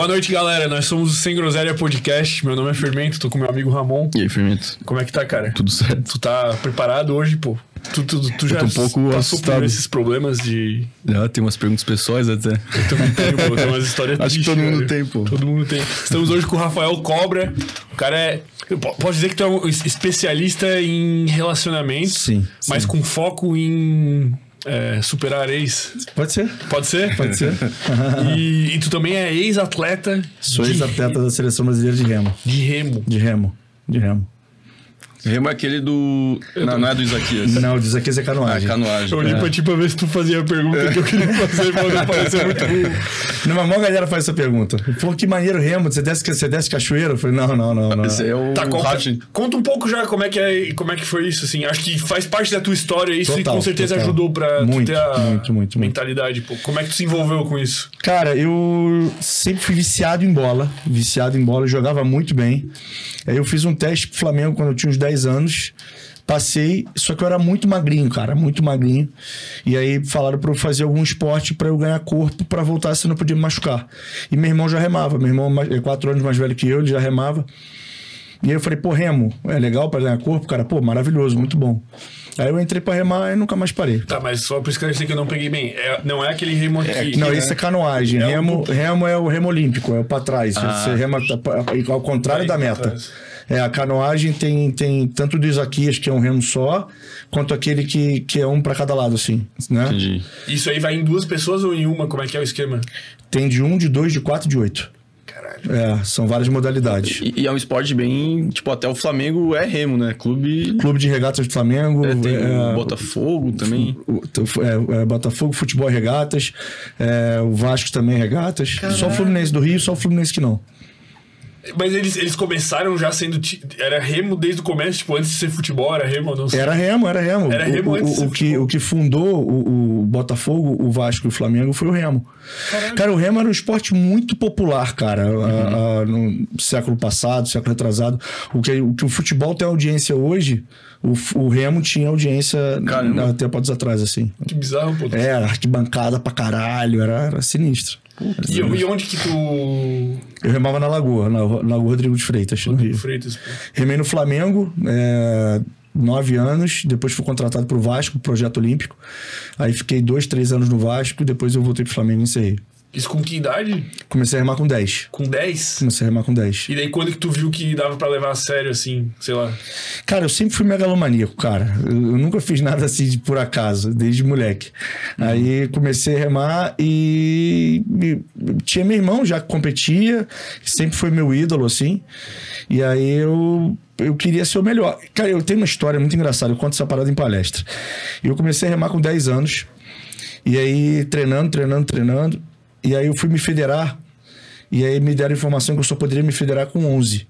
Boa noite, galera. Nós somos o Sem Groselha Podcast. Meu nome é Fermento, tô com meu amigo Ramon. E aí, Fermento? Como é que tá, cara? Tudo certo. Tu tá preparado hoje, pô? Tu, tu, tu já tô um pouco passou assustado. por esses problemas de... Já tem umas perguntas pessoais até. Eu também tenho, pô. Tem umas histórias Acho que todo mundo velho. tem, pô. Todo mundo tem. Estamos hoje com o Rafael Cobra. O cara é... eu po- Posso dizer que tu é um es- especialista em relacionamentos. Sim, Mas sim. com foco em... é, superar ex. Pode ser. Pode ser? Pode ser. E, e tu também é ex-atleta Sou ex-atleta da seleção brasileira de remo. de remo. De remo. De remo. Remo é aquele do. Não, não é do Isaquias. Não, diz aqui é canoagem. canoagem. Eu olhei pra ti pra ver se tu fazia a pergunta que eu queria fazer pra não parecer muito burro. Não, mas a maior galera faz essa pergunta. Pô, que maneiro remo. Você desce, você desce cachoeira? Eu falei, não, não, não. não. Esse é o Tá, conta, conta um pouco já como é, que é, como é que foi isso, assim. Acho que faz parte da tua história isso e Total, com certeza total. ajudou pra tu Muito, ter a muito, muito. mentalidade. Pô. Como é que tu se envolveu com isso? Cara, eu sempre fui viciado em bola. Viciado em bola, jogava muito bem. Aí eu fiz um teste pro Flamengo quando eu tinha uns 10 anos. Passei, só que eu era muito magrinho, cara, muito magrinho. E aí falaram pra eu fazer algum esporte pra eu ganhar corpo pra voltar, senão eu podia me machucar. E meu irmão já remava, meu irmão é quatro anos mais velho que eu, ele já remava. E aí eu falei, pô, remo, é legal pra ganhar corpo? Cara, pô, maravilhoso, muito bom. Aí eu entrei pra remar e nunca mais parei. Tá, mas só pra esclarecer que eu não peguei bem. É- não é aquele remo aqui. Não, né? isso é canoagem. É remo, duplo. remo é o remo olímpico, é o pra trás. Você rema tá- ao contrário da meta. trás. É, a canoagem tem, tem tanto do Isaquias, que é um remo só, quanto aquele que, que é um pra cada lado, assim. Né? Entendi. Isso aí vai em duas pessoas ou em uma? Como é que é o esquema? Tem de um, de dois, de quatro, de oito. Caralho. É, são várias modalidades. E, e é um esporte bem. Tipo, até o Flamengo é remo, né? Clube. Clube de regatas do Flamengo. É, tem é, o Botafogo também. o- é, é, Botafogo, futebol e regatas. é, o Vasco também regatas. Só o Fluminense do Rio, só o Fluminense que não. Mas eles, eles começaram já sendo. Era remo desde o começo, tipo, antes de ser futebol, era remo não sei. Era remo, era remo. Era remo o, antes o, o, que, o que fundou o, o Botafogo, o Vasco e o Flamengo foi o remo. Cara, o remo era um esporte muito popular, cara, a- a- no século passado, século retrasado. O que, o que o futebol tem audiência hoje, o, o remo tinha audiência Caramba. há tempos atrás, assim. Que bizarro, pô. Era arquibancada pra caralho, era, era sinistro. E, e onde que tu. Eu remava na Lagoa, na, na Lagoa Rodrigo de Freitas, no Rio. Freitas, pô. Remei no Flamengo, é, nove anos. Depois fui contratado pro Vasco, Projeto Olímpico. Aí fiquei dois, três anos no Vasco. Depois eu voltei pro Flamengo e encerrei. Isso com que idade? Comecei a remar com 10. Com 10? Comecei a remar com 10. E daí quando que tu viu que dava pra levar a sério, assim, sei lá? Cara, eu sempre fui megalomaníaco, cara. Eu, eu nunca fiz nada assim de por acaso, desde moleque. Aí comecei a remar e, e tinha meu irmão já que competia, sempre foi meu ídolo, assim. E aí eu, eu queria ser o melhor. Cara, eu tenho uma história muito engraçada, eu conto essa parada em palestra. Eu comecei a remar com 10 anos, e aí treinando, treinando, treinando. E aí eu fui me federar, e aí me deram informação que eu só poderia me federar com 11.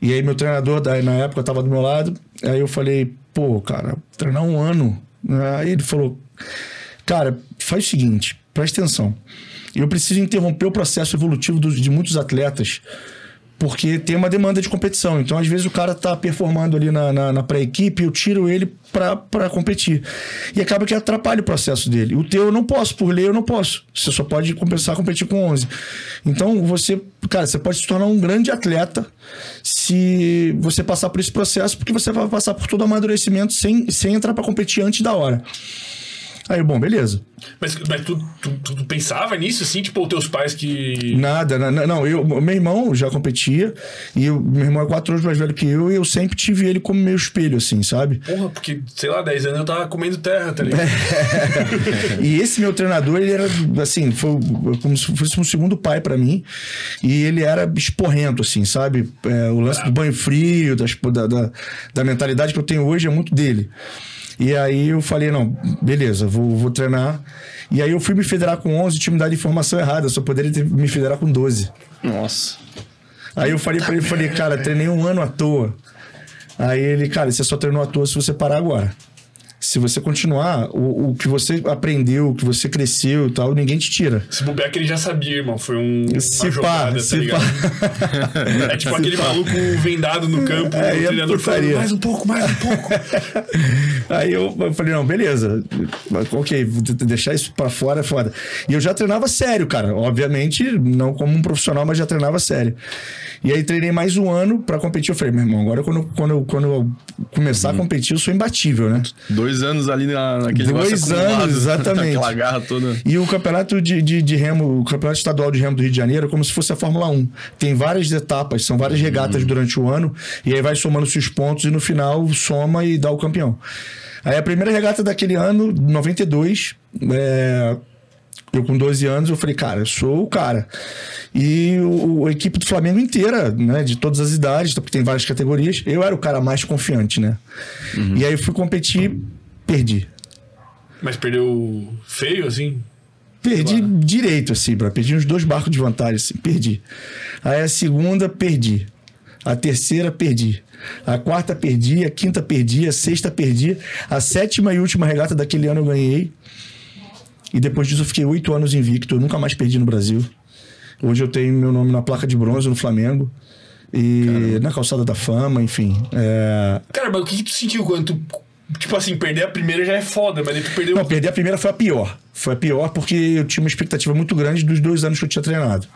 E aí meu treinador, daí, na época, tava do meu lado. Aí eu falei, pô, cara, treinar um ano. Aí ele falou, cara, faz o seguinte, presta atenção. Eu preciso interromper o processo evolutivo de muitos atletas, porque tem uma demanda de competição. Então, às vezes, o cara tá performando ali na, na, na pré-equipe, eu tiro ele pra competir. E acaba que atrapalha o processo dele. O teu eu não posso, por lei eu não posso. Você só pode começar a competir com 11. Então, você, cara, você pode se tornar um grande atleta se você passar por esse processo, porque você vai passar por todo o amadurecimento sem, sem entrar pra competir antes da hora. Aí, bom, beleza. Mas, mas tu, tu, tu- pensava nisso, assim, tipo, os teus pais que. Nada, na- na- não, eu, meu irmão já competia, e eu- meu irmão é quatro anos mais velho que eu, e eu sempre tive ele como meu espelho, assim, sabe? Porra, porque, sei lá, 10 anos eu tava comendo terra, tá ligado? e esse meu treinador, ele era, assim, foi como se fosse um segundo pai pra mim, e ele era esporrento, assim, sabe? É, o lance do banho frio, das- da, da, da mentalidade que eu tenho hoje é muito dele. E aí eu falei, não, beleza, vou, vou treinar. E aí eu fui me federar com 11, tinha me dado informação errada, eu só poderia ter, me federar com 12. Nossa. Aí eu falei pra ele, falei, cara, treinei um ano à toa. Aí ele, cara, você só treinou à toa se você parar agora. Se você continuar, o, o que você aprendeu, o que você cresceu e tal, ninguém te tira. Se bobear que ele já sabia, irmão. Foi um, uma Se pá, jogada, se tá? É tipo aquele maluco vendado no campo, É, o e é treinador falando, mais um pouco, mais um pouco. Aí eu, eu falei, não, beleza. Ok, deixar isso pra fora é foda. E eu já treinava sério, cara. Obviamente, não como um profissional, mas já treinava sério. E aí treinei mais um ano pra competir. Eu falei, meu irmão, agora quando, quando, eu- quando eu começar a competir, eu sou imbatível, né? Dois anos ali na, naquele Dois anos, exatamente. Aquela garra toda. E o campeonato de, de, de remo, o campeonato estadual de remo do Rio de Janeiro é como se fosse a Fórmula 1. Tem várias etapas, são várias regatas durante o ano, e aí vai somando-se os pontos e no final soma e dá o campeão. Aí a primeira regata daquele ano, 92, é, eu com 12 anos, eu falei, cara, eu sou o cara. E o, a equipe do Flamengo inteira, né, de todas as idades, porque tem várias categorias, eu era o cara mais confiante, né? E aí eu fui competir, perdi. Mas perdeu feio, assim? Perdi direito, assim, bro. Perdi uns dois barcos de vantagem, assim. Perdi. Aí a segunda, perdi. A terceira, perdi. A quarta, perdi. A quinta, perdi. A sexta, perdi. A sétima e última regata daquele ano eu ganhei. E depois disso eu fiquei oito anos invicto. Eu nunca mais perdi no Brasil. Hoje eu tenho meu nome na placa de bronze no Flamengo. E na calçada da fama, enfim. É... Cara, mas o que, que tu sentiu quando tu. Tipo assim, perder a primeira já é foda, mas tu perdeu. Não, perder a primeira foi a pior. Foi a pior porque eu tinha uma expectativa muito grande dos dois anos que eu tinha treinado.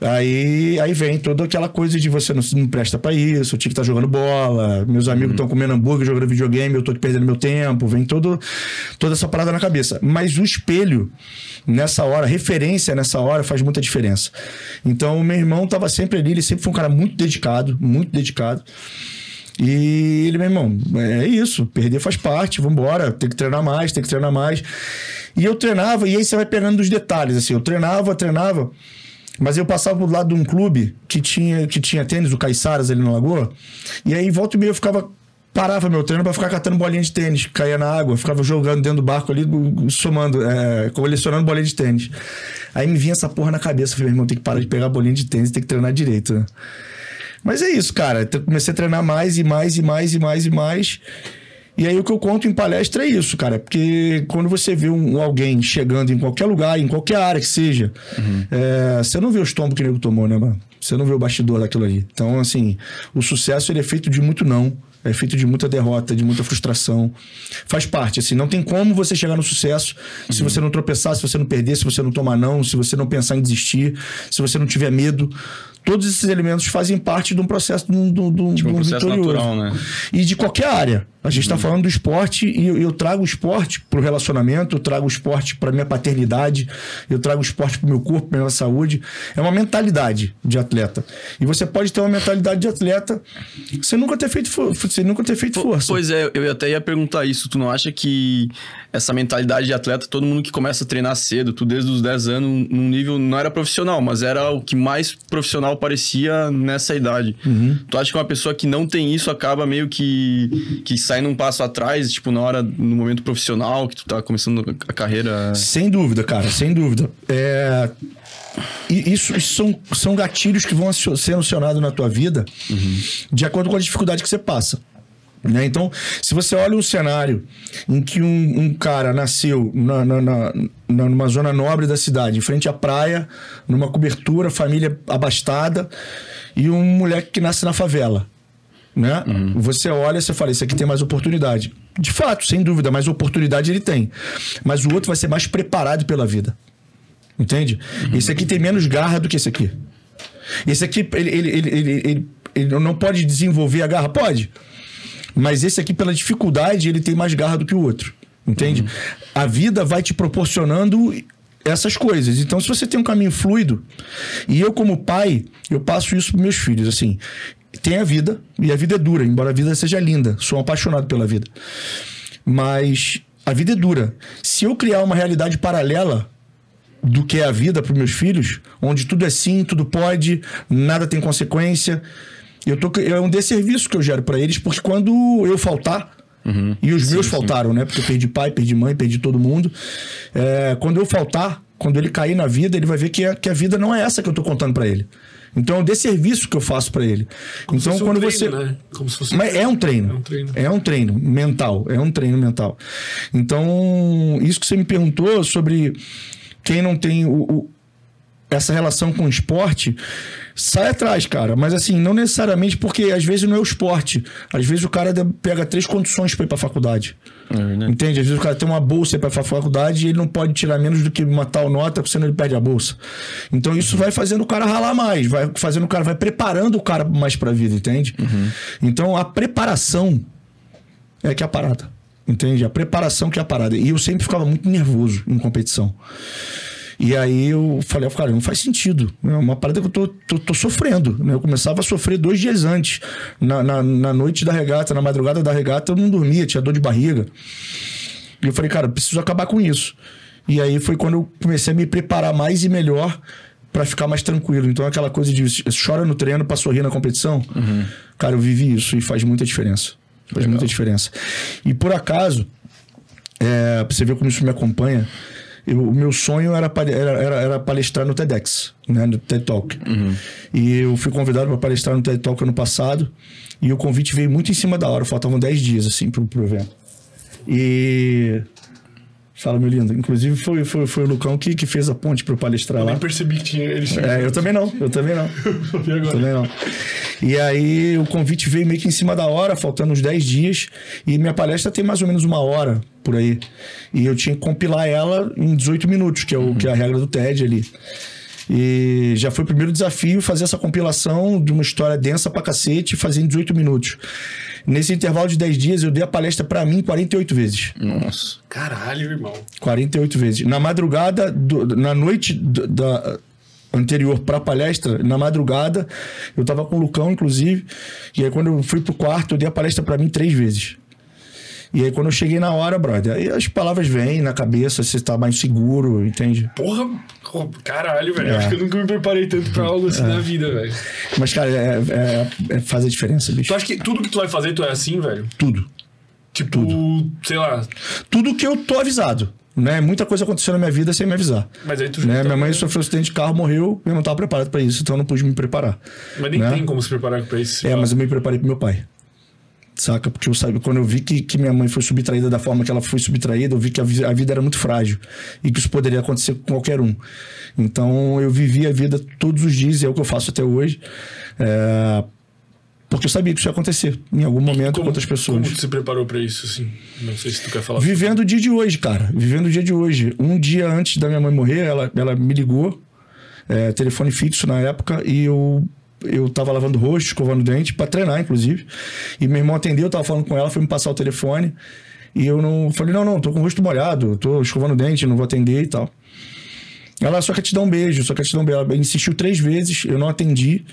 Aí, aí vem toda aquela coisa de você não, não presta pra isso, tinha que estar jogando bola, meus amigos estão comendo hambúrguer, jogando videogame, eu tô aqui perdendo meu tempo, vem todo, toda essa parada na cabeça. Mas o espelho, nessa hora, referência nessa hora faz muita diferença. Então, o meu irmão tava sempre ali, ele sempre foi um cara muito dedicado, muito dedicado. E ele, meu irmão, é isso, perder faz parte, vambora, tem que treinar mais, tem que treinar mais. E eu treinava, e aí você vai pegando dos detalhes, assim, eu treinava, treinava, mas eu passava do lado de um clube que tinha, que tinha tênis, o Caiçaras ali na Lagoa, e aí volta e meia eu ficava, parava meu treino pra ficar catando bolinha de tênis, caía na água, ficava jogando dentro do barco ali, somando, é, colecionando bolinha de tênis. Aí me vinha essa porra na cabeça, falei, meu irmão, tem que parar de pegar bolinha de tênis, tem que treinar direito, né? Mas é isso, cara. Eu comecei a treinar mais e mais e mais e mais e mais. E aí o que eu conto em palestra é isso, cara. Porque quando você vê um, alguém chegando em qualquer lugar, em qualquer área que seja, é, você não vê os tombos que o nego tomou, né, mano? Você não vê o bastidor daquilo ali. Então, assim, o sucesso ele é feito de muito não. É feito de muita derrota, de muita frustração. Faz parte, assim. Não tem como você chegar no sucesso se você não tropeçar, se você não perder, se você não tomar não, se você não pensar em desistir, se você não tiver medo. Todos esses elementos fazem parte de um processo de um, de um, Tipo, um processo vitorioso. natural, né? E de qualquer área. A gente está falando do esporte e eu, eu trago o esporte pro relacionamento, eu trago o esporte para minha paternidade, eu trago o esporte pro meu corpo, pra minha saúde. É uma mentalidade de atleta. E você pode ter uma mentalidade de atleta sem nunca ter feito, sem nunca ter feito força. Pois é, eu até ia perguntar isso. Tu não acha que essa mentalidade de atleta, todo mundo que começa a treinar cedo, tu desde os 10 anos, num nível, não era profissional, mas era o que mais profissional parecia nessa idade. Uhum. Tu acha que uma pessoa que não tem isso acaba meio que, que sai num passo atrás, tipo, na hora, no momento profissional, que tu tá começando a carreira. Sem dúvida, cara, sem dúvida. É, Isso, isso são, são gatilhos que vão ser acionados na tua vida de acordo com a dificuldade que você passa. Né? Então, se você olha um cenário em que um, um cara nasceu na, na, na- numa zona nobre da cidade, em frente à praia, numa cobertura, família abastada, e um moleque que nasce na favela. Né? Você olha e você fala, esse aqui tem mais oportunidade. De fato, sem dúvida, mais oportunidade ele tem. Mas o outro vai ser mais preparado pela vida. Entende? Esse aqui tem menos garra do que esse aqui. Esse aqui, ele, ele, ele, ele, ele, ele não pode desenvolver a garra? Pode. Mas esse aqui, pela dificuldade, ele tem mais garra do que o outro. Entende? A vida vai te proporcionando essas coisas. Então, se você tem um caminho fluido, e eu, como pai, eu passo isso para meus filhos, assim. Tem a vida, e a vida é dura, embora a vida seja linda. Sou um apaixonado pela vida. Mas a vida é dura. Se eu criar uma realidade paralela do que é a vida para meus filhos, onde tudo é sim, tudo pode, nada tem consequência. Eu tô, é um desserviço que eu gero para eles, porque quando eu faltar, e os meus faltaram, né? Porque eu perdi pai, perdi mãe, perdi todo mundo. É, quando eu faltar, quando ele cair na vida, ele vai ver que a, que a vida não é essa que eu tô contando para ele. Então é um desserviço que eu faço para ele. Como se então fosse um quando treino, você. né? Como se fosse Mas é um treino. É um treino. É um treino mental. É um treino mental. Então, isso que você me perguntou sobre quem não tem o- o, essa relação com o esporte, sai atrás, cara. Mas assim, não necessariamente porque às vezes não é o esporte. Às vezes o cara pega três condições para ir pra faculdade. É. Entende? Às vezes o cara tem uma bolsa para a faculdade e ele não pode tirar menos do que uma tal nota, porque senão ele perde a bolsa. Então isso vai fazendo o cara ralar mais, vai fazendo o cara, vai preparando o cara mais para a vida, entende? Então a preparação é que é a parada. Entende? A preparação que é a parada. E eu sempre ficava muito nervoso em competição. E aí eu falei, cara, não faz sentido. É uma parada que eu tô, tô, tô sofrendo. Né? Eu começava a sofrer dois dias antes. Na, na, na noite da regata, na madrugada da regata, eu não dormia, tinha dor de barriga. E eu falei, cara, eu preciso acabar com isso. E aí foi quando eu comecei a me preparar mais e melhor pra ficar mais tranquilo. Então aquela coisa de chora no treino pra sorrir na competição. Cara, eu vivi isso e faz muita diferença. Faz muita diferença. E por acaso, é, pra você ver como isso me acompanha, eu- o meu sonho era, era, era, palestrar no TEDx, né, no TED Talk. E eu fui convidado para palestrar no TED Talk ano passado, e o convite veio muito em cima da hora, faltavam 10 dias, assim, pro, pro evento. E... Fala, meu lindo. Inclusive, foi, foi, foi o Lucão que, que fez a ponte para eu palestrar Eu lá. nem percebi que tinha tinham. É, eu também não, eu também não. E agora? Também não. E aí o convite veio meio que em cima da hora, faltando uns 10 dias. E minha palestra tem mais ou menos uma hora por aí. E eu tinha que compilar ela em 18 minutos, que é, o, que é a regra do TED ali. E já foi o primeiro desafio fazer essa compilação de uma história densa pra cacete e fazer em 18 minutos. Nesse intervalo de 10 dias, eu dei a palestra pra mim 48 vezes. Nossa. Caralho, irmão. 48 vezes. Na madrugada, do- na noite do- da anterior pra palestra, na madrugada, eu tava com o Lucão, inclusive, e aí quando eu fui pro quarto, eu dei a palestra pra mim três vezes. E aí quando eu cheguei na hora, brother, aí as palavras vêm na cabeça, você tá mais seguro, entende? Porra, oh, caralho, velho. É. Acho que eu nunca me preparei tanto pra algo assim na vida, velho. Mas, cara, é, é- é- faz a diferença, bicho. Tu acha que tudo que tu vai fazer, tu é assim, velho? Tudo. Tipo, sei lá. Tudo que eu tô avisado. Né? Muita coisa aconteceu na minha vida sem me avisar. Mas aí tu Né? Minha mãe sofreu um acidente de carro, morreu, eu não tava preparado pra isso, então eu não pude me preparar. Mas nem né? tem como se preparar pra isso. É, mas eu me preparei pro meu pai. Saca? Porque eu sabe, quando eu vi que, que minha mãe foi subtraída da forma que ela foi subtraída, eu vi que a, vi- a vida era muito frágil e que isso poderia acontecer com qualquer um. Então eu vivi a vida todos os dias, e é o que eu faço até hoje. É, porque eu sabia que isso ia acontecer em algum momento com outras pessoas. Como tu se preparou pra isso, assim? Não sei se tu quer falar. Vivendo o dia de hoje, cara. Vivendo o dia de hoje. Um dia antes da minha mãe morrer, ela, ela me ligou, é, telefone fixo na época, e eu, eu tava lavando o rosto, escovando o dente, pra treinar, inclusive. E meu irmão atendeu, eu tava falando com ela, foi me passar o telefone. E eu não falei, não, não, tô com o rosto molhado, tô escovando o dente, não vou atender e tal. Ela só quer te dar um beijo, só quer te dar um beijo. Ela insistiu três vezes, eu não atendi.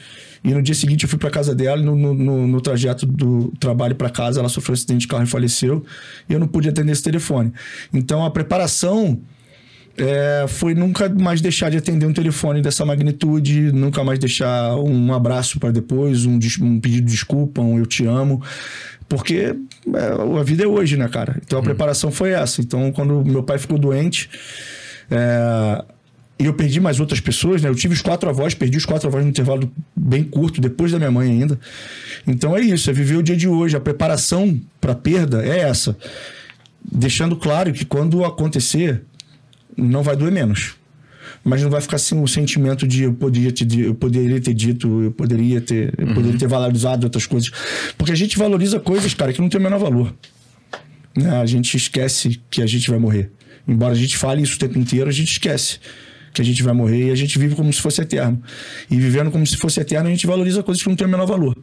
E no dia seguinte eu fui pra casa dela, no, no, no, trajeto do trabalho pra casa, ela sofreu um acidente de carro e faleceu. E eu não pude atender esse telefone. Então a preparação é, foi nunca mais deixar de atender um telefone dessa magnitude, nunca mais deixar um abraço para depois, um, um pedido de desculpa, um eu te amo. Porque é, a vida é hoje, né, cara? Então a preparação foi essa. Então, quando meu pai ficou doente, é, e eu perdi mais outras pessoas, né? Eu tive os quatro avós, perdi os quatro avós num intervalo bem curto, depois da minha mãe ainda. Então é isso, é viver o dia de hoje. A preparação para perda é essa. Deixando claro que quando acontecer, não vai doer menos. Mas não vai ficar assim o sentimento de eu poderia ter, eu poderia ter dito, eu poderia ter, eu poderia ter valorizado outras coisas. Porque a gente valoriza coisas, cara, que não tem o menor valor. Né? A gente esquece que a gente vai morrer. Embora a gente fale isso o tempo inteiro, a gente esquece que a gente vai morrer e a gente vive como se fosse eterno. E vivendo como se fosse eterno, a gente valoriza coisas que não têm o menor valor.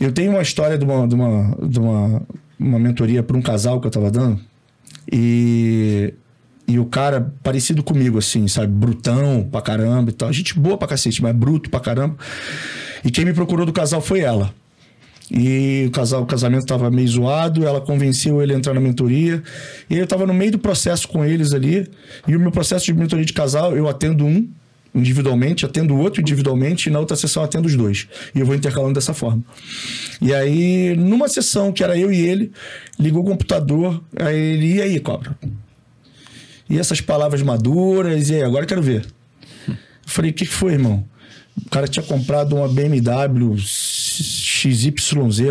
Eu tenho uma história de uma, de uma, de uma, uma mentoria para um casal que eu tava dando. E, e o cara, parecido comigo, assim, sabe? Brutão pra caramba e tal. Gente boa pra cacete, mas bruto pra caramba. E quem me procurou do casal foi ela. E o, casal, o casamento tava meio zoado, ela convenceu ele a entrar na mentoria. E eu tava no meio do processo com eles ali. E o meu processo de mentoria de casal, eu atendo um individualmente, atendo o outro individualmente, e na outra sessão atendo os dois. E eu vou intercalando dessa forma. E aí, numa sessão que era eu e ele, ligou o computador, aí ele, e aí, cobra? E essas palavras maduras, e aí, agora eu quero ver. Eu falei, o que, que foi, irmão? O cara tinha comprado uma BMW XYZ,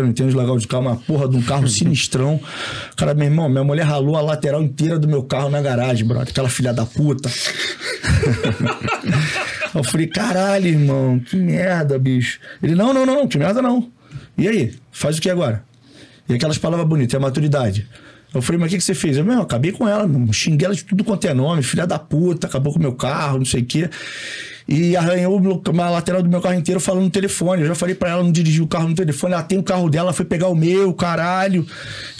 não entendo legal de carro, uma porra de um carro sinistrão. O cara, meu irmão, minha mulher ralou a lateral inteira do meu carro na garagem, brother. Aquela filha da puta. eu falei, caralho, irmão, que merda, bicho. Ele, não, não, não, não, que merda não. E aí, faz o que agora? E aquelas palavras bonitas, é maturidade. Eu falei, mas o que, que você fez? Eu, meu, acabei com ela, xinguei ela de tudo quanto é nome, filha da puta, acabou com o meu carro, não sei o quê. E arranhou a lateral do meu carro inteiro falando no telefone. Eu já falei para ela não dirigir o carro no telefone. Ela tem o carro dela, foi pegar o meu, caralho.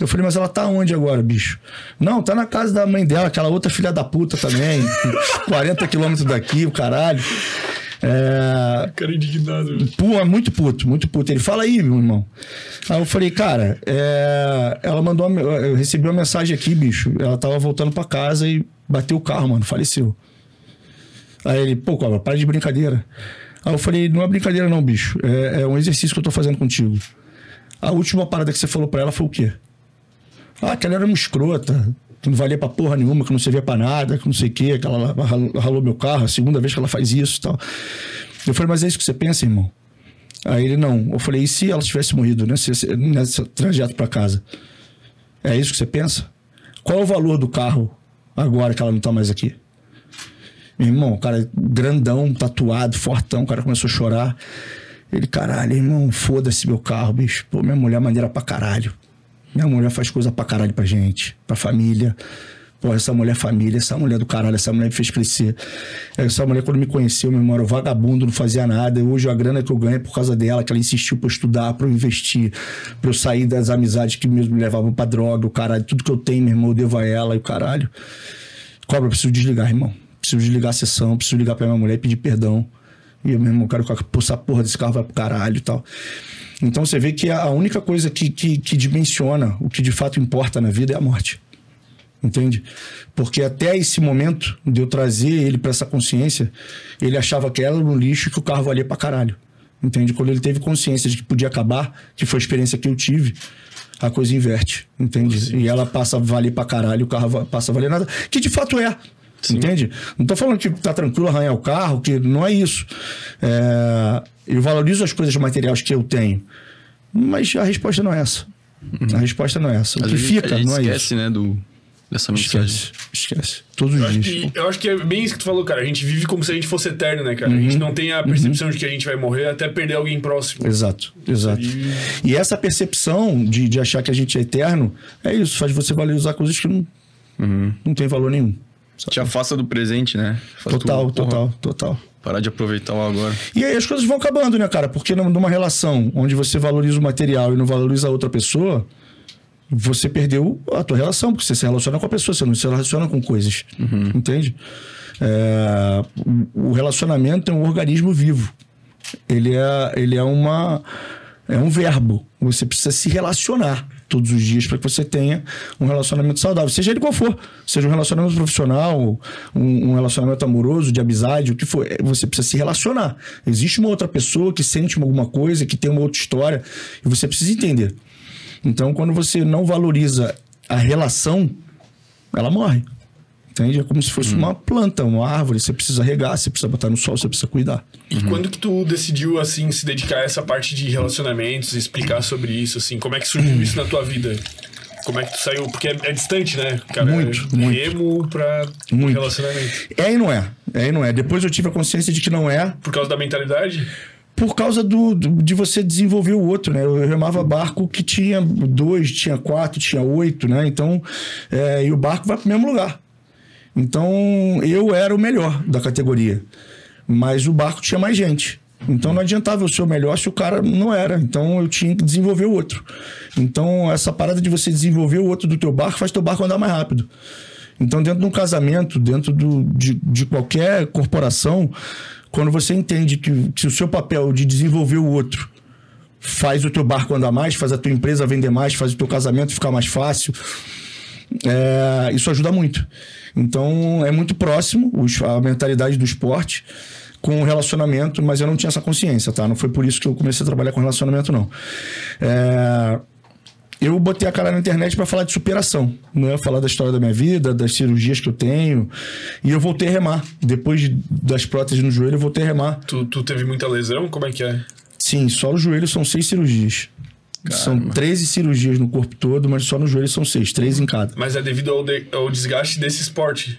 Eu falei, mas ela tá onde agora, bicho? Não, tá na casa da mãe dela, aquela outra filha da puta também. 40 quilômetros daqui, o caralho. É... Cara indignado. Pô, é muito puto, muito puto. Ele fala aí, meu irmão. Aí eu falei, cara, é... ela mandou. Uma... Eu recebi uma mensagem aqui, bicho. Ela tava voltando para casa e bateu o carro, mano. Faleceu. Aí ele, pô, cobra, para de brincadeira. Aí eu falei, não é brincadeira não, bicho. É, é, um exercício que eu tô fazendo contigo. A última parada que você falou pra ela foi o quê? Ah, que ela era uma escrota, que não valia pra porra nenhuma, que não servia pra nada, que não sei o quê, que ela ralou meu carro, a segunda vez que ela faz isso e tal. Eu falei, mas é isso que você pensa, irmão? Aí ele, não. Eu falei, e se ela tivesse morrido nesse, nesse trajeto pra casa? É isso que você pensa? Qual é o valor do carro agora que ela não tá mais aqui? Meu irmão, o cara grandão, tatuado, fortão, o cara começou a chorar. Ele, caralho, irmão, foda-se meu carro, bicho. Pô, minha mulher é maneira pra caralho. Minha mulher faz coisa pra caralho pra gente, pra família. Pô, essa mulher é família, essa mulher do caralho, essa mulher me fez crescer. Essa mulher, quando me conheceu, meu irmão, era vagabundo, não fazia nada. Hoje a grana que eu ganho é por causa dela, que ela insistiu pra eu estudar, pra eu investir, pra eu sair das amizades que mesmo me levavam pra droga, o caralho. Tudo que eu tenho, meu irmão, eu devo a ela e o caralho. Cobra, eu preciso desligar, irmão preciso desligar a sessão, preciso ligar pra minha mulher e pedir perdão. E eu mesmo quero que essa porra desse carro vai pro caralho e tal. Então você vê que a única coisa que, que, que dimensiona o que de fato importa na vida é a morte. Entende? Porque até esse momento de eu trazer ele para essa consciência, ele achava que era no lixo e que o carro valia pra caralho. Entende? Quando ele teve consciência de que podia acabar, que foi a experiência que eu tive, a coisa inverte. Entende? Sim. E ela passa a valer pra caralho, o carro passa a valer nada. Que de fato é. Sim. Entende? Não tô falando que tá tranquilo arranhar o carro, que não é isso. É, eu valorizo as coisas materiais que eu tenho. Mas a resposta não é essa. Uhum. A resposta não é essa. O Às que fica não é esquece, isso. esquece, né, do, dessa mensagem. Esquece, esquece. Todos os dias. Que, eu acho que é bem isso que tu falou, cara. A gente vive como se a gente fosse eterno, né, cara? Uhum. A gente uhum. não tem a percepção uhum. de que a gente vai morrer até perder alguém próximo. Exato, exato. E, e essa percepção de, de achar que a gente é eterno, é isso. Faz você valorizar coisas que não, uhum. não tem valor nenhum. Te afasta do presente, né? Faz total, tu, total, porra, total. Parar de aproveitar o agora. E aí as coisas vão acabando, né, cara? Porque numa relação onde você valoriza o material e não valoriza a outra pessoa, você perdeu a tua relação, porque você se relaciona com a pessoa, você não se relaciona com coisas. Uhum. Entende? É, o relacionamento é um organismo vivo. Ele é, ele é uma. É um verbo. Você precisa se relacionar todos os dias para que você tenha um relacionamento saudável, seja ele qual for, seja um relacionamento profissional, um, um, relacionamento amoroso, de amizade, o que for, é, você precisa se relacionar. Existe uma outra pessoa que sente alguma coisa, que tem uma outra história, e você precisa entender. Então, quando você não valoriza a relação, ela morre. Entende? É como se fosse hum. uma planta, uma árvore. Você precisa regar, você precisa botar no sol, você precisa cuidar. E uhum. quando que tu decidiu, assim, se dedicar a essa parte de relacionamentos, explicar sobre isso, assim? Como é que surgiu isso na tua vida? Como é que tu saiu? Porque é, é distante, né? Cara, muito, é muito. Remo pra muito. relacionamento. É e não é. É e não é. Depois eu tive a consciência de que não é. Por causa da mentalidade? por causa do, do, de você desenvolver o outro, né? Eu remava barco que tinha dois, tinha quatro, tinha oito, né? Então, é, e o barco vai para o mesmo lugar. Então eu era o melhor da categoria, mas o barco tinha mais gente. Então não adiantava eu ser o melhor se o cara não era. Então eu tinha que desenvolver o outro. Então essa parada de você desenvolver o outro do teu barco faz teu barco andar mais rápido. Então dentro de um casamento, dentro do, de, de qualquer corporação, quando você entende que, que o seu papel de desenvolver o outro faz o teu barco andar mais, faz a tua empresa vender mais, faz o teu casamento ficar mais fácil, é, isso ajuda muito. Então é muito próximo a mentalidade do esporte com o relacionamento, mas eu não tinha essa consciência, tá? Não foi por isso que eu comecei a trabalhar com relacionamento, não. É... eu botei a cara na internet para falar de superação, né? Falar da história da minha vida, das cirurgias que eu tenho. E eu voltei a remar. Depois de, das próteses no joelho, eu voltei a remar. Tu, tu teve muita lesão? Como é que é? Sim, só o joelho são seis cirurgias. São 13 cirurgias no corpo todo, mas só no joelho são seis, três em cada. Mas é devido ao, de- ao desgaste desse esporte.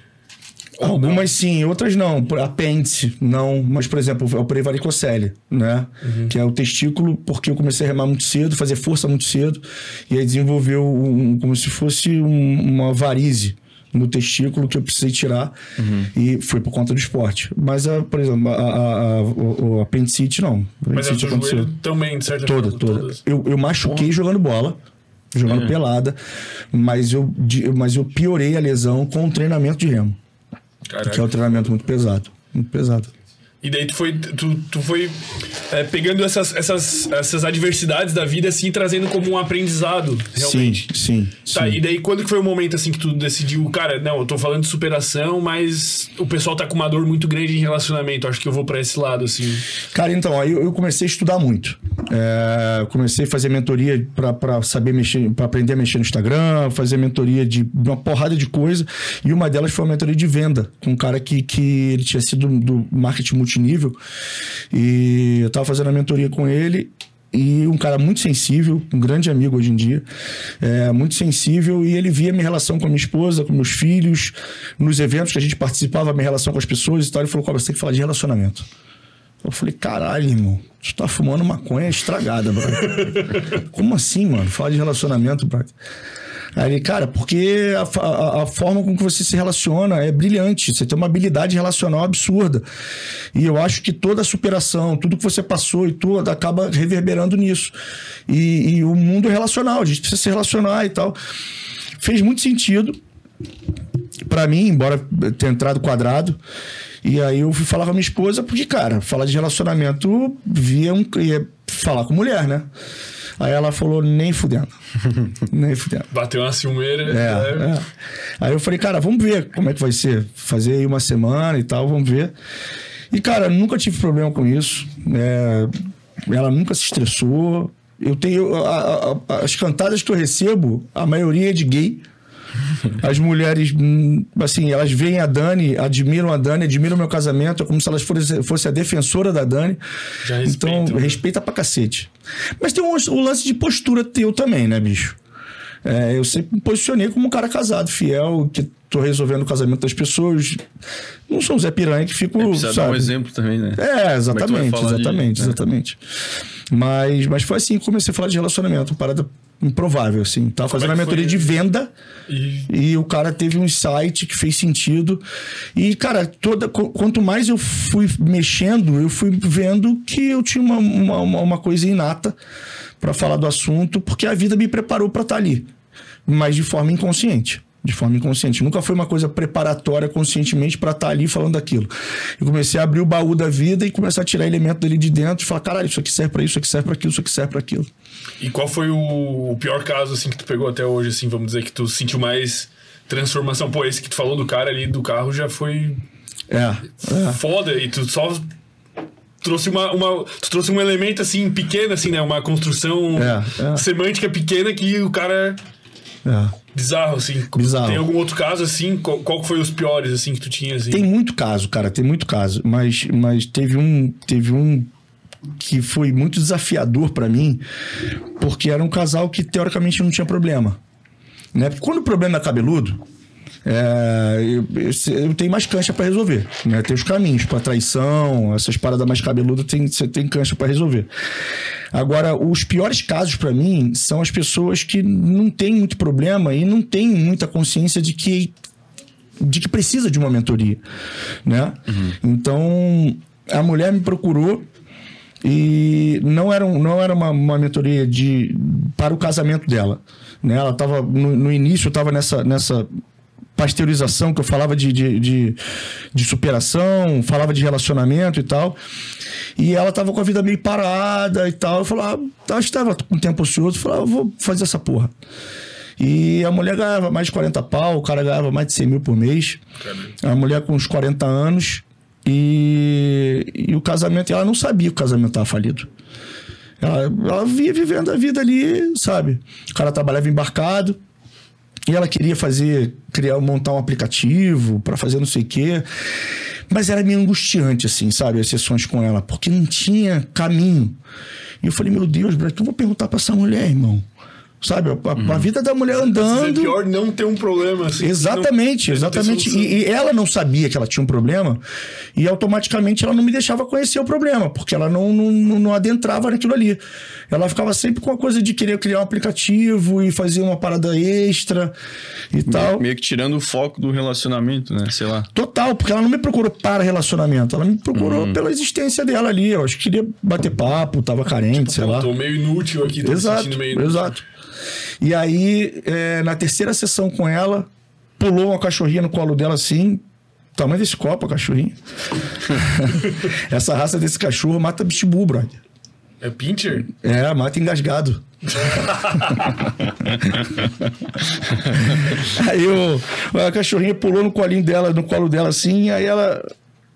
Algumas sim, outras não. Apêndice, não. Mas, por exemplo, eu operei varicocele, né? Que é o testículo, porque eu comecei a remar muito cedo, fazer força muito cedo, e aí desenvolveu um, como se fosse um- uma varize no testículo que eu precisei tirar e foi por conta do esporte. Mas, a, por exemplo, a, a, a- o, o apendicite não. O Mas é apendicite do joelho também, de certa Toda, forma. toda. todas. Eu, eu machuquei jogando bola, jogando pelada, mas eu, mas eu piorei a lesão com o treinamento de remo, Caraca. que é um treinamento muito pesado. Muito pesado. E daí tu foi, tu, tu foi é, pegando essas, essas, essas adversidades da vida assim, trazendo como um aprendizado, realmente. Sim, sim. Tá, sim. e daí quando que foi o momento assim que tu decidiu, cara, não, eu tô falando de superação, mas o pessoal tá com uma dor muito grande em relacionamento, acho que eu vou pra esse lado, assim. Cara, então, aí eu eu comecei a estudar muito. É, comecei a fazer mentoria para saber mexer, para aprender a mexer no Instagram, fazer mentoria de uma porrada de coisa. E uma delas foi uma mentoria de venda, com um cara que, que ele tinha sido do marketing multinível. E eu tava fazendo a mentoria com ele. E um cara muito sensível, um grande amigo hoje em dia, é, muito sensível, e ele via minha relação com a minha esposa, com meus filhos, nos eventos que a gente participava, minha relação com as pessoas e tal. Ele falou: Cobra, você tem que falar de relacionamento. Eu falei, caralho, irmão, tu tá fumando maconha estragada, brother. Como assim, mano? Fala de relacionamento, brother. Aí ele, cara, porque a, a- a forma com que você se relaciona é brilhante. Você tem uma habilidade relacional absurda. E eu acho que toda a superação, tudo que você passou e tudo, acaba reverberando nisso. E, e o mundo é relacional, a gente precisa se relacionar e tal. Fez muito sentido pra mim, embora tenha entrado quadrado. E aí eu fui falar com a minha esposa, porque, cara, falar de relacionamento via um. ia falar com mulher, né? Aí ela falou, nem fudendo. nem fudendo. Bateu uma ciumeira. É, né? é. Aí eu falei, cara, vamos ver como é que vai ser. Fazer aí uma semana e tal, vamos ver. E, cara, nunca tive problema com isso. É, ela nunca se estressou. Eu tenho. a- a- a- as cantadas que eu recebo, a maioria é de gay. As mulheres, hum, assim, elas veem a Dani, admiram a Dani, admiram o meu casamento, é como se elas fossem fosse a defensora da Dani. Já respeitam, então, né? respeita pra cacete. Mas tem um, o lance de postura teu também, né, bicho? É, eu sempre me posicionei como um cara casado, fiel, que tô resolvendo o casamento das pessoas. Não sou um Zé Piranha que fico. Precisa dar um sabe? exemplo também, né? É, é tu vai exatamente, de- exatamente, exatamente. Mas, mas foi assim que comecei a falar de relacionamento, uma parada improvável, assim. Tava fazendo a é que mentoria foi? de venda E e o cara teve um insight que fez sentido. E, cara, toda, qu- quanto mais eu fui mexendo, eu fui vendo que eu tinha uma, uma, uma- uma coisa inata para falar do assunto, porque a vida me preparou para estar ali, mas de forma inconsciente. De forma inconsciente. Nunca foi uma coisa preparatória conscientemente para estar ali falando daquilo. Eu comecei a abrir o baú da vida e começar a tirar elemento dele de dentro e falar: caralho, isso aqui serve para isso, isso aqui serve para aquilo, isso aqui serve para aquilo. E qual foi o, pior caso, assim, que tu pegou até hoje, assim, vamos dizer, que tu sentiu mais transformação? Pô, esse que tu falou do cara ali do carro já foi É. é. foda e tu só trouxe uma, uma tu trouxe um elemento assim pequeno assim né uma construção É, é. semântica pequena que o cara é. bizarro assim Bizarro. tem algum outro caso assim qual, qual foi os piores assim que tu tinha assim Tem muito caso, cara, tem muito caso. Mas, mas teve um. Teve um que foi muito desafiador pra mim, porque era um casal que teoricamente não tinha problema. Né? Porque quando o problema é cabeludo, é, eu, eu- tenho mais cancha pra resolver. Né? Tem os caminhos pra traição, essas paradas mais cabeludas, tem, você tem cancha pra resolver. Agora, os piores casos pra mim são as pessoas que não têm muito problema e não têm muita consciência de que de que precisa de uma mentoria, né? Então a mulher me procurou e não era, um- não era uma, uma mentoria de para o casamento dela, né? Ela estava no, no início estava nessa nessa pasteurização que eu falava de, de, de, de superação, falava de relacionamento e tal. E ela tava com a vida meio parada e tal. Eu falava, ah, acho que tava com tempo ocioso. Eu falava, ah, vou fazer essa porra. E a mulher ganhava mais de 40 pau, o cara ganhava mais de 100 mil por mês. A mulher com uns 40 anos. E, e o casamento, ela não sabia que o casamento estava falido. Ela, ela via vivendo a vida ali, sabe? O cara trabalhava embarcado. E ela queria fazer, criar, montar um aplicativo para fazer não sei o quê. Mas era meio angustiante, assim, sabe? As sessões com ela, porque não tinha caminho. E eu falei, meu Deus, que eu vou perguntar para essa mulher, irmão? Sabe? A, a- a vida da mulher vezes É andando. pior não ter um problema, assim. Exatamente, não- exatamente. E, e ela não sabia que ela tinha um problema e automaticamente ela não me deixava conhecer o problema, porque ela não, não, não- adentrava naquilo ali. Ela ficava sempre com a coisa de querer criar um aplicativo e fazer uma parada extra e tal. Meio, meio que tirando o foco do relacionamento, né? Sei lá. Total, porque ela não me procurou para relacionamento, ela me procurou pela existência dela ali. Eu acho que queria bater papo, tava carente, sei Pô, lá. Tô meio inútil aqui, tô me Exato, sentindo meio inútil. exato. E aí, é, na terceira sessão com ela, pulou uma cachorrinha no colo dela assim, tamanho desse copo a cachorrinha. Essa raça desse cachorro mata pitbull, brother. É pincher? É, mata engasgado. aí o, a cachorrinha pulou no colinho dela, no colo dela assim, aí ela.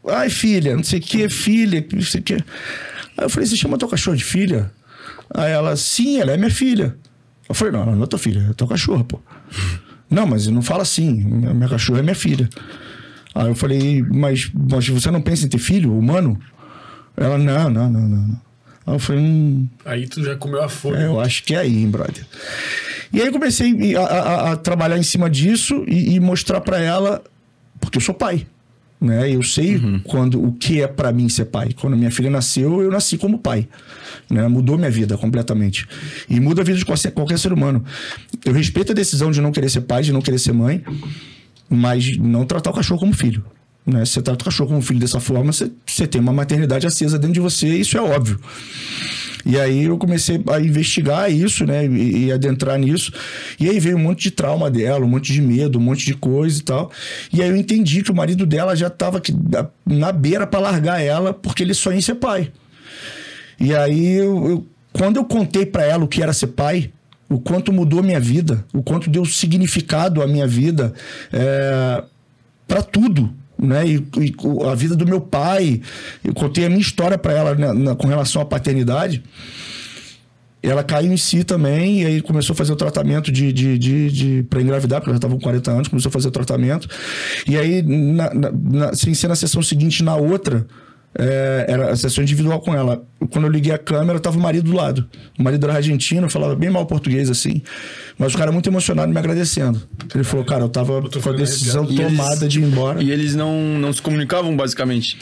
Ai, filha, não sei o que, filha, não sei o que. Aí eu falei, você chama teu cachorro de filha? Aí ela, sim, ela é minha filha. Eu falei, não, não é tua filha, é tua cachorra, pô. Não, mas não fala assim, minha cachorra é minha filha. Aí eu falei, mas, mas você não pensa em ter filho humano? Ela, não, não, não, não. não. Aí eu falei, hum, Aí tu já comeu a folha. é, eu acho que é aí, hein, brother. E aí eu comecei a, a- a trabalhar em cima disso e, e mostrar pra ela, porque eu sou pai. Né? Eu sei quando o que é pra mim ser pai. Quando minha filha nasceu, eu nasci como pai. Né? Mudou minha vida completamente. E muda a vida de qualquer, qualquer ser humano. Eu respeito a decisão de não querer ser pai, de não querer ser mãe, mas não tratar o cachorro como filho. Né? Se você trata o cachorro como filho dessa forma, você, você tem uma maternidade acesa dentro de você, isso é óbvio. E aí eu comecei a investigar isso, né? E, e adentrar nisso. E aí veio um monte de trauma dela, um monte de medo, um monte de coisa e tal. E aí eu entendi que o marido dela já estava na beira para largar ela, porque ele só ia ser pai. E aí eu, eu- quando eu contei para ela o que era ser pai, o quanto mudou minha vida, o quanto deu significado à minha vida, é, para tudo, né? E, e a vida do meu pai, eu contei a minha história para ela né, na- com relação à paternidade. Ela caiu em si também, e aí começou a fazer o tratamento de, de, de, de para engravidar, porque ela já estava com 40 anos, começou a fazer o tratamento. E aí, na, na, na- sem ser na sessão seguinte, na outra, é, era a sessão individual com ela. Quando eu liguei a câmera, tava o marido do lado. O marido era argentino, falava bem mal português assim. Mas o cara muito emocionado me agradecendo. Ele falou, cara, eu tava tô com a decisão arrepiado. E eles- tomada de ir embora. E eles não, não se comunicavam, basicamente.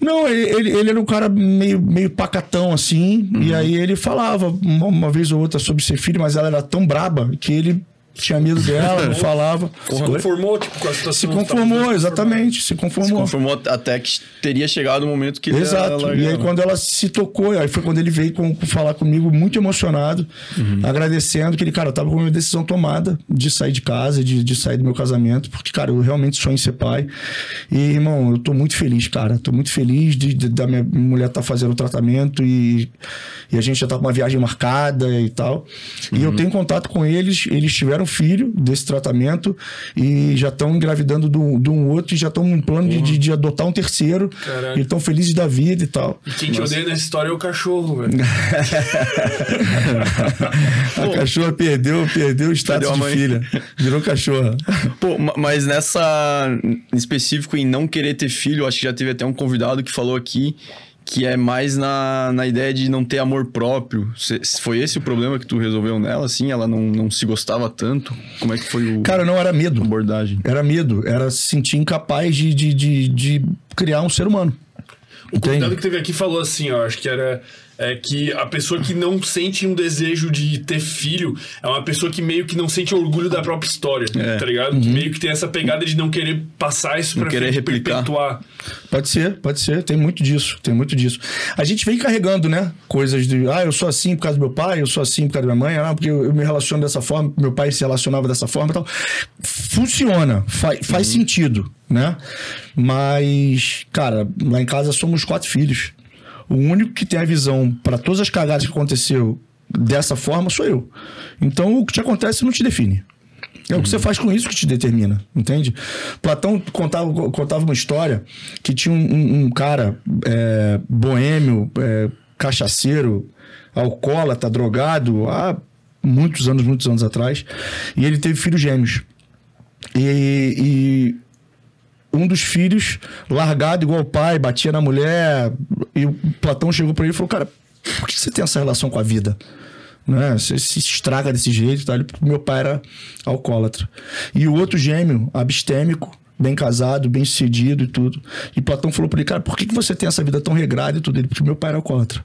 Não, ele, ele, ele era um cara meio, meio pacatão, assim. E aí ele falava uma, uma vez ou outra sobre ser filho, mas ela era tão braba que ele tinha medo dela, não falava. Se conformou, tipo, com a situação. Se conformou, exatamente, se Se conformou. conformou até que teria chegado o momento que ele ia Exato. E aí, ela. quando ela se tocou, aí foi quando ele veio com, com falar comigo, muito emocionado, agradecendo que ele, cara, eu tava com a minha decisão tomada de sair de casa, de, de sair do meu casamento, porque, cara, eu realmente sonho em ser pai. E, irmão, eu tô muito feliz, cara. Tô muito feliz de, de- da minha mulher estar fazendo o tratamento e, e a gente já tá com uma viagem marcada e tal. E eu tenho contato com eles, eles tiveram filho desse tratamento e já estão engravidando de um, de um outro e já estão em plano de, de, de adotar um terceiro. Caralho. E estão felizes da vida e tal. E quem te odeia nessa história é o cachorro, velho. A cachorra perdeu, perdeu o status Perdeu a de filha. Virou cachorra. Pô, ma- mas nessa. Em específico, em não querer ter filho, acho que já teve até um convidado que falou aqui que é mais na, na ideia de não ter amor próprio. Cê- foi esse o problema que tu resolveu nela, assim? Ela não, não se gostava tanto? Como é que foi o Cara, não era medo. abordagem? Era medo. Era se sentir incapaz de, de, de, de criar um ser humano. O convidado que teve aqui falou assim, ó, acho que era é, que a pessoa que não sente um desejo de ter filho é uma pessoa que meio que não sente orgulho da própria história, É. tá ligado? Que meio que tem essa pegada de não querer passar isso Não pra querer frente, replicar. perpetuar. Pode ser, pode ser. Tem muito disso, tem muito disso. A gente vem carregando, né? Coisas de, ah, eu sou assim por causa do meu pai, eu sou assim por causa da minha mãe, ah, porque eu, eu me relaciono dessa forma, meu pai se relacionava dessa forma e tal. Funciona, fa faz sentido, né? Mas, cara, lá em casa somos quatro filhos. O único que tem a visão para todas as cagadas que aconteceu dessa forma sou eu. Então, o que te acontece não te define. É o que você faz com isso que te determina, entende? Platão contava, contava uma história que tinha um, um- um cara é, boêmio, é, cachaceiro, alcoólatra, drogado, há muitos anos, muitos anos atrás. E ele teve filhos gêmeos. E, e um dos filhos, largado igual o pai, batia na mulher. E o Platão chegou para ele e falou: Cara, por que você tem essa relação com a vida? Né? Você se estraga desse jeito. Tá? Meu pai era alcoólatra. E o outro gêmeo, abstêmico, bem casado, bem sucedido e tudo. E Platão falou para ele: Cara, por que você tem essa vida tão regrada e tudo? Ele, porque meu pai era alcoólatra.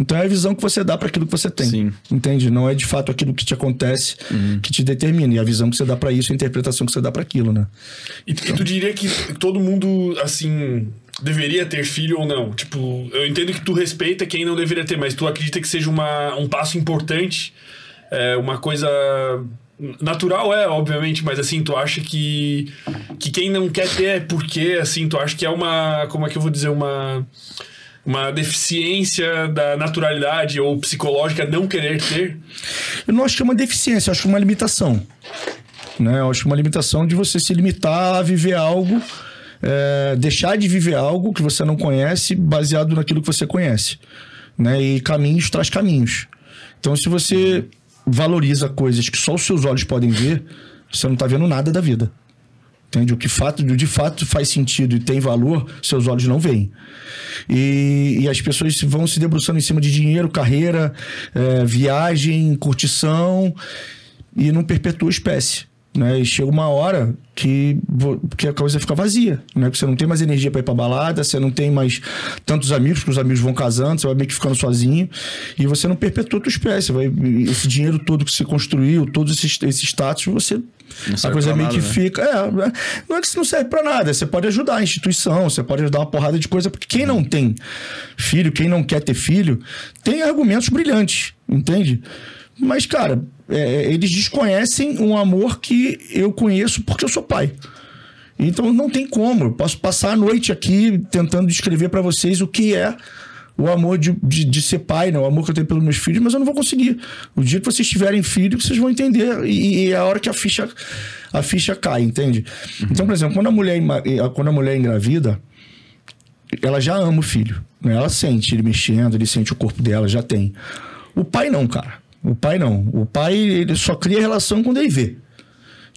Então é a visão que você dá para aquilo que você tem. Sim. Entende? Não é de fato aquilo que te acontece uhum. que te determina. E a visão que você dá para isso, a interpretação que você dá para aquilo, né? E, então... e tu diria que todo mundo, assim, deveria ter filho ou não? Tipo, eu entendo que tu respeita quem não deveria ter, mas tu acredita que seja uma, um passo importante, é, uma coisa natural é, obviamente, mas assim, tu acha que que quem não quer ter é porque, assim, tu acha que é uma, como é que eu vou dizer, uma uma deficiência da naturalidade ou psicológica não querer ter? Eu não acho que é uma deficiência, eu acho que é uma limitação. Né? Eu acho é uma limitação de você se limitar a viver algo, é, deixar de viver algo que você não conhece, baseado naquilo que você conhece. Né? E caminhos traz caminhos. Então, se você valoriza coisas que só os seus olhos podem ver, você não está vendo nada da vida. Entende? O que fato, de fato faz sentido e tem valor, seus olhos não veem. E, e as pessoas vão se debruçando em cima de dinheiro, carreira, é, viagem, curtição, e não perpetua a espécie. Né? E chega uma hora que, que a coisa fica vazia, né? Porque você não tem mais energia para ir pra balada, você não tem mais tantos amigos, porque os amigos vão casando, você vai meio que ficando sozinho, e você não perpetua tua espécie. Vai, esse dinheiro todo que você construiu, todos esses, esses status, você. a coisa meio nada, que né? fica. É, né? não é que isso não serve para nada. Você pode ajudar a instituição, você pode ajudar uma porrada de coisa, porque quem não tem filho, quem não quer ter filho, tem argumentos brilhantes, entende? Mas, cara, é, eles desconhecem um amor que eu conheço porque eu sou pai. Então não tem como. Eu posso passar a noite aqui tentando descrever para vocês o que é o amor de, de, de, ser pai, né? o amor que eu tenho pelos meus filhos, mas eu não vou conseguir. O dia que vocês tiverem filho, vocês vão entender. E, e é a hora que a ficha, a ficha cai, entende? Uhum. Então, por exemplo, quando a mulher, quando a mulher engravida, ela já ama o filho. Né? Ela sente ele mexendo, ele sente o corpo dela, já tem. O pai não, cara. O pai não. O pai ele só cria relação quando ele vê.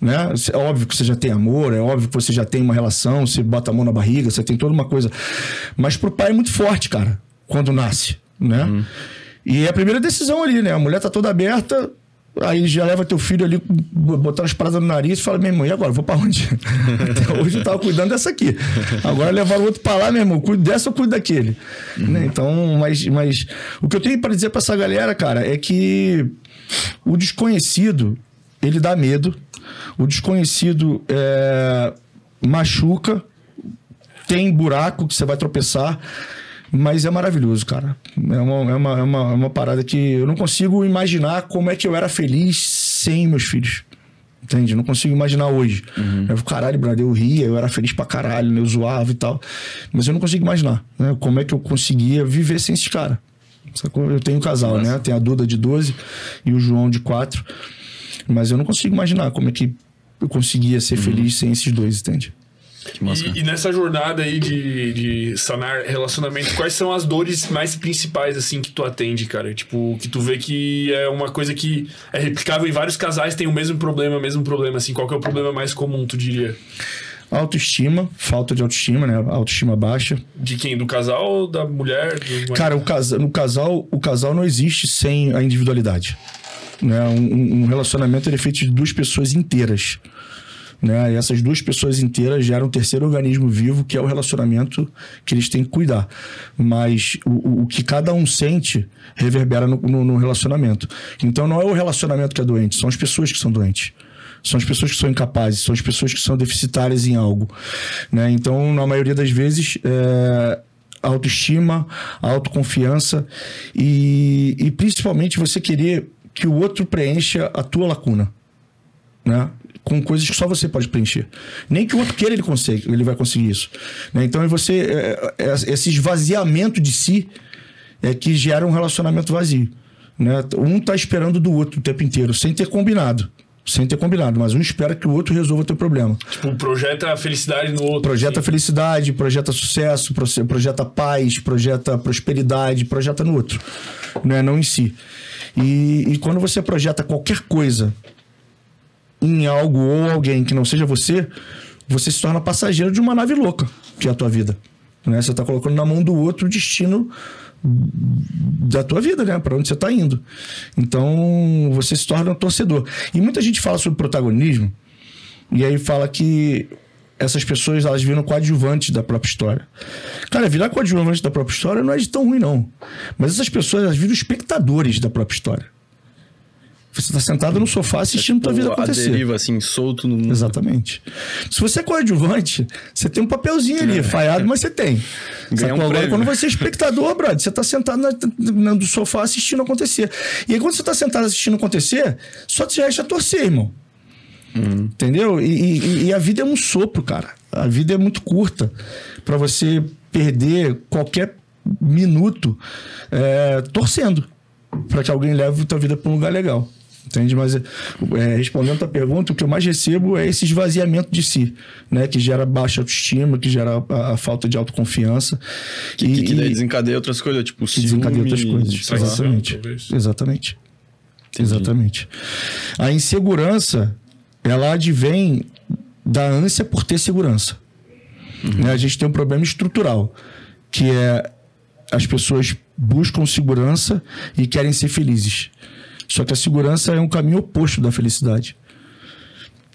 Né? É óbvio que você já tem amor, é óbvio que você já tem uma relação, você bota a mão na barriga, você tem toda uma coisa. Mas pro pai é muito forte, cara, quando nasce, né? Uhum. E é a primeira decisão ali, né? A mulher tá toda aberta, Aí já leva teu filho ali, botar as paradas no nariz e fala, meu irmão, e agora? Vou pra onde? Até hoje eu tava cuidando dessa aqui. Agora levar o outro pra lá, meu irmão, cuido dessa ou cuido daquele. Uhum. Né? Então, mas, mas o que eu tenho para dizer para essa galera, cara, é que o desconhecido, ele dá medo. O desconhecido é, machuca, tem buraco que você vai tropeçar. Mas é maravilhoso, cara. É uma, é, uma, é, uma, é uma parada que eu não consigo imaginar como é que eu era feliz sem meus filhos. Entende? Não consigo imaginar hoje. Uhum. Eu, caralho, brother, eu ria, eu era feliz pra caralho, né? eu zoava e tal. Mas eu não consigo imaginar né? como é que eu conseguia viver sem esses caras. Eu tenho um casal, Nossa. né? Tem a Duda de 12 e o João de 4. Mas eu não consigo imaginar como é que eu conseguia ser uhum. feliz sem esses dois, entende? E, e, nessa jornada aí de, de sanar relacionamento, quais são as dores mais principais, assim, que tu atende, cara? Tipo, que tu vê que é uma coisa que é replicável em vários casais, tem o mesmo problema, mesmo problema, assim. Qual que é o problema mais comum, tu diria? Autoestima, falta de autoestima, né? Autoestima baixa. De quem? Do casal ou da mulher? Cara, o casa, no casal, o casal não existe sem a individualidade. Né? Um, um relacionamento é feito de duas pessoas inteiras. Né? E essas duas pessoas inteiras geram um terceiro organismo vivo, que é o relacionamento que eles têm que cuidar. Mas o, o que cada um sente reverbera no, no, no relacionamento. Então não é o relacionamento que é doente, são as pessoas que são doentes são as pessoas que são incapazes, são as pessoas que são deficitárias em algo. Né? Então, na maioria das vezes, é, autoestima, autoconfiança e, e principalmente você querer que o outro preencha a tua lacuna. Né? Com coisas que só você pode preencher. Nem que o outro queira ele consegue, ele vai conseguir isso. Né? Então é você é, é, esse esvaziamento de si é que gera um relacionamento vazio. Né? Um tá esperando do outro o tempo inteiro, sem ter combinado. Sem ter combinado, mas um espera que o outro resolva o teu problema. Tipo, projeta a felicidade no outro. Projeta assim. felicidade, projeta sucesso, projeta paz, projeta prosperidade, projeta no outro, né? não em si. E, e quando você projeta qualquer coisa em algo ou alguém que não seja você, você se torna passageiro de uma nave louca, que é a tua vida. Né? Você está colocando na mão do outro o destino da tua vida, né? Para onde você está indo. Então, você se torna um torcedor. E muita gente fala sobre protagonismo, e aí fala que essas pessoas elas viram coadjuvantes da própria história. Cara, virar coadjuvante da própria história não é de tão ruim, não. Mas essas pessoas elas viram espectadores da própria história. Você está sentado no sofá assistindo tua vida Tipo, a acontecer. deriva, assim, solto no mundo. Exatamente. Se você é coadjuvante, você tem um papelzinho ali, falhado, mas você tem. Ganhar um? Agora, prêmio. quando você é espectador, brother, você tá sentado na, na- no sofá assistindo acontecer. E aí, quando você tá sentado assistindo acontecer, só te resta torcer, irmão. Entendeu? E, e- e a vida é um sopro, cara. A vida é muito curta para você perder qualquer minuto é, torcendo para que alguém leve a tua vida para um lugar legal. Entende? Mas é, respondendo a tua pergunta, o que eu mais recebo é esse esvaziamento de si, né? Que gera baixa autoestima, que gera a, a falta de autoconfiança. Que, que, que desencadeia outras coisas, tipo, que desencadeia outras coisas. Exatamente. Exatamente. Entendi. Exatamente. A insegurança, ela advém da ânsia por ter segurança. Né? A gente tem um problema estrutural, que é as pessoas buscam segurança e querem ser felizes. Só que a segurança é um caminho oposto da felicidade.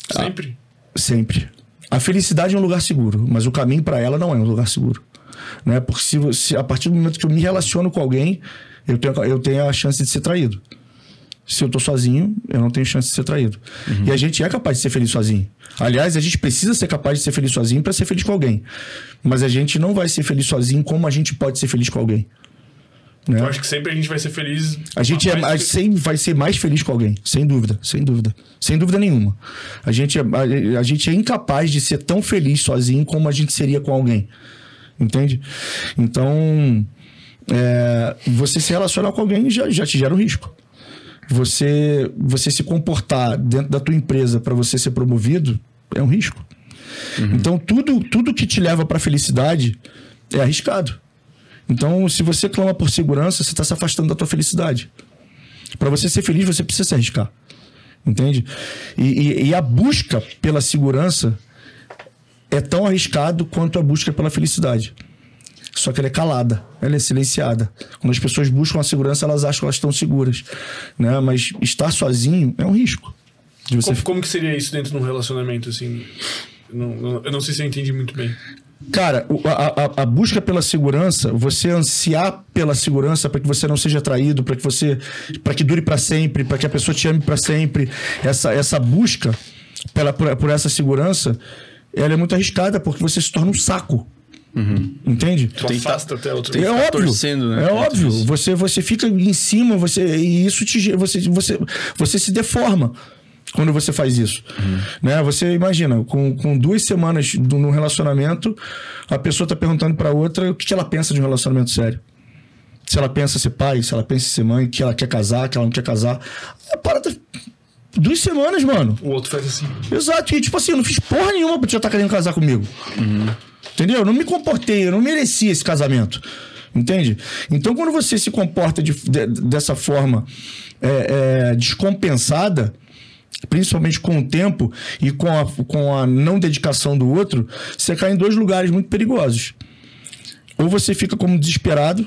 Sempre. Sempre. A felicidade é um lugar seguro, mas o caminho para ela não é um lugar seguro. Né? Porque se, você, a partir do momento que eu me relaciono com alguém, eu tenho, eu tenho a chance de ser traído. Se eu tô sozinho, eu não tenho chance de ser traído. E a gente é capaz de ser feliz sozinho. Aliás, a gente precisa ser capaz de ser feliz sozinho para ser feliz com alguém. Mas a gente não vai ser feliz sozinho como a gente pode ser feliz com alguém. Né? Eu acho que sempre a gente vai ser feliz. A gente é, mais sempre vai ser mais feliz com alguém, sem dúvida, sem dúvida. Sem dúvida nenhuma. A gente, é, a, a gente é incapaz de ser tão feliz sozinho como a gente seria com alguém. Entende? Então, é, você se relacionar com alguém já, já te gera um risco. Você, você se comportar dentro da tua empresa para você ser promovido é um risco. Então, tudo, tudo que te leva para felicidade é arriscado. Então, se você clama por segurança, você está se afastando da tua felicidade. Para você ser feliz, você precisa se arriscar. Entende? E, e- e a busca pela segurança é tão arriscado quanto a busca pela felicidade. Só que ela é calada, ela é silenciada. Quando as pessoas buscam a segurança, elas acham que elas estão seguras. Né? Mas estar sozinho é um risco. Como, como que seria isso dentro de um relacionamento, assim? Eu não- eu não sei se eu entendi muito bem. Cara, a, a- a busca pela segurança, você ansiar pela segurança para que você não seja traído, para que você, para que dure para sempre, para que a pessoa te ame para sempre, essa, essa busca pela, por, por essa segurança, ela é muito arriscada porque você se torna um saco. Entende? Tu Tem que tá- afasta até outro. É ficar óbvio. torcendo, né, É óbvio. Você, você fica em cima, você, e isso te, você, você, você se deforma quando você faz isso. Né? Você imagina, com, com duas semanas do- no relacionamento, a pessoa tá perguntando pra outra o que, que ela pensa de um relacionamento sério. Se ela pensa ser pai, se ela pensa ser mãe, que ela quer casar, que ela não quer casar. A parada. Duas semanas, mano. O outro faz assim. Exato. E tipo assim, eu não fiz porra nenhuma pra já estar querendo casar comigo. Entendeu? Eu não me comportei, eu não merecia esse casamento. Entende? Então, quando você se comporta de- de- dessa forma é, é, descompensada, principalmente com o tempo e com a, com a não dedicação do outro, você cai em dois lugares muito perigosos. Ou você fica como desesperado,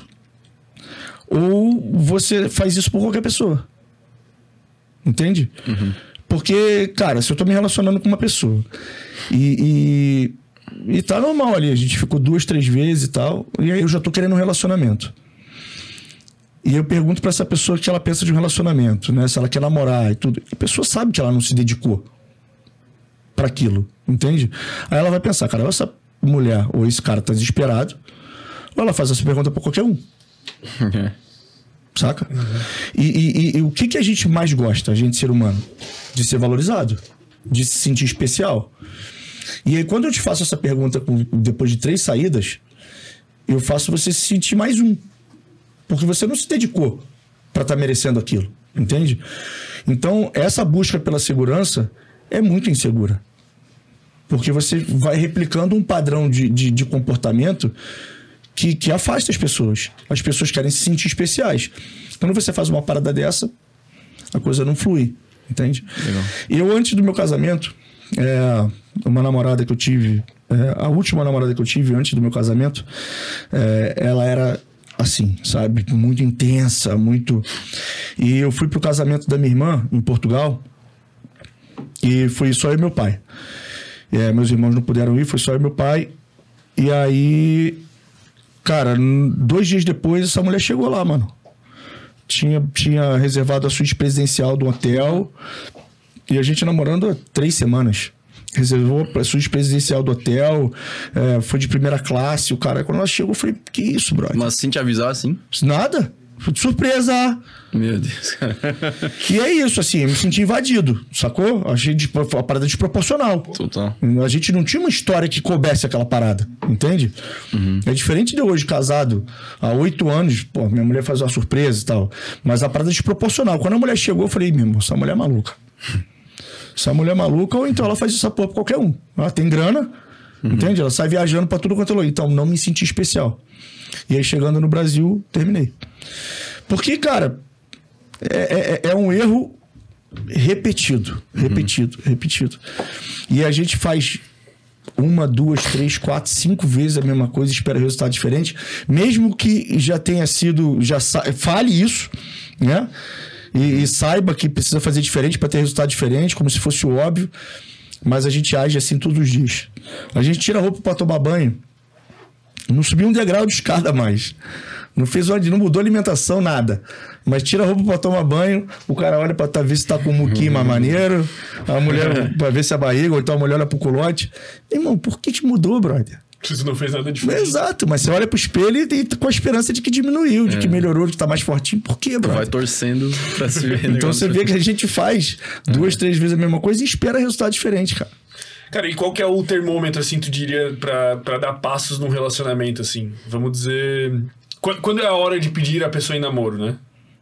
ou você faz isso por qualquer pessoa. Entende? Porque, cara, se eu tô me relacionando com uma pessoa e, e, e tá normal ali, a gente ficou duas, três vezes e tal, e aí eu já tô querendo um relacionamento. E eu pergunto pra essa pessoa o que ela pensa de um relacionamento, né? Se ela quer namorar e tudo. A pessoa sabe que ela não se dedicou para aquilo, entende? Aí ela vai pensar, cara, essa mulher ou esse cara tá desesperado, ou ela faz essa pergunta pra qualquer um. Saca? E, e- e- e o que, que a gente mais gosta, a gente ser humano? De ser valorizado, de se sentir especial. E aí, quando eu te faço essa pergunta depois de três saídas, eu faço você se sentir mais um. Porque você não se dedicou para estar merecendo aquilo, entende? Então, essa busca pela segurança é muito insegura. Porque você vai replicando um padrão de, de, de comportamento que, que afasta as pessoas. As pessoas querem se sentir especiais. Quando você faz uma parada dessa, a coisa não flui. Entende? Legal. Eu, antes do meu casamento, é, uma namorada que eu tive, é, a última namorada que eu tive antes do meu casamento, é, ela era assim, sabe? Muito intensa, muito. E eu fui pro casamento da minha irmã em Portugal e fui só eu e meu pai. É, meus irmãos não puderam ir, foi só eu e meu pai. E aí, cara, dois dias depois, essa mulher chegou lá, mano. Tinha, tinha reservado a suíte presidencial do hotel. E a gente namorando há três semanas. Reservou a suíte presidencial do hotel, é, foi de primeira classe. O cara, quando ela chegou, eu falei: Que isso, brother? Mas sem te avisar, assim? Nada. Surpresa. Meu Deus, cara. E é isso, assim, eu me senti invadido, sacou? Achei de, a parada desproporcional. Total. A gente não tinha uma história que coubesse aquela parada, entende? É diferente de hoje, casado há oito anos, pô, minha mulher faz uma surpresa e tal. Mas a parada é desproporcional. Quando a mulher chegou, eu falei, meu irmão, essa mulher é maluca. Essa mulher é maluca, ou então ela faz essa porra pra qualquer um. Ela tem grana, entende? Ela sai viajando pra tudo quanto é lugar. Então, não me senti especial. E aí, chegando no Brasil, terminei. Porque, cara, é, é- é um erro repetido, repetido, repetido. E a gente faz uma, duas, três, quatro, cinco vezes a mesma coisa e espera resultado diferente, mesmo que já tenha sido, já fale isso, né? E, e saiba que precisa fazer diferente para ter resultado diferente, como se fosse o óbvio, mas a gente age assim todos os dias. A gente tira a roupa para tomar banho, não subiu um degrau de escada mais. Não fez onde, não mudou a alimentação, nada. Mas tira a roupa pra tomar banho, o cara olha pra tá, ver se tá com mais maneiro, a mulher pra ver se é a barriga, ou então a mulher olha pro culote. Irmão, por que te mudou, brother? Você não fez nada diferente. Exato, mas você olha pro espelho e, e com a esperança de que diminuiu, de que melhorou, de que tá mais fortinho. Por quê, Vai brother? torcendo pra se ver. Então você vê que a gente faz duas, três vezes a mesma coisa e espera resultado diferente, cara. Cara, e qual que é o termômetro, assim, tu diria, pra, pra dar passos num relacionamento, assim? Vamos dizer. Qu- Quando é a hora de pedir a pessoa em namoro, né?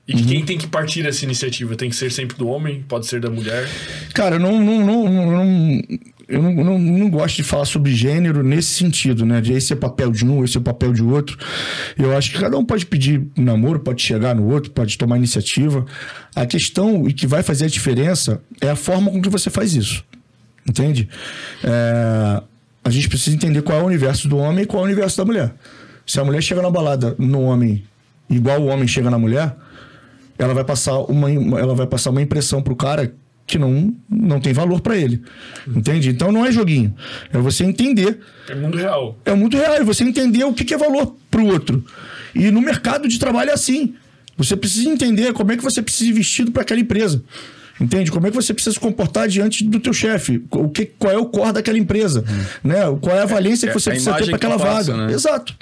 E de quem tem que partir essa iniciativa? Tem que ser sempre do homem? Pode ser da mulher? Cara, não, não, não- não- eu não, não, não gosto de falar sobre gênero nesse sentido, né? De esse é papel de um, esse é papel de outro. Eu acho que cada um pode pedir namoro, pode chegar no outro, pode tomar iniciativa. A questão e que vai fazer a diferença é a forma com que você faz isso. Entende? É, a gente precisa entender qual é o universo do homem e qual é o universo da mulher. Se a mulher chega na balada no homem igual o homem chega na mulher, ela vai passar uma, ela vai passar uma impressão pro cara que não, não tem valor pra ele. Entende? Então não é joguinho. É você entender. É mundo real. É muito real. É você entender o que, é valor pro outro. E no mercado de trabalho é assim. Você precisa entender como é que você precisa ir vestido para aquela empresa. Entende? Como é que você precisa se comportar diante do teu chefe? O que, qual é o core daquela empresa? Né? Qual é a valência É- que você é a precisa ter para que aquela passa, vaga? né? Exato.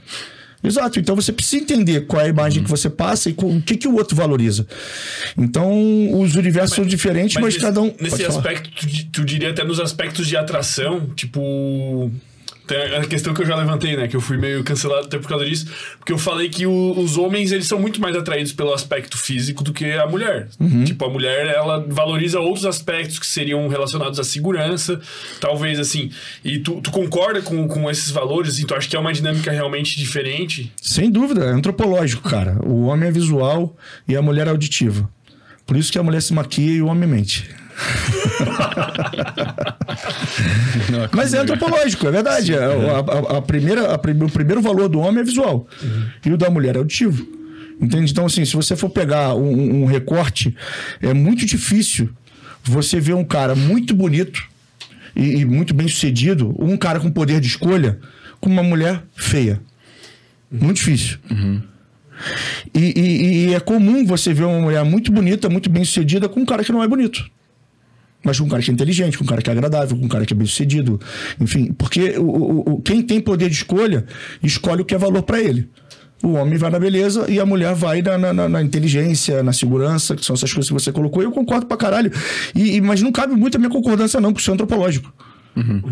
Exato. Então você precisa entender qual é a imagem que você passa e co- o que, que o outro valoriza. Então, os universos são diferentes, mas, nesse, cada um. Nesse aspecto, tu, tu diria até nos aspectos de atração, tipo. Tem a questão que eu já levantei, né? Que eu fui meio cancelado até por causa disso. Porque eu falei que o- os homens, eles são muito mais atraídos pelo aspecto físico do que a mulher. Uhum. Tipo, a mulher, ela valoriza outros aspectos que seriam relacionados à segurança, talvez assim. E tu, tu concorda com, com esses valores? Assim, tu acha que é uma dinâmica realmente diferente? Sem dúvida, é antropológico, cara. O homem é visual e a mulher é auditiva. Por isso que a mulher se maquia e o homem mente. Não, é Mas é antropológico, é verdade. É, a, a- a primeira, a o primeiro valor do homem é visual. E o da mulher é auditivo. Entende? Então, assim, se você for pegar um, um recorte, é muito difícil você ver um cara muito bonito e, e muito bem sucedido, um cara com poder de escolha, com uma mulher feia. Muito difícil. E, e- e é comum você ver uma mulher muito bonita, muito bem sucedida, com um cara que não é bonito. Mas com um cara que é inteligente, com um cara que é agradável, com um cara que é bem sucedido. Enfim, porque o, o- o- quem tem poder de escolha, escolhe o que é valor para ele. O homem vai na beleza e a mulher vai na, na- na- inteligência, na segurança, que são essas coisas que você colocou. E eu concordo pra caralho. E, e- mas não cabe muito a minha concordância, não, porque isso é antropológico.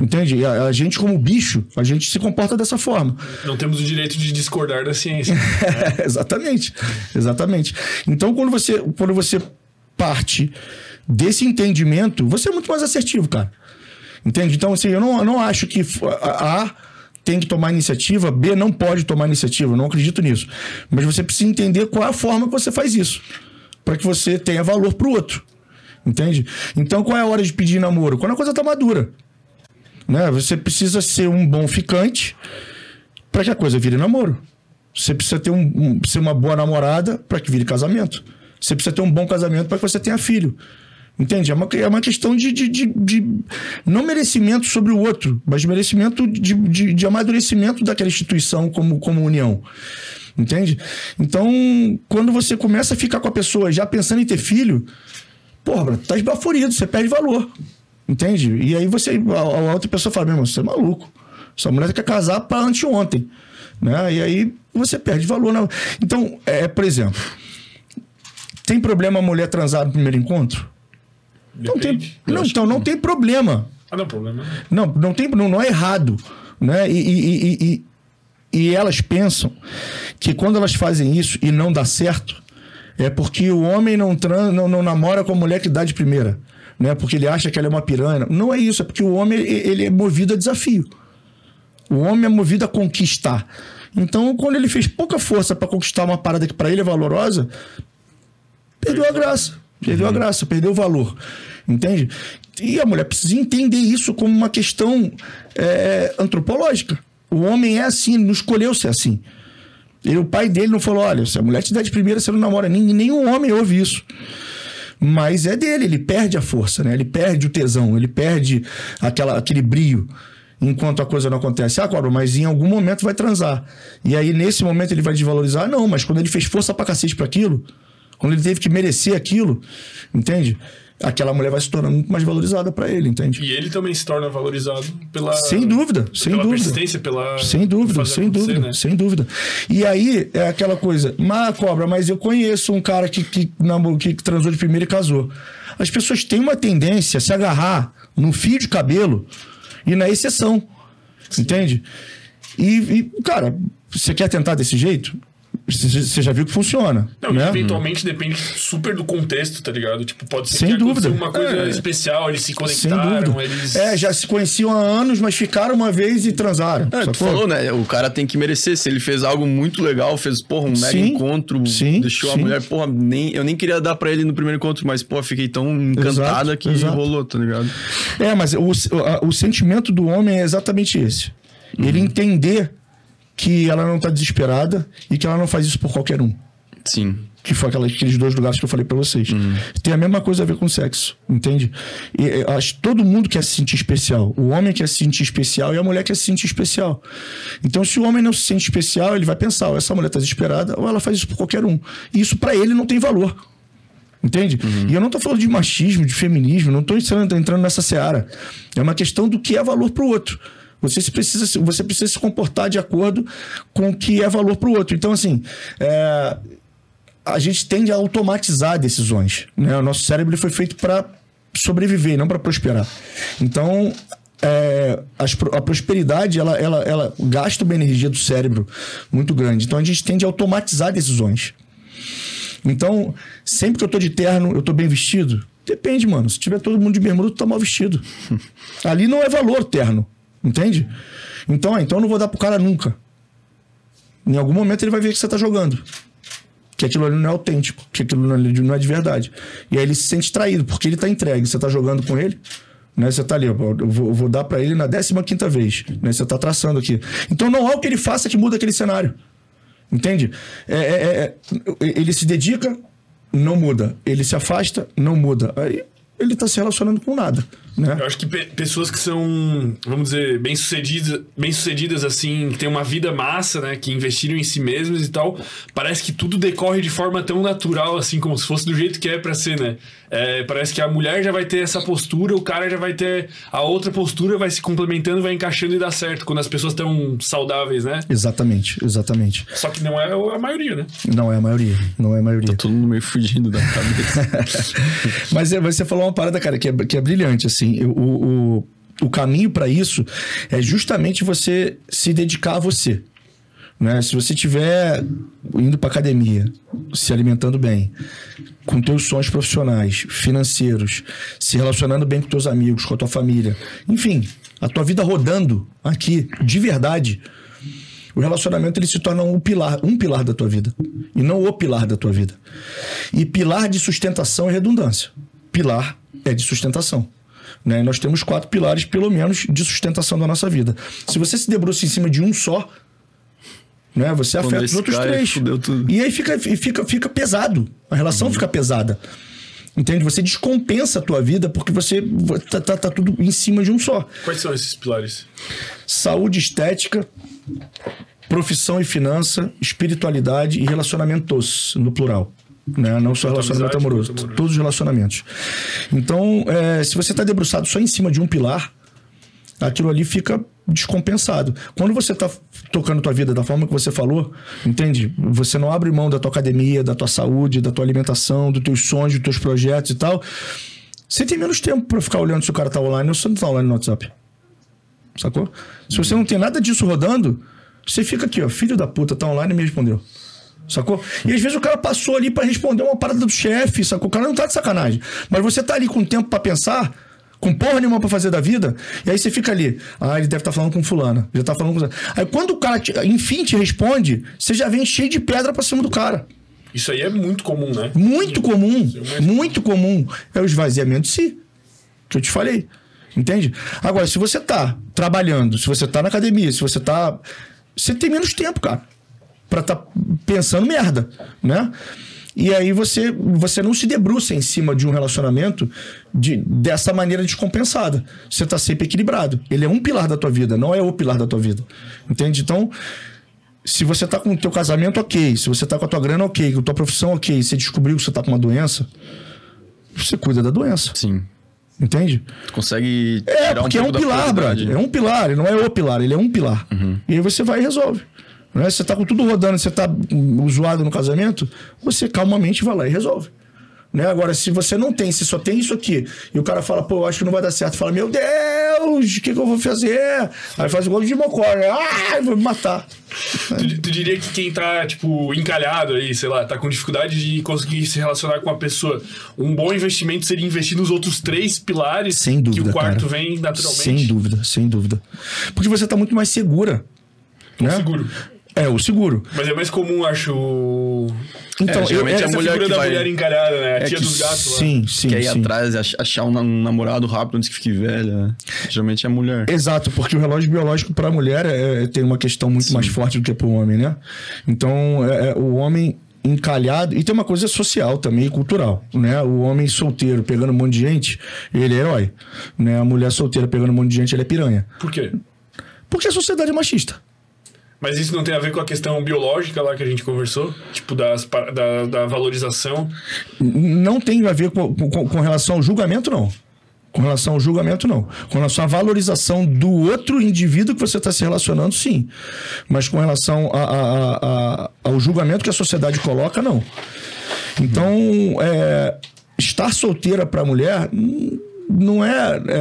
Entende? E A, a gente, como bicho, a gente se comporta dessa forma. Não temos o direito de discordar da ciência. exatamente. Exatamente. Então, quando você, quando você parte desse entendimento, você é muito mais assertivo, cara. Entende? Então, assim, eu não, eu não acho que a, A tem que tomar iniciativa, B não pode tomar iniciativa, eu não acredito nisso. Mas você precisa entender qual é a forma que você faz isso, para que você tenha valor pro outro. Entende? Então, qual é a hora de pedir namoro? Quando a coisa tá madura. Né? Você precisa ser um bom ficante para que a coisa vire namoro. Você precisa ter um, um- ser uma boa namorada para que vire casamento. Você precisa ter um bom casamento para que você tenha filho. Entende? É uma, é uma questão de, de, de, de- não merecimento sobre o outro, mas merecimento de, de, de amadurecimento daquela instituição como, como união. Entende? Então, quando você começa a ficar com a pessoa já pensando em ter filho, porra, tá esbaforido, você perde valor. Entende? E aí você, a, a outra pessoa fala, meu irmão, você é maluco. Sua mulher quer casar para anteontem. Né? E aí você perde valor. Na... Então, é, por exemplo, tem problema a mulher transar no primeiro encontro? Não tem, não, então não tem problema. Ah, não, problema. Não, não, tem, não, não é errado. Né? E, e, e, e, elas pensam que quando elas fazem isso e não dá certo, é porque o homem não, tran, não, não namora com a mulher que dá de primeira. Né? Porque ele acha que ela é uma piranha. Não é isso, é porque o homem ele ele é movido a desafio. O homem é movido a conquistar. Então, quando ele fez pouca força para conquistar uma parada que para ele é valorosa, perdeu a graça. Perdeu a graça, perdeu o valor. Entende? E a mulher precisa entender isso como uma questão é, antropológica. O homem é assim, ele não escolheu ser assim. E o pai dele não falou: olha, se a mulher te der de primeira, você não namora. Nem, nenhum homem ouve isso. Mas é dele, ele perde a força, né? Ele perde o tesão, ele perde aquela, aquele brio enquanto a coisa não acontece. Ah, Cobra, mas em algum momento vai transar. E aí, nesse momento, ele vai desvalorizar? Não, mas quando ele fez força pra cacete pra aquilo, quando ele teve que merecer aquilo, entende? Aquela mulher vai se tornar muito mais valorizada pra ele, entende? E ele também se torna valorizado pela. Sem dúvida, sem pela dúvida. persistência, pela. Sem dúvida, sem dúvida, né? sem dúvida. E aí é aquela coisa, mas cobra, mas eu conheço um cara que, que, namorou, que transou de primeira e casou. As pessoas têm uma tendência a se agarrar no fio de cabelo e na exceção. Entende? E, e, cara, você quer tentar desse jeito? Você já viu que funciona. Não, né? eventualmente depende super do contexto, tá ligado? Tipo, pode ser Sem que dúvida. uma coisa É. especial, eles se Sem conectaram, dúvida. eles. É, já se conheciam há anos, mas ficaram uma vez e transaram. É, tu falou, né? O cara tem que merecer. Se ele fez algo muito legal, fez, porra, um mega Sim, encontro, sim, deixou a sim. mulher, porra, nem, eu nem queria dar pra ele no primeiro encontro, mas, porra, fiquei tão encantada Exato, que exato. rolou, tá ligado? É, mas o, a- o sentimento do homem é exatamente esse. Ele entender que ela não tá desesperada e que ela não faz isso por qualquer um. Sim. Que foi aquela- aqueles dois lugares que eu falei pra vocês. Tem a mesma coisa a ver com sexo, entende? E, acho que todo mundo quer se sentir especial. O homem quer se sentir especial e a mulher quer se sentir especial. Então, se o homem não se sente especial, ele vai pensar: ou essa mulher tá desesperada, ou ela faz isso por qualquer um. E isso pra ele não tem valor. Entende? E eu não tô falando de machismo, de feminismo, não tô entrando, entrando nessa seara. É uma questão do que é valor pro outro. Você, precisa, se- você precisa se comportar de acordo com o que é valor pro outro. Então, assim, é, a gente tende a automatizar decisões. Né? O nosso cérebro foi feito para sobreviver, não para prosperar. Então, é, as a prosperidade ela, ela, ela gasta uma energia do cérebro muito grande. Então, a gente tende a automatizar decisões. Então, sempre que eu tô de terno, eu tô bem vestido? Depende, mano. Se tiver todo mundo de bermuda, tu tá mal vestido. Ali não é valor terno. Entende? Então, ah, então eu não vou dar pro cara nunca. Em algum momento ele vai ver que você tá jogando. Que aquilo ali não é autêntico, que aquilo ali não é de verdade. E aí ele se sente traído, porque ele tá entregue. Você tá jogando com ele, né? Você tá ali, eu vou, eu vou dar pra ele na 15 vez. Né? Você tá traçando aqui. Então não há o que ele faça que muda aquele cenário. Entende? É, é, é, ele se dedica, não muda. Ele se afasta, não muda. Aí ele tá se relacionando com nada. Né? Eu acho que pe- pessoas que são, vamos dizer, bem-sucedidas, bem-sucedidas assim, que têm uma vida massa, né, que investiram em si mesmos e tal, parece que tudo decorre de forma tão natural, assim, como se fosse do jeito que é pra ser, né? É, parece que a mulher já vai ter essa postura, o cara já vai ter a outra postura, vai se complementando, vai encaixando e dá certo, quando as pessoas estão saudáveis, né? Exatamente, exatamente. Só que não é a maioria, né? Não é a maioria. Não é a maioria. Todo mundo meio fugindo da cabeça. Mas é, você falou uma parada, cara, que é, que é brilhante, assim. O, o, o caminho para isso é justamente você se dedicar a você. Né? Se você estiver indo para academia, se alimentando bem, com teus sonhos profissionais, financeiros, se relacionando bem com teus amigos, com a tua família, enfim, a tua vida rodando aqui, de verdade, o relacionamento ele se torna um pilar, um pilar da tua vida e não o pilar da tua vida. E pilar de sustentação é redundância. Pilar é de sustentação. Né? Nós temos quatro pilares, pelo menos, de sustentação da nossa vida. Se você se debruça em cima de um só, né? Você Quando afeta os outros três. E aí fica, fica, fica pesado. A relação fica pesada. Entende? Você descompensa a tua vida porque você tá, tá, tá tudo em cima de um só. Quais são esses pilares? Saúde, estética, profissão e finança, espiritualidade e relacionamentos, no plural. Né? Não só relacionamento amoroso. todos os relacionamentos. Então, é, se você está debruçado só em cima de um pilar, aquilo ali fica descompensado. Quando você está tocando tua vida da forma que você falou, entende? Você não abre mão da tua academia, da tua saúde, da tua alimentação, dos teus sonhos, dos teus projetos e tal. Você tem menos tempo para ficar olhando se o cara tá online ou se não tá online no WhatsApp. Sacou? Se você não tem nada disso rodando, você fica aqui, ó, filho da puta, tá online e me respondeu. Sacou? E às vezes o cara passou ali pra responder uma parada do chefe, sacou? O cara não tá de sacanagem. Mas você tá ali com tempo pra pensar, com porra nenhuma pra fazer da vida, e aí você fica ali. Ah, ele deve estar falando com fulana. Já tá falando com. Aí quando o cara, te- enfim, te responde, você já vem cheio de pedra pra cima do cara. Isso aí é muito comum, né? Muito comum, é mais muito comum. É o esvaziamento de si. Que eu te falei. Entende? Agora, se você tá trabalhando, se você tá na academia, se você tá. Você tem menos tempo, cara. Pra tá pensando merda, né? E aí você, você não se debruça em cima de um relacionamento de, dessa maneira descompensada. Você tá sempre equilibrado. Ele é um pilar da tua vida, não é o pilar da tua vida. Entende? Então, se você tá com o teu casamento, ok. Se você tá com a tua grana, ok. Com a tua profissão, ok. Você descobriu que você tá com uma doença, você cuida da doença. Sim. Entende? Tu consegue. É, porque é um pouco da pilar, brother. É um pilar, ele não é o pilar, ele é um pilar. Uhum. E aí você vai e resolve. Né? Você tá com tudo rodando, você tá zoado no casamento, você calmamente vai lá e resolve. Né? Agora, se você não tem, se só tem isso aqui, e o cara fala, pô, eu acho que não vai dar certo, fala, meu Deus, o que, que eu vou fazer? Aí faz o de Mocó, né? Ah, vou me matar. Tu, tu diria que quem tá, tipo, encalhado aí, sei lá, tá com dificuldade de conseguir se relacionar com uma pessoa, um bom investimento seria investir nos outros três pilares Sem dúvida, que o quarto cara. vem naturalmente. Sem dúvida, sem dúvida. Porque você tá muito mais segura. Né? Seguro. É, o seguro. Mas é mais comum, acho. Então, É, eu, geralmente é, a mulher figura que da vai- mulher encalhada, né? A É tia que dos gatos lá. Sim, sim, Quer ir sim. atrás, ach- achar um nam- namorado rápido antes que fique velha. Geralmente é a mulher. Exato, porque o relógio biológico para a mulher é- é- tem uma questão muito mais forte do que para o homem, né? Então, é- é, o homem encalhado. E tem uma coisa social também, e cultural, né? O homem solteiro pegando um monte de gente, ele é herói. Né? A mulher solteira pegando um monte de gente, ele é piranha. Por quê? Porque a sociedade é machista. Mas isso não tem a ver com a questão biológica lá que a gente conversou? Tipo, das, da, da valorização? Não tem a ver com, com, com relação ao julgamento, não. Com relação ao julgamento, não. Com relação à valorização do outro indivíduo que você está se relacionando, sim. Mas com relação a- a- a- ao julgamento que a sociedade coloca, não. Então, é, estar solteira para a mulher hum, não é, é-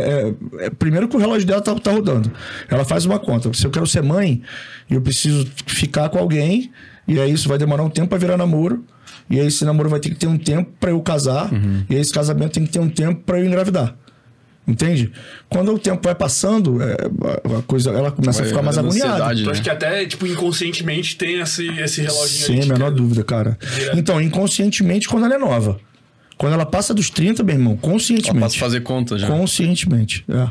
é- é- Primeiro que o relógio dela tá, tá rodando. Ela faz uma conta. Se eu quero ser mãe, eu preciso ficar com alguém, e aí isso vai demorar um tempo para virar namoro. E aí esse namoro vai ter que ter um tempo para eu casar, e aí esse casamento tem que ter um tempo para eu engravidar. Entende? Quando o tempo vai passando, é, a a coisa ela começa Vai a ficar mais agoniada. né? acha que até, tipo, inconscientemente tem esse, esse reloginho Sem a menor dúvida, cara. Direto. Então, inconscientemente, quando ela é nova. Quando ela passa dos 30, meu irmão, Ela passa a conscientemente. fazer conta já. Conscientemente. é.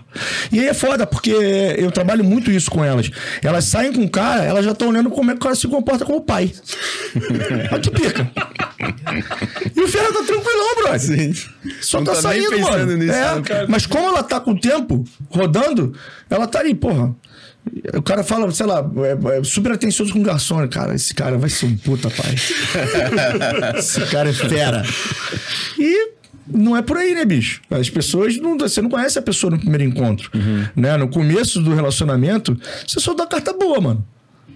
E aí é foda, porque eu trabalho muito isso com elas. Elas saem com o cara, elas já estão olhando como é que o cara se comporta como pai. Olha que pica. E o Ferro tá tranquilão, brother. Sim. Só Não tá, tá saindo, pensando mano. nisso, É? Mas como ela tá com o tempo rodando, ela tá ali, porra. O cara fala, sei lá, é, é super atencioso com o garçom. Cara, esse cara vai ser um puta pai. esse cara é fera. E não é por aí, né, bicho? As pessoas, não, você não conhece a pessoa no primeiro encontro. Né? No começo do relacionamento, você só dá carta boa, mano.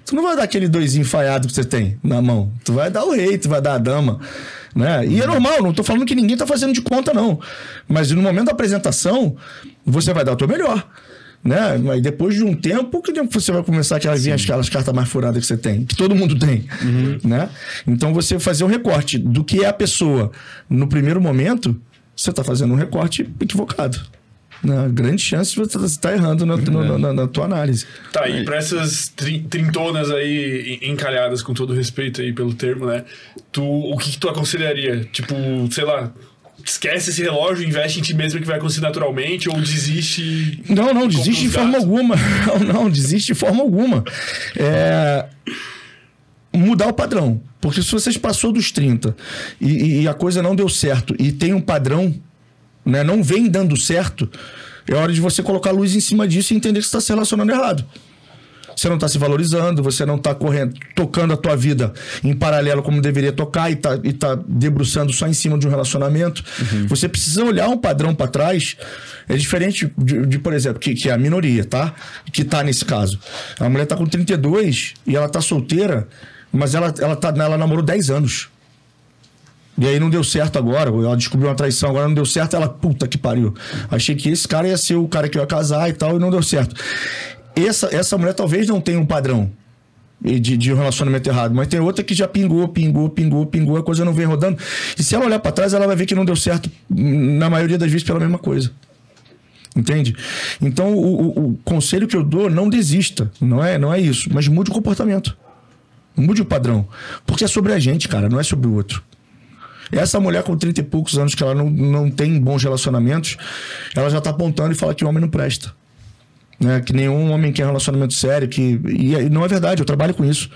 Tu não vai dar aquele doisinho falhado que você tem na mão. Tu vai dar o rei, tu vai dar a dama. Né? E é normal, não tô falando que ninguém tá fazendo de conta, não. Mas no momento da apresentação, você vai dar o teu melhor. Né? Mas depois de um tempo, que tempo você vai começar a vir aquelas cartas mais furadas que você tem? Que todo mundo tem. Né? Então você fazer um recorte do que é a pessoa no primeiro momento, você está fazendo um recorte equivocado. Né? Grande chance de você estar errando na, no- na- na tua análise. Tá, e pra essas tri- trintonas aí en- encalhadas, com todo respeito aí pelo termo, né? Tu, o que, que tu aconselharia? Tipo, sei lá, esquece esse relógio, investe em ti mesmo que vai acontecer naturalmente, ou desiste. Não, não, desiste de forma alguma. Não, não, desiste de forma alguma. É, Mudar o padrão. Porque se vocês passou dos 30 e, e a coisa não deu certo e tem um padrão, né, não vem dando certo, é hora de você colocar a luz em cima disso e entender que você está se relacionando errado. Você não está se valorizando, você não está correndo, tocando a tua vida em paralelo como deveria tocar e tá, e tá debruçando só em cima de um relacionamento. Você precisa olhar um padrão para trás. É diferente de, de, por exemplo, que, que é a minoria, tá? Que tá nesse caso. A mulher tá com 32 e ela tá solteira, mas ela, ela, tá, ela namorou 10 anos. E aí não deu certo agora, ela descobriu uma traição, agora não deu certo, ela, puta que pariu. Achei que esse cara ia ser o cara que eu ia casar e tal, e não deu certo. Essa, essa mulher talvez não tenha um padrão de, de um relacionamento errado, mas tem outra que já pingou, pingou, pingou, pingou, a coisa não vem rodando. E se ela olhar pra trás, ela vai ver que não deu certo, na maioria das vezes, pela mesma coisa. Entende? Então, o, o- o conselho que eu dou, não desista. Não é, não é isso. Mas mude o comportamento. Mude o padrão. Porque é sobre a gente, cara, não é sobre o outro. Essa mulher com 30 e poucos anos que ela não, não tem bons relacionamentos, ela já tá apontando e fala que o homem não presta. Né? Que nenhum homem quer relacionamento sério. Que... E, e não é verdade, eu trabalho com isso.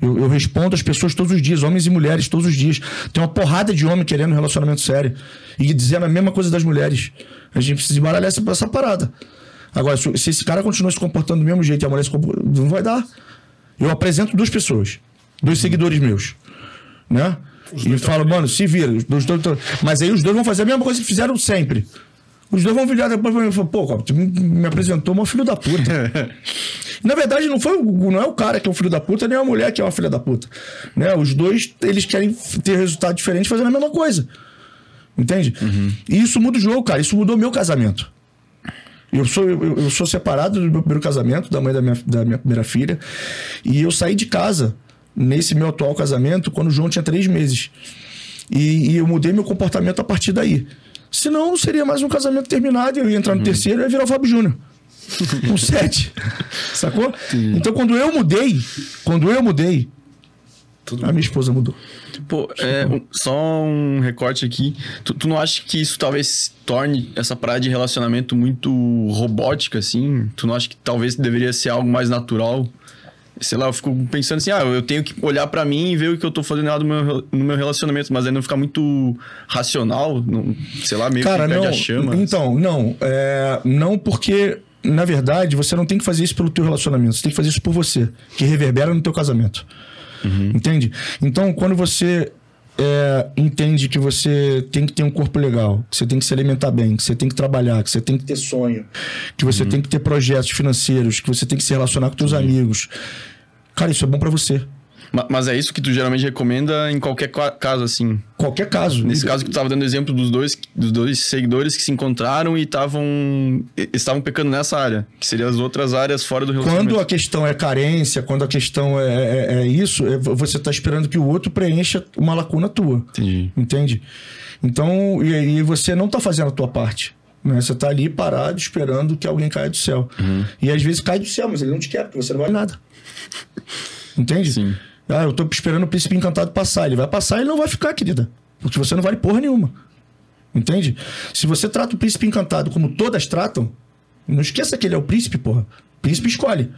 Eu, eu respondo as pessoas todos os dias, homens e mulheres, todos os dias. Tem uma porrada de homem querendo um relacionamento sério. E dizendo a mesma coisa das mulheres. A gente precisa embaralhar essa, essa parada. Agora, se, se esse cara continua se comportando do mesmo jeito e a mulher se comporta, não vai dar. Eu apresento duas pessoas, dois seguidores meus, né? E falo, mano, se vira. Os dois, dois- mas aí os dois vão fazer a mesma coisa que fizeram sempre. Os dois vão virar depois pra mim e falar, pô, tu me- apresentou uma filho da puta. Na verdade, não, foi, não é o cara que é o filho da puta, nem a mulher que é uma filha da puta. Né? Os dois, eles querem ter resultado diferente fazendo a mesma coisa. Entende? E isso muda o jogo, cara. Isso mudou meu casamento. Eu sou, eu, eu sou separado do meu primeiro casamento, da mãe da minha, da minha primeira filha. E eu saí de casa, nesse meu atual casamento, quando o João tinha três meses. E, e eu mudei meu comportamento a partir daí. Senão, seria mais um casamento terminado, eu ia entrar no terceiro e ia virar o Fábio Júnior. Com sete. Sacou? Então, quando eu mudei, quando eu mudei, Tudo a minha esposa mudou. Pô, é, um- só um recorte aqui. Tu, tu não acha que isso talvez torne essa parada de relacionamento muito robótica, assim? Tu não acha que talvez deveria ser algo mais natural? Sei lá, eu fico pensando assim, ah, eu tenho que olhar pra mim e ver o que eu tô fazendo errado no meu, no meu relacionamento, mas aí não ficar muito racional, não, sei lá, meio Cara, que perde não. a chama. Então, não. É, não porque, na verdade, você não tem que fazer isso pelo teu relacionamento. Você tem que fazer isso por você, que reverbera no teu casamento. Entende? Então, quando você é, entende que você tem que ter um corpo legal, que você tem que se alimentar bem, que você tem que trabalhar, que você tem que ter sonho, que você tem que ter projetos financeiros, que você tem que se relacionar com teus amigos. Cara, isso é bom pra você. Ma- Mas é isso que tu geralmente recomenda em qualquer qua- caso, assim. Qualquer caso. Nesse caso que tu tava dando exemplo dos dois, dos dois seguidores que se encontraram e estavam estavam pecando nessa área, que seriam as outras áreas fora do relacionamento. Quando a questão é carência, quando a questão é, é- é isso, é vo- você está esperando que o outro preencha uma lacuna tua. Entendi. Entende? Então, e aí você não está fazendo a tua parte. Né? Você está ali parado esperando que alguém caia do céu. Uhum. E às vezes cai do céu, mas ele não te quer, porque você não vale nada. Entende? Sim. Ah, eu tô esperando o príncipe encantado passar. Ele vai passar e ele não vai ficar, querida. Porque você não vale porra nenhuma. Entende? Se você trata o príncipe encantado como todas tratam, não esqueça que ele é o príncipe, porra. O príncipe escolhe.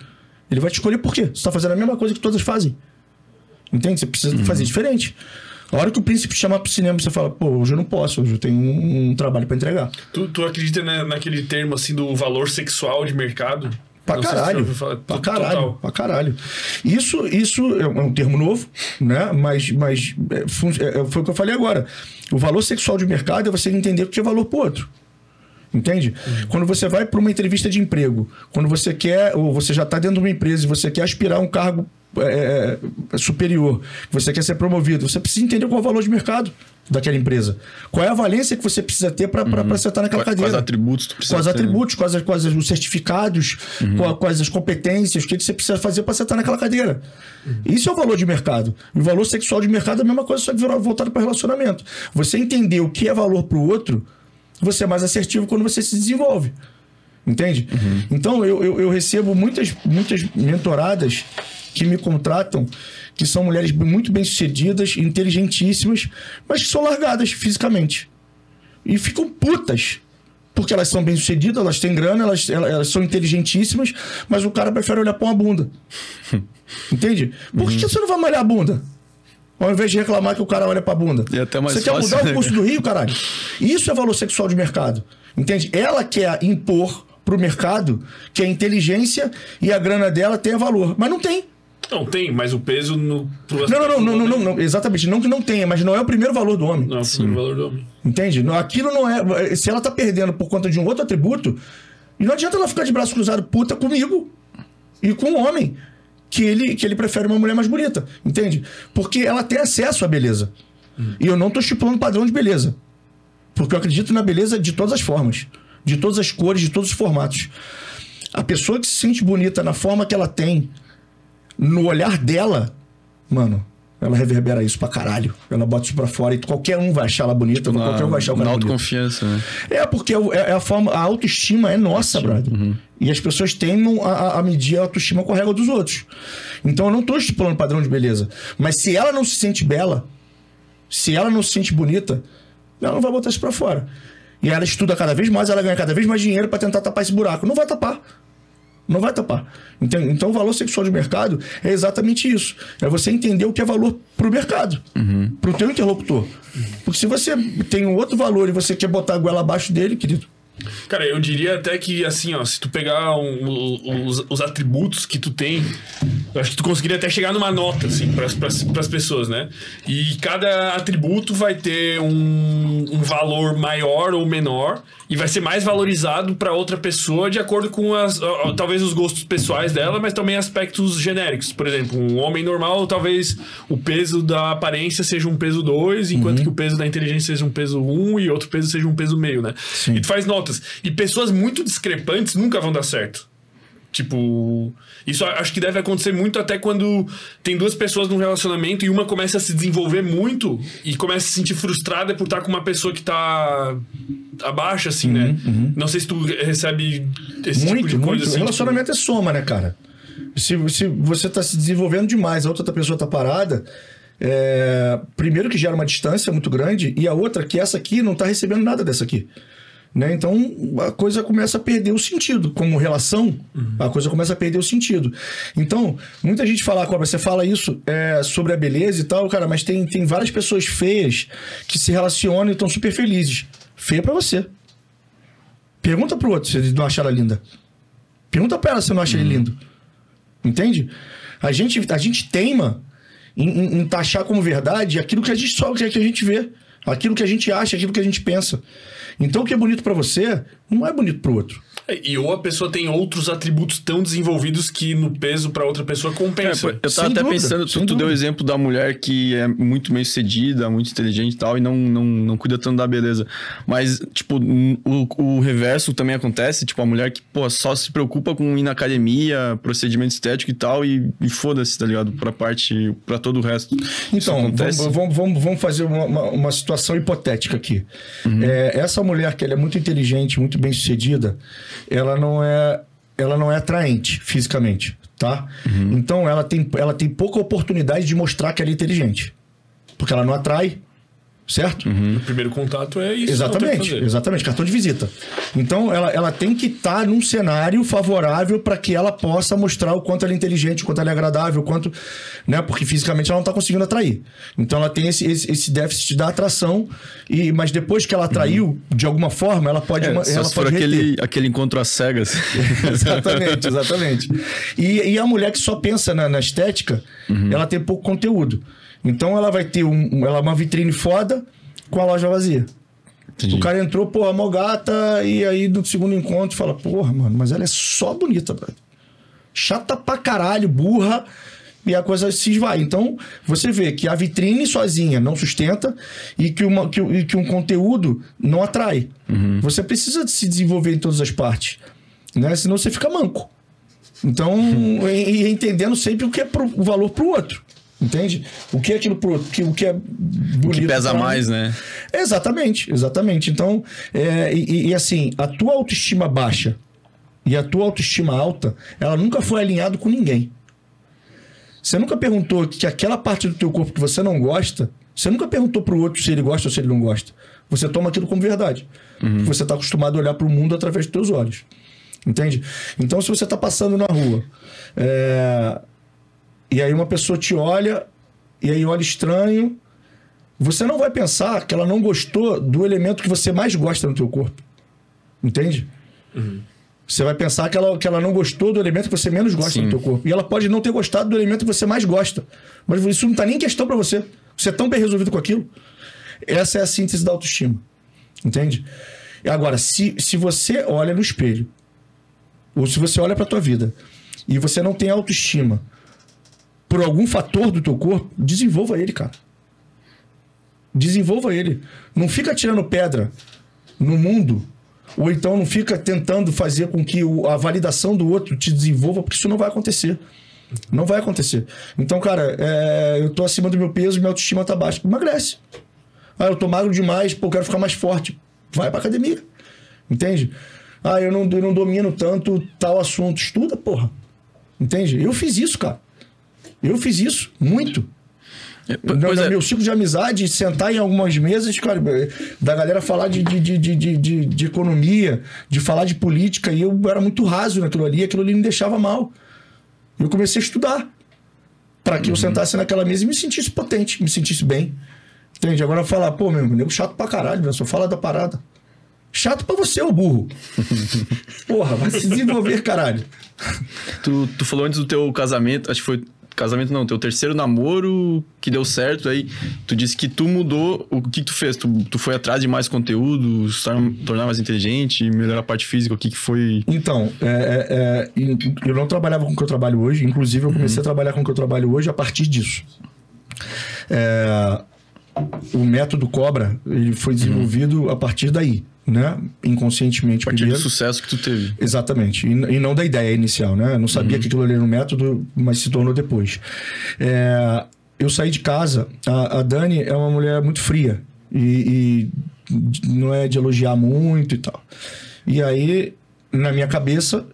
Ele vai te escolher por quê? Você tá fazendo a mesma coisa que todas fazem. Entende? Você precisa fazer diferente. A hora que o príncipe te chamar pro cinema, você fala, pô, hoje eu não posso, hoje eu tenho um, um trabalho pra entregar. Tu, tu acredita na- naquele termo assim do valor sexual de mercado? Pra se caralho. falar. Pra caralho. total. Pra caralho. Isso, isso é um é um termo novo, né? Mas, mas é, é, é, foi o que eu falei agora. O valor sexual de mercado é você entender o que é valor pro outro. Entende? Quando você vai para uma entrevista de emprego, quando você quer, ou você já está dentro de uma empresa e você quer aspirar um cargo é, é, superior, você quer ser promovido, você precisa entender qual é o valor de mercado daquela empresa. Qual é a valência que você precisa ter para uhum. sentar naquela quais, cadeira. Quais atributos tu precisa Quais ter. atributos, quais, quais os certificados, uhum. quais as competências, o que você precisa fazer para sentar naquela cadeira. Uhum. Isso é o valor de mercado. E o valor sexual de mercado é a mesma coisa, só que voltado para relacionamento. Você entender o que é valor para o outro, você é mais assertivo quando você se desenvolve. Entende? Uhum. Então, eu, eu, eu recebo muitas, muitas mentoradas que me contratam que são mulheres muito bem-sucedidas, inteligentíssimas, mas que são largadas fisicamente. E ficam putas. Porque elas são bem-sucedidas, elas têm grana, elas, elas são inteligentíssimas, mas o cara prefere olhar pra uma bunda. Entende? Por que, uhum. que você não vai malhar a bunda? Ao invés de reclamar que o cara olha pra bunda. Você fácil, quer mudar né? o custo do Rio, caralho? Isso é valor sexual de mercado. Entende? Ela quer impor pro mercado que a inteligência e a grana dela tenha valor. Mas não tem. Não, tem, mas o peso no. Não, não, não, não, não, não, exatamente. Não que não tenha, mas não é o primeiro valor do homem. Não é o primeiro valor do homem. Entende? Aquilo não é. Se ela tá perdendo por conta de um outro atributo, não adianta ela ficar de braço cruzado puta comigo e com o homem. Que ele, que ele prefere uma mulher mais bonita. Entende? Porque ela tem acesso à beleza. Hum. E eu não tô estipulando padrão de beleza. Porque eu acredito na beleza de todas as formas. De todas as cores, de todos os formatos. A pessoa que se sente bonita na forma que ela tem, no olhar dela, mano, ela reverbera isso pra caralho. Ela bota isso pra fora e qualquer um vai achar ela bonita, na, qualquer um vai achar o cara na autoconfiança, né? É, porque é, é, a forma, a autoestima é nossa, brother. Uhum. E as pessoas temem a, a medir a autoestima com a régua dos outros. Então eu não tô estipulando padrão de beleza. Mas se ela não se sente bela, se ela não se sente bonita, ela não vai botar isso pra fora. E ela estuda cada vez mais, ela ganha cada vez mais dinheiro para tentar tapar esse buraco. Não vai tapar. Não vai tapar. Então, então, o valor sexual de mercado é exatamente isso. É você entender o que é valor para o mercado, uhum. para o teu interlocutor. Porque se você tem um outro valor e você quer botar a goela abaixo dele, querido, Cara, eu diria até que, assim, ó, se tu pegar um, os, os, atributos que tu tem, eu acho que tu conseguiria até chegar numa nota, assim, pras, pras, pras pessoas, né? E cada atributo vai ter um, um valor maior ou menor e vai ser mais valorizado para outra pessoa de acordo com as, ó, talvez os gostos pessoais dela, mas também aspectos genéricos. Por exemplo, um homem normal, talvez o peso da aparência seja um peso 2, enquanto uhum. que o peso da inteligência seja um peso 1 um, e outro peso seja um peso meio, né? Sim. E tu faz e pessoas muito discrepantes nunca vão dar certo. Tipo, isso acho que deve acontecer muito até quando tem duas pessoas num relacionamento e uma começa a se desenvolver muito e começa a se sentir frustrada por estar com uma pessoa que tá abaixo, assim, né? uhum, né? Uhum. Não sei se tu recebe esse muito, tipo de coisa muito. assim. Relacionamento tipo... é soma, né, cara? Se, se você tá se desenvolvendo demais, a outra pessoa tá parada, é... primeiro que gera uma distância muito grande e a outra que essa aqui não tá recebendo nada dessa aqui. Né? Então a coisa começa a perder o sentido. Como relação, uhum. a coisa começa a perder o sentido. Então, muita gente fala, Cobra, você fala isso é, sobre a beleza e tal, cara, mas tem, tem várias pessoas feias que se relacionam e estão super felizes. Feia para você. Pergunta pro outro se ele não acha ela linda. Pergunta pra ela se não acha uhum. ele lindo. Entende? A gente, a gente teima em, em, em, taxar como verdade aquilo que a gente só que a gente vê, aquilo que a gente acha, aquilo que a gente pensa. Então o que é bonito para você não é bonito para o outro. É, e ou a pessoa tem outros atributos tão desenvolvidos que no peso para outra pessoa compensa. É, eu tava até dúvida, pensando, tu, tu deu o exemplo da mulher que é muito bem sucedida, muito inteligente e tal, e não, não, não cuida tanto da beleza. Mas, tipo, o, o reverso também acontece, tipo, a mulher que, pô, só se preocupa com ir na academia, procedimento estético e tal, e, e foda-se, tá ligado? Pra parte, pra todo o resto. Então, vamos, vamos, vamos fazer uma, uma, uma situação hipotética aqui. Uhum. É, essa mulher que ela é muito inteligente, muito bem sucedida, ela não é, ela não é atraente fisicamente, tá? Uhum. Então ela tem, ela tem pouca oportunidade de mostrar que ela é inteligente. Porque ela não atrai, certo? Uhum. O primeiro contato é isso. Exatamente, exatamente, cartão de visita. Então ela, ela tem que estar tá num cenário favorável para que ela possa mostrar o quanto ela é inteligente, o quanto ela é agradável, o quanto, né? Porque fisicamente ela não está conseguindo atrair. Então ela tem esse, esse, esse, déficit da atração e mas depois que ela atraiu uhum. de alguma forma ela pode, é, ela pode for aquele aquele encontro às cegas. exatamente, exatamente. E, e, a mulher que só pensa na, na estética, uhum. ela tem pouco conteúdo. Então ela vai ter um, ela é uma vitrine foda com a loja vazia. Entendi. O cara entrou, porra, mó gata, e aí no segundo encontro fala, porra, mano, mas ela é só bonita, brother. Chata pra caralho, burra, e a coisa se esvai. Então, você vê que a vitrine sozinha não sustenta e que, uma, que, e que um conteúdo não atrai. Você precisa se desenvolver em todas as partes, né? Senão você fica manco. Então, e, e entendendo sempre o que é pro, o valor pro outro. Entende? O que é aquilo pro outro, que, o que é bonito. O que pesa mim. mais, né? Exatamente, exatamente. Então, é, e, e assim, a tua autoestima baixa e a tua autoestima alta, ela nunca foi alinhado com ninguém. Você nunca perguntou que aquela parte do teu corpo que você não gosta, você nunca perguntou pro outro se ele gosta ou se ele não gosta. Você toma aquilo como verdade. Porque Você está acostumado a olhar para o mundo através dos teus olhos. Entende? Então, se você está passando na rua é, e aí uma pessoa te olha e aí olha estranho, você não vai pensar que ela não gostou do elemento que você mais gosta no teu corpo. Entende? Você vai pensar que ela, que ela não gostou do elemento que você menos gosta Sim. no teu corpo. E ela pode não ter gostado do elemento que você mais gosta. Mas isso não tá nem em questão pra você. Você é tão bem resolvido com aquilo. Essa é a síntese da autoestima. Entende? Agora, se, se você olha no espelho, ou se você olha pra tua vida, e você não tem autoestima por algum fator do teu corpo, desenvolva ele, cara. Desenvolva ele. Não fica tirando pedra no mundo, ou então não fica tentando fazer com que a validação do outro te desenvolva, porque isso não vai acontecer. Não vai acontecer. Então, cara, é, eu tô acima do meu peso, minha autoestima tá baixa. Emagrece. Ah, eu tô magro demais, pô, quero ficar mais forte. Vai pra academia. Entende? Ah, eu não, eu não domino tanto tal assunto. Estuda, porra. Entende? Eu fiz isso, cara. Eu fiz isso, muito. É, No, no é, meu ciclo de amizade, sentar em algumas mesas, cara, da galera falar de, de, de, de, de, economia, de falar de política, e eu era muito raso naquilo ali, aquilo ali me deixava mal. Eu comecei a estudar para que eu sentasse naquela mesa e me sentisse potente, me sentisse bem. Entende? Agora falar, pô, meu nego chato pra caralho, só fala da parada. Chato pra você, ô burro. Porra, vai se desenvolver, caralho. tu, tu falou antes do teu casamento, acho que foi casamento não, teu terceiro namoro que deu certo, aí tu disse que tu mudou, o que que tu fez? Tu, tu foi atrás de mais conteúdo, se tornar, mais inteligente, melhorar a parte física, o que que foi? Então, é, é, é, eu não trabalhava com o que eu trabalho hoje, inclusive eu comecei a trabalhar com o que eu trabalho hoje a partir disso. É, o método Cobra ele foi desenvolvido a partir daí, né? Inconscientemente A partir do primeiro. sucesso que tu teve. Exatamente. E, e não da ideia inicial, né? Eu não sabia que aquilo ali era um método, mas se tornou depois. É, eu saí de casa, a, a Dani é uma mulher muito fria e, e não é de elogiar muito e tal. E aí, na minha cabeça,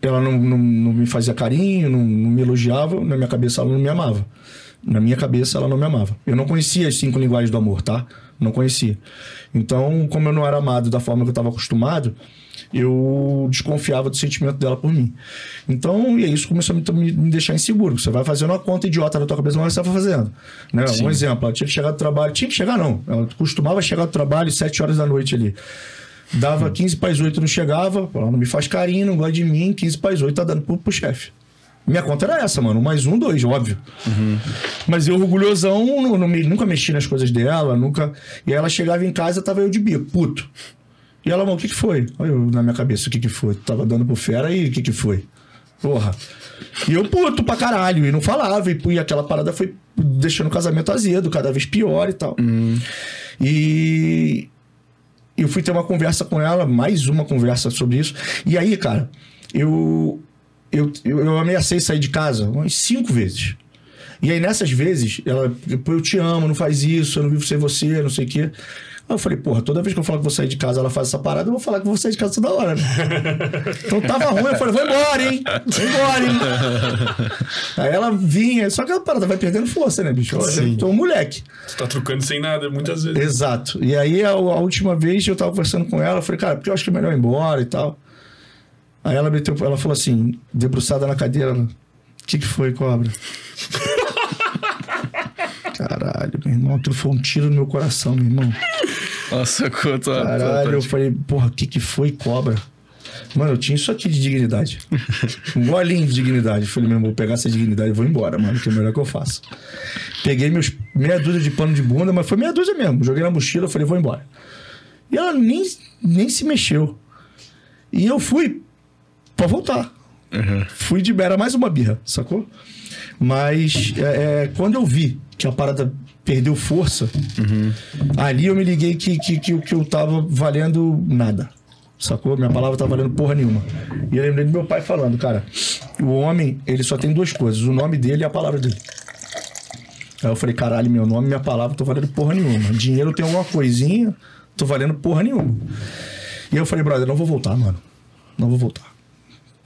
ela não, não, não me fazia carinho, não, não me elogiava, na minha cabeça ela não me amava. Na minha cabeça ela não me amava. Eu não conhecia as cinco linguagens do amor, tá? Não conhecia. Então, como eu não era amado da forma que eu estava acostumado, eu desconfiava do sentimento dela por mim. Então, e isso começou a me, me deixar inseguro. Você vai fazendo uma conta idiota na tua cabeça, mas você vai fazendo. Né? Um exemplo, ela tinha que chegar do trabalho, tinha que chegar não, ela costumava chegar do trabalho sete horas da noite ali. Dava 15 para as 8, não chegava, ela não me faz carinho, não gosta de mim, 15 para as 8 tá dando pro, pro chefe. Minha conta era essa, mano. Mais um, dois, óbvio. Mas eu, orgulhosão, não, não nunca mexi nas coisas dela, nunca. E ela chegava em casa, tava eu de bico, puto. E ela, mano, o que que foi? Eu na minha cabeça, o que que foi? Tava dando pro fera e o que que foi? Porra. E eu puto pra caralho, e não falava, e, e aquela parada foi deixando o casamento azedo, cada vez pior e tal. E eu fui ter uma conversa com ela, mais uma conversa sobre isso. E aí, cara, eu, eu, eu, eu ameacei sair de casa umas cinco vezes. E aí, nessas vezes, ela, pô, eu te amo, não faz isso, eu não vivo sem você, não sei o quê. Aí eu falei, porra, toda vez que eu falo que vou sair de casa, ela faz essa parada, eu vou falar que eu vou sair de casa toda hora, né? então tava ruim, eu falei, vou embora, hein? Vou embora, hein? aí ela vinha, só que a parada vai perdendo força, né, bicho? Eu tô um moleque. Você tá trocando sem nada muitas vezes. Exato. E aí, a, a última vez eu tava conversando com ela, eu falei, cara, porque eu acho que é melhor ir embora e tal. Aí ela meteu, ela falou assim, debruçada na cadeira, o que que foi, cobra? Caralho, meu irmão, aquilo foi um tiro no meu coração, meu irmão. Nossa, quanto Caralho, eu falei, porra, o que que foi, cobra? Mano, eu tinha isso aqui de dignidade. Um golinho de dignidade. Eu falei, meu irmão, vou pegar essa dignidade e vou embora, mano, que é o melhor que eu faço. Peguei meus meia dúzia de pano de bunda, mas foi meia dúzia mesmo. Joguei na mochila, falei, vou embora. E ela nem, nem se mexeu. E eu fui pra voltar. Fui de era mais uma birra, sacou? Mas é, é, quando eu vi que a parada perdeu força, ali eu me liguei que, que, que, que eu tava valendo nada. Sacou? Minha palavra tá valendo porra nenhuma. E eu lembrei do meu pai falando, cara, o homem, ele só tem duas coisas: o nome dele e a palavra dele. Aí eu falei, caralho, meu nome e minha palavra tô valendo porra nenhuma. Dinheiro tem alguma coisinha, tô valendo porra nenhuma. E eu falei, brother, não vou voltar, mano. Não vou voltar.